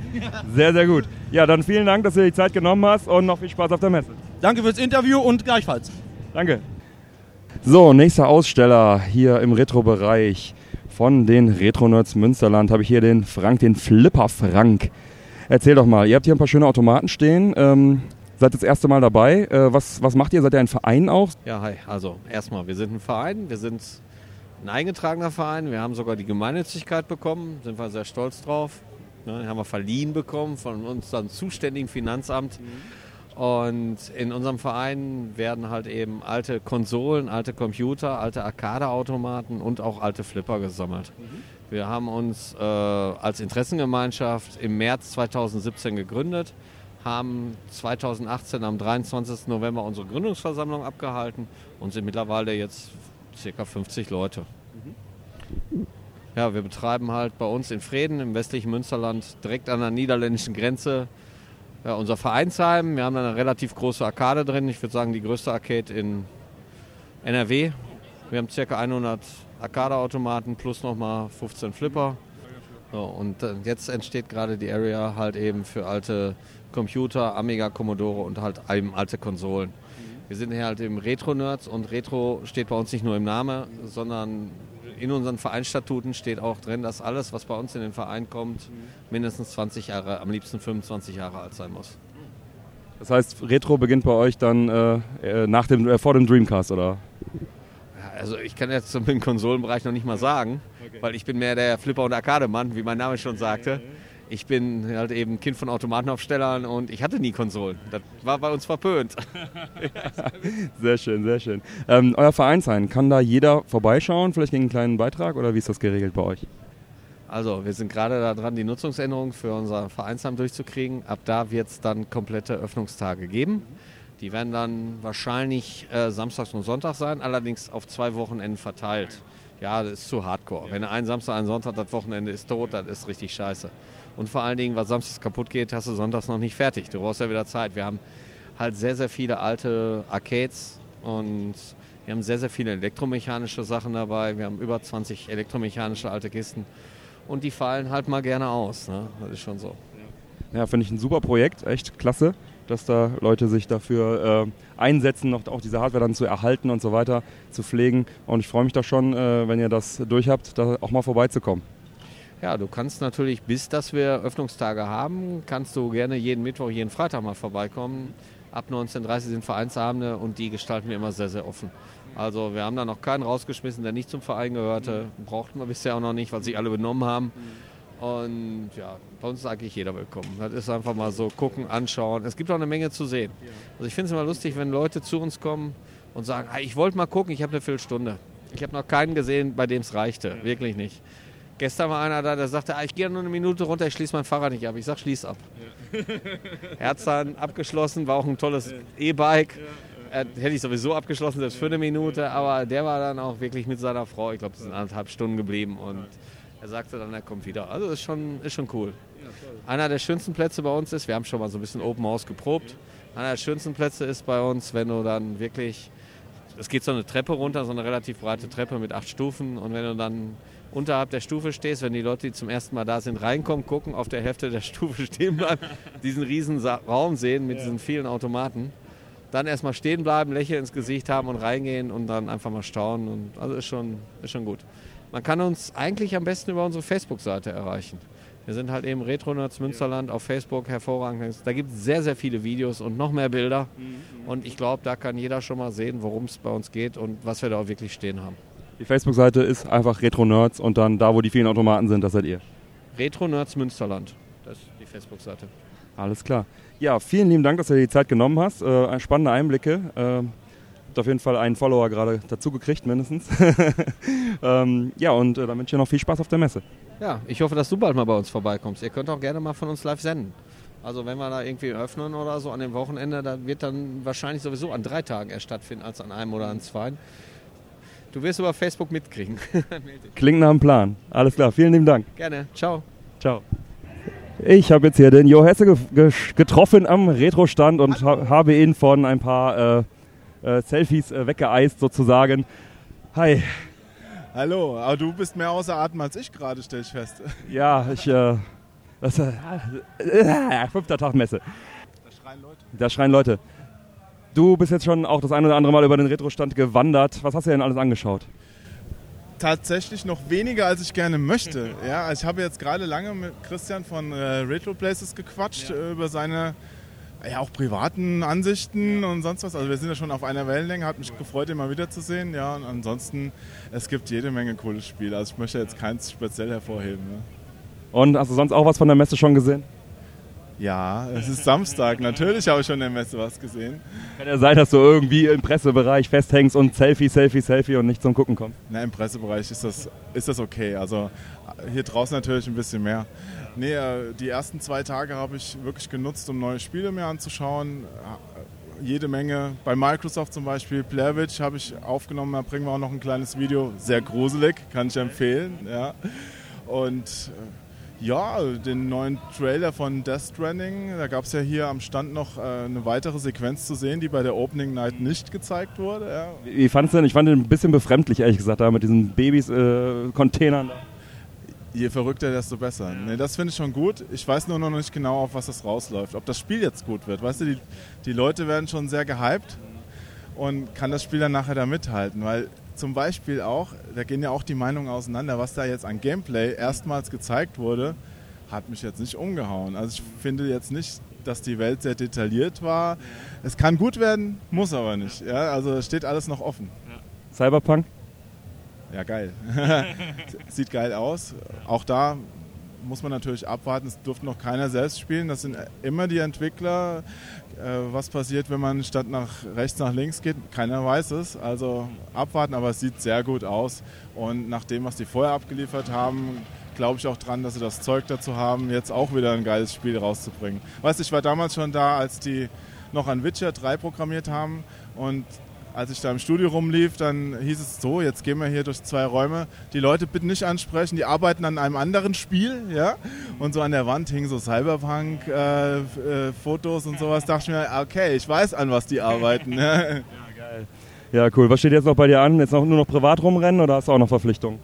Sehr, sehr gut. Ja, dann vielen Dank, dass du dir die Zeit genommen hast und noch viel Spaß auf der Messe. Danke fürs Interview und gleichfalls. Danke. So, nächster Aussteller hier im Retro-Bereich von den Retro-Nerds Münsterland habe ich hier den Frank, den Flipper Frank. Erzähl doch mal, ihr habt hier ein paar schöne Automaten stehen. Ähm, seid das erste Mal dabei. Äh, was, was macht ihr? Seid ihr ein Verein auch? Ja, hi. Also erstmal, wir sind ein Verein. Wir sind ein eingetragener Verein. Wir haben sogar die Gemeinnützigkeit bekommen. Sind wir sehr stolz drauf. Ne, haben wir verliehen bekommen von unserem zuständigen Finanzamt. Und in unserem Verein werden halt eben alte Konsolen, alte Computer, alte Arcade-Automaten und auch alte Flipper gesammelt. Wir haben uns äh, als Interessengemeinschaft im März 2017 gegründet, haben 2018 am 23. November unsere Gründungsversammlung abgehalten und sind mittlerweile jetzt ca. 50 Leute. Ja, wir betreiben halt bei uns in Frieden im westlichen Münsterland direkt an der niederländischen Grenze ja, unser Vereinsheim. Wir haben da eine relativ große Arkade drin. Ich würde sagen, die größte Arcade in NRW. Wir haben ca. 100 Arcade-Automaten plus nochmal 15 Flipper. So, und äh, jetzt entsteht gerade die Area halt eben für alte Computer, Amiga, Commodore und halt eben alte Konsolen. Wir sind hier halt eben Retro-Nerds und Retro steht bei uns nicht nur im Namen, sondern in unseren Vereinsstatuten steht auch drin, dass alles, was bei uns in den Verein kommt, mindestens 20 Jahre, am liebsten 25 Jahre alt sein muss. Das heißt, Retro beginnt bei euch dann äh, äh, nach dem, äh, vor dem Dreamcast, oder? Ja, Also ich kann jetzt zum Konsolenbereich noch nicht mal sagen, weil ich bin mehr der Flipper- und Arcade-Mann, wie mein Name schon sagte. Ich bin halt eben Kind von Automatenaufstellern und ich hatte nie Konsolen. Das war bei uns verpönt. Sehr schön, sehr schön. Ähm, euer Vereinsheim, kann da jeder vorbeischauen, vielleicht gegen einen kleinen Beitrag oder wie ist das geregelt bei euch? Also, wir sind gerade daran, die Nutzungsänderung für unser Vereinsheim durchzukriegen. Ab da wird es dann komplette Öffnungstage geben. Die werden dann wahrscheinlich äh, samstags und Sonntag sein, allerdings auf zwei Wochenenden verteilt. ja, das ist zu hardcore. Wenn du einen Samstag, einen Sonntag, das Wochenende ist tot, das ist richtig scheiße. Und vor allen Dingen, was samstags kaputt geht, hast du sonntags noch nicht fertig. Du brauchst ja wieder Zeit. Wir haben halt sehr, sehr viele alte Arcades und wir haben sehr, sehr viele elektromechanische Sachen dabei. Wir haben über 20 elektromechanische alte Kisten. Und die fallen halt mal gerne aus. Ne? Das ist schon so. Ja, finde ich ein super Projekt, echt klasse, dass da Leute sich dafür äh, einsetzen, noch auch diese Hardware dann zu erhalten und so weiter, zu pflegen. Und ich freue mich da schon, äh, wenn ihr das durch habt, da auch mal vorbeizukommen. Ja, du kannst natürlich, bis dass wir Öffnungstage haben, kannst du gerne jeden Mittwoch, jeden Freitag mal vorbeikommen. Ab 19.30 Uhr sind Vereinsabende und die gestalten wir immer sehr, sehr offen. Also wir haben da noch keinen rausgeschmissen, der nicht zum Verein gehörte. Brauchten wir bisher auch noch nicht, weil sich alle benommen haben. Und ja, bei uns ist eigentlich jeder willkommen. Das ist einfach mal so gucken, anschauen. Es gibt auch eine Menge zu sehen. Also ich finde es immer lustig, wenn Leute zu uns kommen und sagen, ich wollte mal gucken, ich habe eine Viertelstunde. Ich habe noch keinen gesehen, bei dem es reichte. Wirklich nicht. Gestern war einer da, der sagte, ah, ich gehe nur eine Minute runter, ich schließe mein Fahrrad nicht ab. Ich sage, schließ ab. Ja. er dann abgeschlossen, war auch ein tolles E-Bike. Äh, hätte ich sowieso abgeschlossen, selbst für eine Minute, aber der war dann auch wirklich mit seiner Frau, ich glaube, die sind anderthalb Stunden geblieben und er sagte dann, er kommt wieder. Also ist schon, ist schon cool. Einer der schönsten Plätze bei uns ist, wir haben schon mal so ein bisschen Open House geprobt, einer der schönsten Plätze ist bei uns, wenn du dann wirklich, es geht so eine Treppe runter, so eine relativ breite Treppe mit acht Stufen und wenn du dann unterhalb der Stufe stehst, wenn die Leute, die zum ersten Mal da sind, reinkommen, gucken, auf der Hälfte der Stufe stehen bleiben, diesen riesen Raum sehen mit diesen vielen Automaten, dann erstmal stehen bleiben, Lächeln ins Gesicht haben und reingehen und dann einfach mal staunen. Und also ist schon, ist schon gut. Man kann uns eigentlich am besten über unsere Facebook-Seite erreichen. Wir sind halt eben Retro Nerds Münsterland auf Facebook hervorragend. Da gibt es sehr, sehr viele Videos und noch mehr Bilder. Mhm. Und ich glaube, da kann jeder schon mal sehen, worum es bei uns geht und was wir da auch wirklich stehen haben. Die Facebook-Seite ist einfach Retro Nerds und dann da, wo die vielen Automaten sind, das seid ihr. Retro Nerds Münsterland. Das ist die Facebook-Seite. Alles klar. Ja, vielen lieben Dank, dass du dir die Zeit genommen hast. Äh, spannende Einblicke. Äh, habt auf jeden Fall einen Follower gerade dazu gekriegt, mindestens. ähm, ja, und äh, dann wünsche ich dir noch viel Spaß auf der Messe. Ja, ich hoffe, dass du bald mal bei uns vorbeikommst. Ihr könnt auch gerne mal von uns live senden. Also wenn wir da irgendwie öffnen oder so an dem Wochenende, dann wird dann wahrscheinlich sowieso an drei Tagen erst stattfinden als an einem oder an zwei. Du wirst über Facebook mitkriegen. Klingt nach einem Plan. Alles klar, vielen lieben Dank. Gerne. Ciao. Ciao. Ich habe jetzt hier den Jo Hesse ge getroffen am Retro-Stand und ha habe ihn von ein paar äh, äh, Selfies äh, weggeeist sozusagen. Hi. Hallo, aber du bist mehr außer Atem als ich gerade, stelle ich fest. Ja, ich. Äh, das, äh, äh, fünfter Tag Messe. Da schreien Leute. Da schreien Leute. Du bist jetzt schon auch das ein oder andere Mal über den Retro-Stand gewandert. Was hast du denn alles angeschaut? Tatsächlich noch weniger, als ich gerne möchte. Ja, ich habe jetzt gerade lange mit Christian von äh, Retro Places gequatscht ja. über seine ja, auch privaten Ansichten und sonst was. Also wir sind ja schon auf einer Wellenlänge, hat mich gefreut, ihn mal wiederzusehen. Ja, und ansonsten, es gibt jede Menge coole Spiele. Also ich möchte jetzt keins speziell hervorheben. Ne? Und hast du sonst auch was von der Messe schon gesehen? Ja, es ist Samstag. Natürlich habe ich schon in der Messe was gesehen. Kann ja sein, dass du irgendwie im Pressebereich festhängst und Selfie, Selfie, Selfie und nicht zum Gucken kommst. Na, im Pressebereich ist das, ist das okay. Also hier draußen natürlich ein bisschen mehr. Nee, äh, die ersten zwei Tage habe ich wirklich genutzt, um neue Spiele mir anzuschauen. Äh, jede Menge. Bei Microsoft zum Beispiel, Blair Witch habe ich aufgenommen, da bringen wir auch noch ein kleines Video. Sehr gruselig, kann ich empfehlen. Ja. Und äh, ja, den neuen Trailer von Death Stranding, da gab es ja hier am Stand noch eine weitere Sequenz zu sehen, die bei der Opening Night nicht gezeigt wurde. Ja. Wie fandest du denn? Ich fand den ein bisschen befremdlich, ehrlich gesagt, da mit diesen Babys-Containern. Äh, Je verrückter, desto besser. Ja. Nee, das finde ich schon gut. Ich weiß nur noch nicht genau, auf was das rausläuft. Ob das Spiel jetzt gut wird. Weißt du, die, die Leute werden schon sehr gehypt und kann das Spiel dann nachher da mithalten. Weil zum Beispiel auch, da gehen ja auch die Meinungen auseinander, was da jetzt an Gameplay erstmals gezeigt wurde, hat mich jetzt nicht umgehauen. Also ich finde jetzt nicht, dass die Welt sehr detailliert war. Es kann gut werden, muss aber nicht. Ja, also steht alles noch offen. Cyberpunk? Ja, geil. Sieht geil aus. Auch da muss man natürlich abwarten. Es durfte noch keiner selbst spielen. Das sind immer die Entwickler. Äh, was passiert, wenn man statt nach rechts nach links geht? Keiner weiß es. Also abwarten, aber es sieht sehr gut aus. Und nach dem, was die vorher abgeliefert haben, glaube ich auch dran, dass sie das Zeug dazu haben, jetzt auch wieder ein geiles Spiel rauszubringen. Weißt ich war damals schon da, als die noch an Witcher 3 programmiert haben und als ich da im Studio rumlief, dann hieß es so, jetzt gehen wir hier durch zwei Räume. Die Leute bitte nicht ansprechen, die arbeiten an einem anderen Spiel, ja. Und so an der Wand hingen so Cyberpunk-Fotos äh, äh, und sowas. Da dachte ich mir, okay, ich weiß, an was die arbeiten. ja, geil. Ja, cool. Was steht jetzt noch bei dir an? Jetzt noch, nur noch privat rumrennen oder hast du auch noch Verpflichtungen?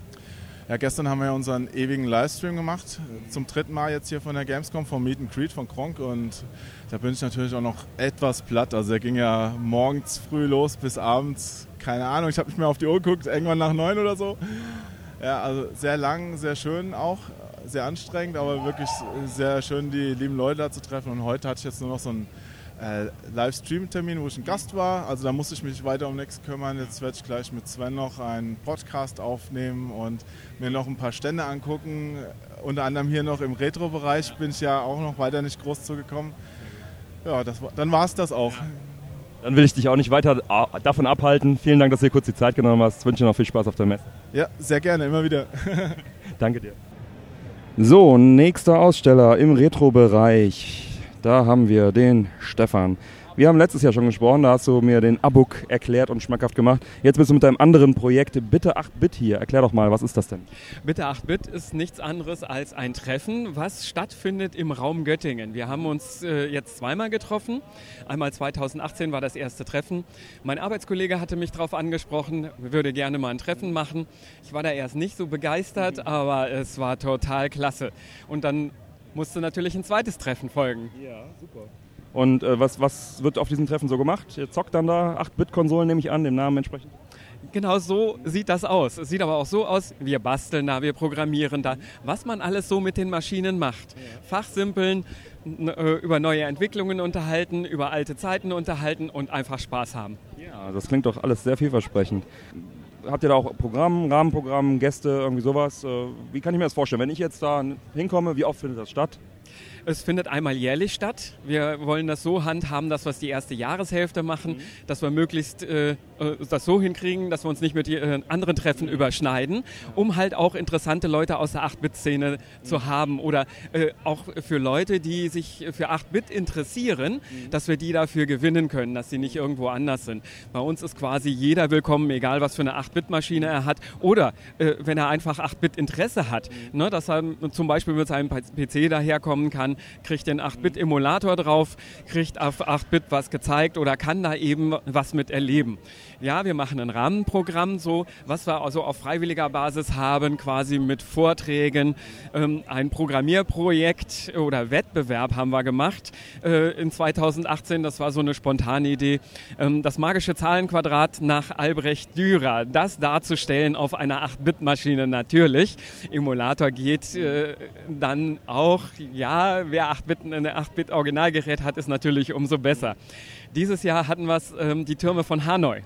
Ja, gestern haben wir ja unseren ewigen Livestream gemacht. Zum dritten Mal jetzt hier von der Gamescom, vom Meet and Greet von Kronk. Und da bin ich natürlich auch noch etwas platt. Also der ging ja morgens früh los bis abends, keine Ahnung, ich habe nicht mehr auf die Uhr geguckt, irgendwann nach neun oder so. Ja, also sehr lang, sehr schön auch, sehr anstrengend, aber wirklich sehr schön, die lieben Leute da zu treffen. Und heute hatte ich jetzt nur noch so einen äh, Livestream-Termin, wo ich ein Gast war. Also da musste ich mich weiter um nichts kümmern. Jetzt werde ich gleich mit Sven noch einen Podcast aufnehmen und mir noch ein paar Stände angucken. Unter anderem hier noch im Retro-Bereich bin ich ja auch noch weiter nicht groß zugekommen. Ja, das, dann war es das auch. Dann will ich dich auch nicht weiter davon abhalten. Vielen Dank, dass du dir kurz die Zeit genommen hast. Ich wünsche dir noch viel Spaß auf der Messe. Ja, sehr gerne, immer wieder. Danke dir. So, nächster Aussteller im Retro-Bereich. Da haben wir den Stefan. Wir haben letztes Jahr schon gesprochen, da hast du mir den Abuk erklärt und schmackhaft gemacht. Jetzt bist du mit deinem anderen Projekt Bitte 8-Bit hier. Erklär doch mal, was ist das denn? Bitte 8-Bit ist nichts anderes als ein Treffen, was stattfindet im Raum Göttingen. Wir haben uns äh, jetzt zweimal getroffen. Einmal 2018 war das erste Treffen. Mein Arbeitskollege hatte mich darauf angesprochen, würde gerne mal ein Treffen machen. Ich war da erst nicht so begeistert, aber es war total klasse. Und dann musste natürlich ein zweites Treffen folgen. Ja, super. Und äh, was, was wird auf diesem Treffen so gemacht? Ihr zockt dann da 8-Bit-Konsolen, nehme ich an, dem Namen entsprechend? Genau so sieht das aus. Es sieht aber auch so aus, wir basteln da, wir programmieren da, was man alles so mit den Maschinen macht. Fachsimpeln, äh, über neue Entwicklungen unterhalten, über alte Zeiten unterhalten und einfach Spaß haben. Ja, das klingt doch alles sehr vielversprechend. Habt ihr da auch Programm, Rahmenprogramm, Gäste, irgendwie sowas? Äh, wie kann ich mir das vorstellen? Wenn ich jetzt da hinkomme, wie oft findet das statt? Es findet einmal jährlich statt. Wir wollen das so handhaben, dass wir es die erste Jahreshälfte machen, mhm. dass wir möglichst äh, äh, das so hinkriegen, dass wir uns nicht mit äh, anderen Treffen überschneiden, um halt auch interessante Leute aus der 8-Bit-Szene mhm. zu haben oder äh, auch für Leute, die sich für 8-Bit interessieren, mhm. dass wir die dafür gewinnen können, dass sie nicht irgendwo anders sind. Bei uns ist quasi jeder willkommen, egal was für eine 8-Bit-Maschine er hat oder äh, wenn er einfach 8-Bit-Interesse hat, mhm. ne, dass er zum Beispiel mit seinem PC daherkommen kann, kriegt den 8-Bit-Emulator drauf, kriegt auf 8-Bit was gezeigt oder kann da eben was mit erleben ja, wir machen ein Rahmenprogramm, so was wir also auf freiwilliger Basis haben, quasi mit Vorträgen. Ähm, ein Programmierprojekt oder Wettbewerb haben wir gemacht äh, in 2018. Das war so eine spontane Idee. Ähm, das magische Zahlenquadrat nach Albrecht Dürer, das darzustellen auf einer 8-Bit-Maschine natürlich. Emulator geht äh, dann auch, ja, wer 8-Bit, ein 8-Bit-Originalgerät hat, ist natürlich umso besser. Dieses Jahr hatten wir ähm, die Türme von Hanoi.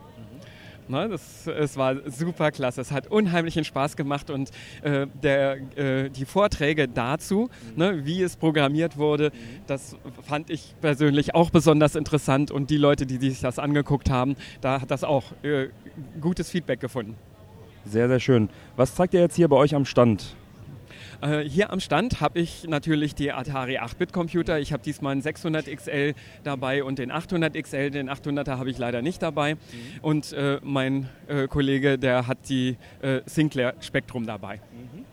Ne, das, es war super klasse. Es hat unheimlichen Spaß gemacht und äh, der, äh, die Vorträge dazu, mhm. ne, wie es programmiert wurde, mhm. das fand ich persönlich auch besonders interessant und die Leute, die sich das angeguckt haben, da hat das auch äh, gutes Feedback gefunden. Sehr, sehr schön. Was zeigt ihr jetzt hier bei euch am Stand? Äh, hier am Stand habe ich natürlich die Atari 8-Bit-Computer. Ich habe diesmal einen 600 XL dabei und den 800 XL. Den 800er habe ich leider nicht dabei. Mhm. Und äh, mein äh, Kollege, der hat die äh, Sinclair Spectrum dabei. Mhm.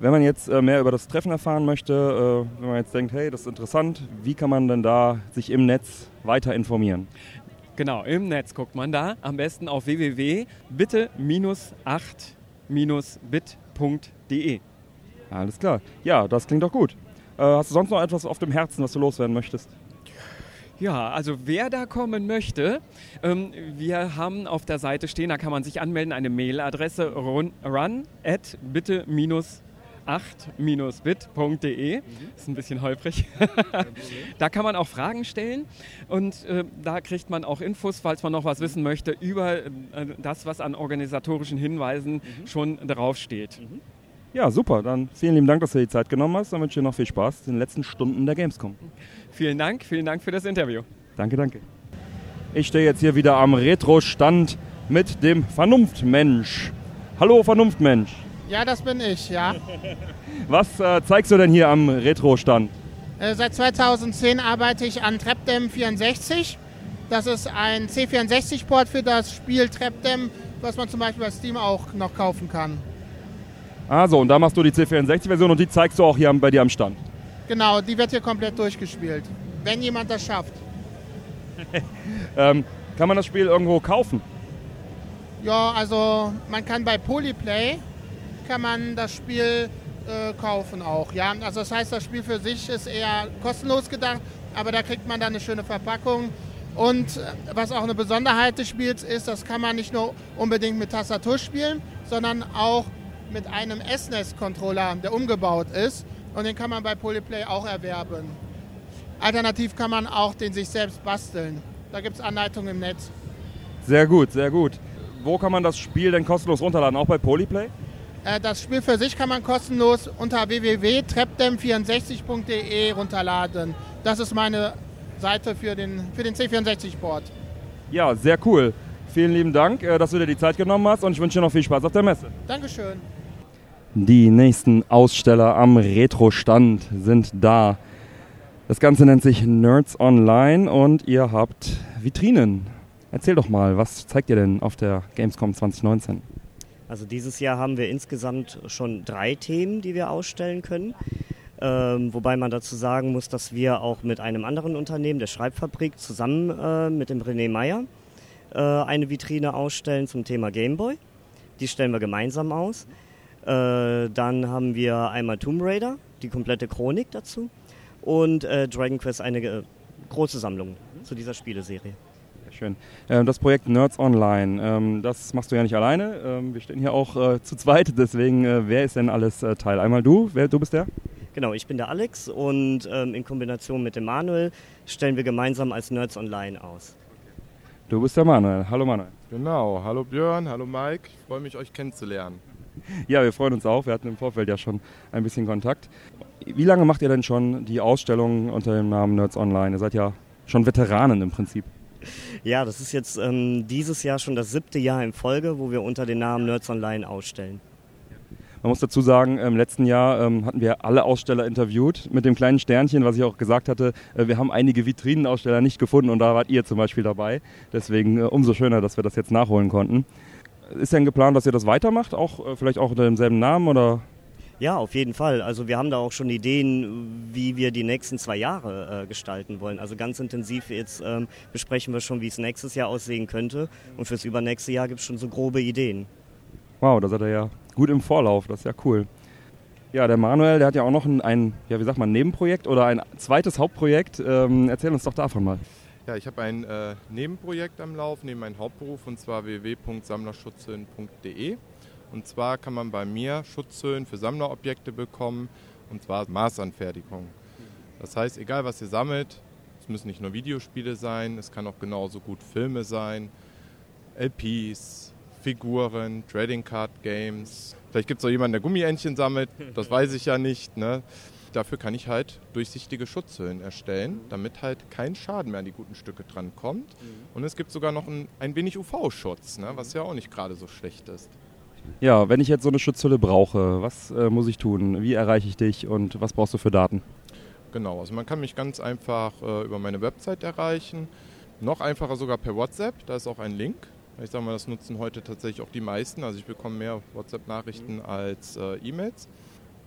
Wenn man jetzt äh, mehr über das Treffen erfahren möchte, äh, wenn man jetzt denkt, hey, das ist interessant, wie kann man denn da sich im Netz weiter informieren? Genau, im Netz guckt man da am besten auf www.bitte-8-bit.de. Alles klar. Ja, das klingt doch gut. Äh, hast du sonst noch etwas auf dem Herzen, was du loswerden möchtest? Ja, also wer da kommen möchte, ähm, wir haben auf der Seite stehen, da kann man sich anmelden, eine Mailadresse run, run at bitte minus 8-bit.de. Mhm. Ist ein bisschen holprig. da kann man auch Fragen stellen und äh, da kriegt man auch Infos, falls man noch was wissen möchte, über äh, das, was an organisatorischen Hinweisen mhm. schon draufsteht. Mhm. Ja, super. Dann vielen lieben Dank, dass du dir die Zeit genommen hast. Dann wünsche ich dir noch viel Spaß in den letzten Stunden der Gamescom. Vielen Dank, vielen Dank für das Interview. Danke, danke. Ich stehe jetzt hier wieder am Retro-Stand mit dem Vernunftmensch. Hallo, Vernunftmensch. Ja, das bin ich, ja. Was äh, zeigst du denn hier am Retro-Stand? Äh, seit 2010 arbeite ich an TrapDem 64 Das ist ein C64-Port für das Spiel Trapdam, was man zum Beispiel bei Steam auch noch kaufen kann. Also, und da machst du die C64-Version und die zeigst du auch hier bei dir am Stand. Genau, die wird hier komplett durchgespielt, wenn jemand das schafft. ähm, kann man das Spiel irgendwo kaufen? Ja, also man kann bei Polyplay kann man das Spiel äh, kaufen auch. Ja, also das heißt, das Spiel für sich ist eher kostenlos gedacht, aber da kriegt man dann eine schöne Verpackung. Und äh, was auch eine Besonderheit des Spiels ist, das kann man nicht nur unbedingt mit Tastatur spielen, sondern auch mit einem SNES-Controller, der umgebaut ist. Und den kann man bei Polyplay auch erwerben. Alternativ kann man auch den sich selbst basteln. Da gibt es Anleitungen im Netz. Sehr gut, sehr gut. Wo kann man das Spiel denn kostenlos runterladen? Auch bei Polyplay? Äh, das Spiel für sich kann man kostenlos unter www.trepdem64.de runterladen. Das ist meine Seite für den, für den C64-Port. Ja, sehr cool. Vielen lieben Dank, äh, dass du dir die Zeit genommen hast und ich wünsche dir noch viel Spaß auf der Messe. Dankeschön. Die nächsten Aussteller am Retro-Stand sind da. Das Ganze nennt sich Nerds Online und ihr habt Vitrinen. Erzähl doch mal, was zeigt ihr denn auf der Gamescom 2019? Also dieses Jahr haben wir insgesamt schon drei Themen, die wir ausstellen können. Ähm, wobei man dazu sagen muss, dass wir auch mit einem anderen Unternehmen, der Schreibfabrik, zusammen äh, mit dem René Meyer äh, eine Vitrine ausstellen zum Thema Gameboy. Die stellen wir gemeinsam aus. Äh, dann haben wir einmal Tomb Raider, die komplette Chronik dazu. Und äh, Dragon Quest, eine äh, große Sammlung zu dieser Spieleserie. Schön. Ähm, das Projekt Nerds Online, ähm, das machst du ja nicht alleine. Ähm, wir stehen hier auch äh, zu zweit, deswegen, äh, wer ist denn alles äh, Teil? Einmal du, wer, du bist der? Genau, ich bin der Alex und ähm, in Kombination mit dem Manuel stellen wir gemeinsam als Nerds Online aus. Du bist der Manuel. Hallo Manuel. Genau, hallo Björn, hallo Mike. Ich freue mich, euch kennenzulernen. Ja, wir freuen uns auch. Wir hatten im Vorfeld ja schon ein bisschen Kontakt. Wie lange macht ihr denn schon die Ausstellung unter dem Namen Nerds Online? Ihr seid ja schon Veteranen im Prinzip. Ja, das ist jetzt ähm, dieses Jahr schon das siebte Jahr in Folge, wo wir unter dem Namen Nerds Online ausstellen. Man muss dazu sagen, im letzten Jahr ähm, hatten wir alle Aussteller interviewt mit dem kleinen Sternchen, was ich auch gesagt hatte. Äh, wir haben einige Vitrinenaussteller nicht gefunden und da wart ihr zum Beispiel dabei. Deswegen äh, umso schöner, dass wir das jetzt nachholen konnten. Ist denn geplant, dass ihr das weitermacht? Auch äh, vielleicht auch unter demselben Namen oder? Ja, auf jeden Fall. Also wir haben da auch schon Ideen, wie wir die nächsten zwei Jahre äh, gestalten wollen. Also ganz intensiv jetzt ähm, besprechen wir schon, wie es nächstes Jahr aussehen könnte. Und fürs übernächste Jahr gibt es schon so grobe Ideen. Wow, da seid ihr ja gut im Vorlauf. Das ist ja cool. Ja, der Manuel, der hat ja auch noch ein, ein ja, wie sagt man, Nebenprojekt oder ein zweites Hauptprojekt. Ähm, erzähl uns doch davon mal. Ja, ich habe ein äh, Nebenprojekt am Lauf neben meinem Hauptberuf und zwar www.sammlerschutzhöhen.de. Und zwar kann man bei mir Schutzhöhen für Sammlerobjekte bekommen und zwar Maßanfertigung. Das heißt, egal was ihr sammelt, es müssen nicht nur Videospiele sein, es kann auch genauso gut Filme sein, LPs, Figuren, Trading Card Games. Vielleicht gibt es auch jemanden, der Gummientchen sammelt, das weiß ich ja nicht. Ne? Dafür kann ich halt durchsichtige Schutzhüllen erstellen, damit halt kein Schaden mehr an die guten Stücke dran kommt. Und es gibt sogar noch ein, ein wenig UV-Schutz, ne? was ja auch nicht gerade so schlecht ist. Ja, wenn ich jetzt so eine Schutzhülle brauche, was äh, muss ich tun? Wie erreiche ich dich und was brauchst du für Daten? Genau, also man kann mich ganz einfach äh, über meine Website erreichen. Noch einfacher sogar per WhatsApp, da ist auch ein Link. Ich sage mal, das nutzen heute tatsächlich auch die meisten. Also ich bekomme mehr WhatsApp-Nachrichten als äh, E-Mails.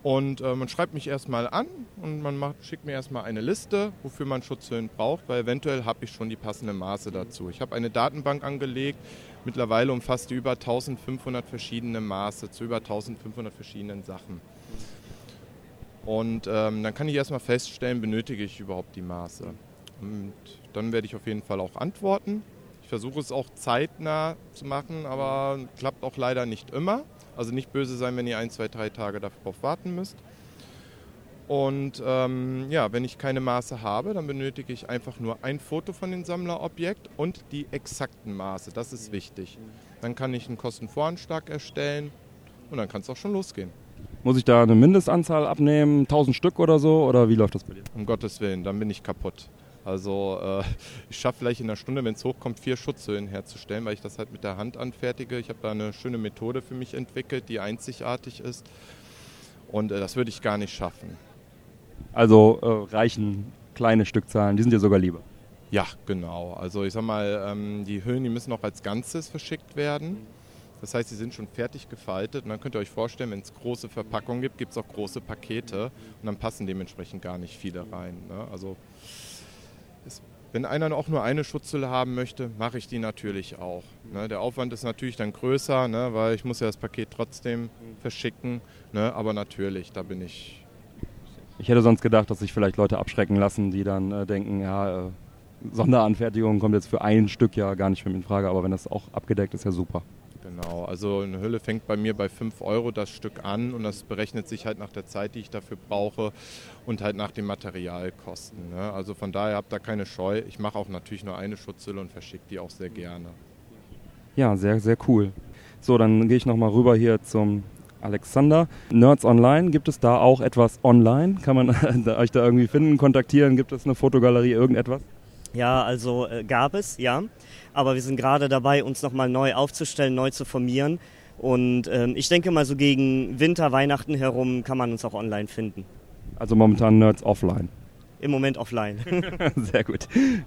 Und äh, man schreibt mich erstmal an und man macht, schickt mir erstmal eine Liste, wofür man Schutzhüllen braucht, weil eventuell habe ich schon die passenden Maße dazu. Ich habe eine Datenbank angelegt. Mittlerweile umfasst die über 1500 verschiedene Maße zu über 1500 verschiedenen Sachen. Und ähm, dann kann ich erstmal feststellen, benötige ich überhaupt die Maße. Und dann werde ich auf jeden Fall auch antworten. Ich versuche es auch zeitnah zu machen, aber klappt auch leider nicht immer. Also nicht böse sein, wenn ihr ein, zwei, drei Tage darauf warten müsst. Und ähm, ja, wenn ich keine Maße habe, dann benötige ich einfach nur ein Foto von dem Sammlerobjekt und die exakten Maße. Das ist wichtig. Dann kann ich einen Kostenvoranschlag erstellen und dann kann es auch schon losgehen. Muss ich da eine Mindestanzahl abnehmen, 1000 Stück oder so? Oder wie läuft das bei dir? Um Gottes Willen, dann bin ich kaputt. Also äh, ich schaffe vielleicht in einer Stunde, wenn es hochkommt, vier Schutzhöhlen herzustellen, weil ich das halt mit der Hand anfertige. Ich habe da eine schöne Methode für mich entwickelt, die einzigartig ist. Und äh, das würde ich gar nicht schaffen. Also äh, reichen kleine Stückzahlen, die sind dir sogar lieber. Ja, genau. Also ich sag mal, ähm, die Hüllen, die müssen auch als Ganzes verschickt werden. Das heißt, sie sind schon fertig gefaltet. Und dann könnt ihr euch vorstellen, wenn es große Verpackungen gibt, gibt es auch große Pakete. Und dann passen dementsprechend gar nicht viele rein. Ne? Also wenn einer auch nur eine Schutzhülle haben möchte, mache ich die natürlich auch. Ne? Der Aufwand ist natürlich dann größer, ne? weil ich muss ja das Paket trotzdem verschicken. Ne? Aber natürlich, da bin ich. Ich hätte sonst gedacht, dass sich vielleicht Leute abschrecken lassen, die dann äh, denken, ja, äh, Sonderanfertigung kommt jetzt für ein Stück ja gar nicht für mich in Frage, aber wenn das auch abgedeckt ist, ja super. Genau, also eine Hülle fängt bei mir bei 5 Euro das Stück an und das berechnet sich halt nach der Zeit, die ich dafür brauche und halt nach den Materialkosten. Ne? Also von daher habt da keine Scheu. Ich mache auch natürlich nur eine Schutzhülle und verschicke die auch sehr gerne. Ja, sehr, sehr cool. So, dann gehe ich nochmal rüber hier zum Alexander. Nerds Online, gibt es da auch etwas online? Kann man euch da irgendwie finden, kontaktieren? Gibt es eine Fotogalerie, irgendetwas? Ja, also äh, gab es, ja. Aber wir sind gerade dabei, uns nochmal neu aufzustellen, neu zu formieren. Und ähm, ich denke mal, so gegen Winter, Weihnachten herum kann man uns auch online finden. Also momentan Nerds offline. Im Moment offline. Sehr gut. Ähm,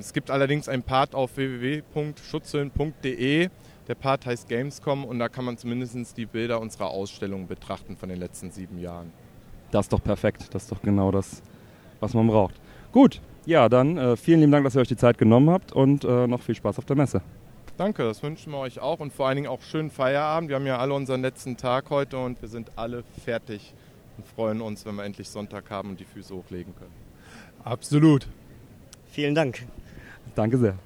Es gibt allerdings einen Part auf www.schutzhüllen.de. Der Part heißt Gamescom und da kann man zumindest die Bilder unserer Ausstellung betrachten von den letzten sieben Jahren. Das ist doch perfekt. Das ist doch genau das, was man braucht. Gut, ja, dann äh, vielen lieben Dank, dass ihr euch die Zeit genommen habt und äh, noch viel Spaß auf der Messe. Danke, das wünschen wir euch auch und vor allen Dingen auch schönen Feierabend. Wir haben ja alle unseren letzten Tag heute und wir sind alle fertig und freuen uns, wenn wir endlich Sonntag haben und die Füße hochlegen können. Absolut. Vielen Dank. Danke sehr.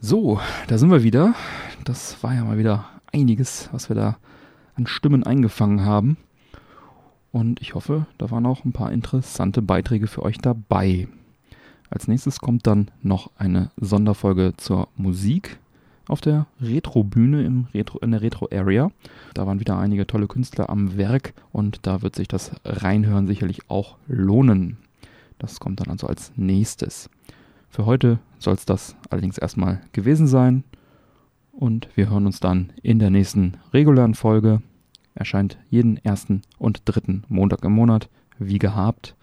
So, da sind wir wieder. Das war ja mal wieder einiges, was wir da an Stimmen eingefangen haben. Und ich hoffe, da waren auch ein paar interessante Beiträge für euch dabei. Als nächstes kommt dann noch eine Sonderfolge zur Musik auf der Retro-Bühne in der Retro-Area. Da waren wieder einige tolle Künstler am Werk und da wird sich das Reinhören sicherlich auch lohnen. Das kommt dann also als nächstes. Für heute soll es das allerdings erstmal gewesen sein und wir hören uns dann in der nächsten regulären Folge. Erscheint jeden ersten und dritten Montag im Monat, wie gehabt.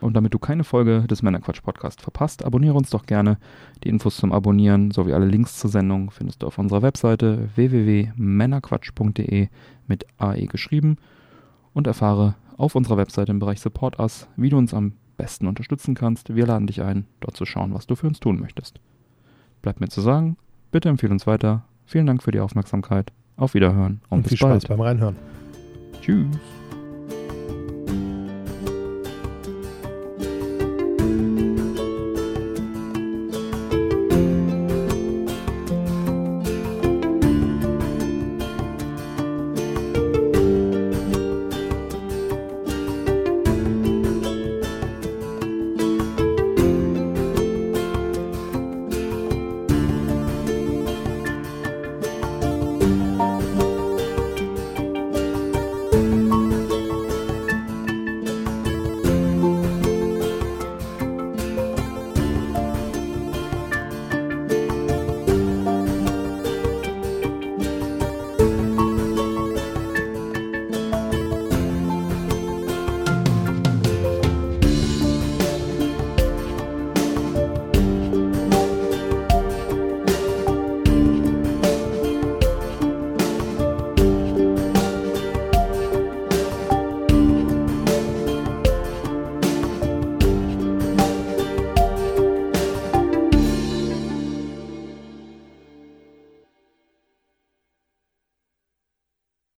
Und damit du keine Folge des Männerquatsch Podcast verpasst, abonniere uns doch gerne. Die Infos zum Abonnieren sowie alle Links zur Sendung findest du auf unserer Webseite www.männerquatsch.de mit AE geschrieben und erfahre auf unserer Webseite im Bereich Support Us, wie du uns am besten unterstützen kannst. Wir laden dich ein, dort zu schauen, was du für uns tun möchtest. Bleibt mir zu sagen, bitte empfehle uns weiter. Vielen Dank für die Aufmerksamkeit. Auf Wiederhören und, Und bis viel bald. Spaß beim Reinhören. Tschüss.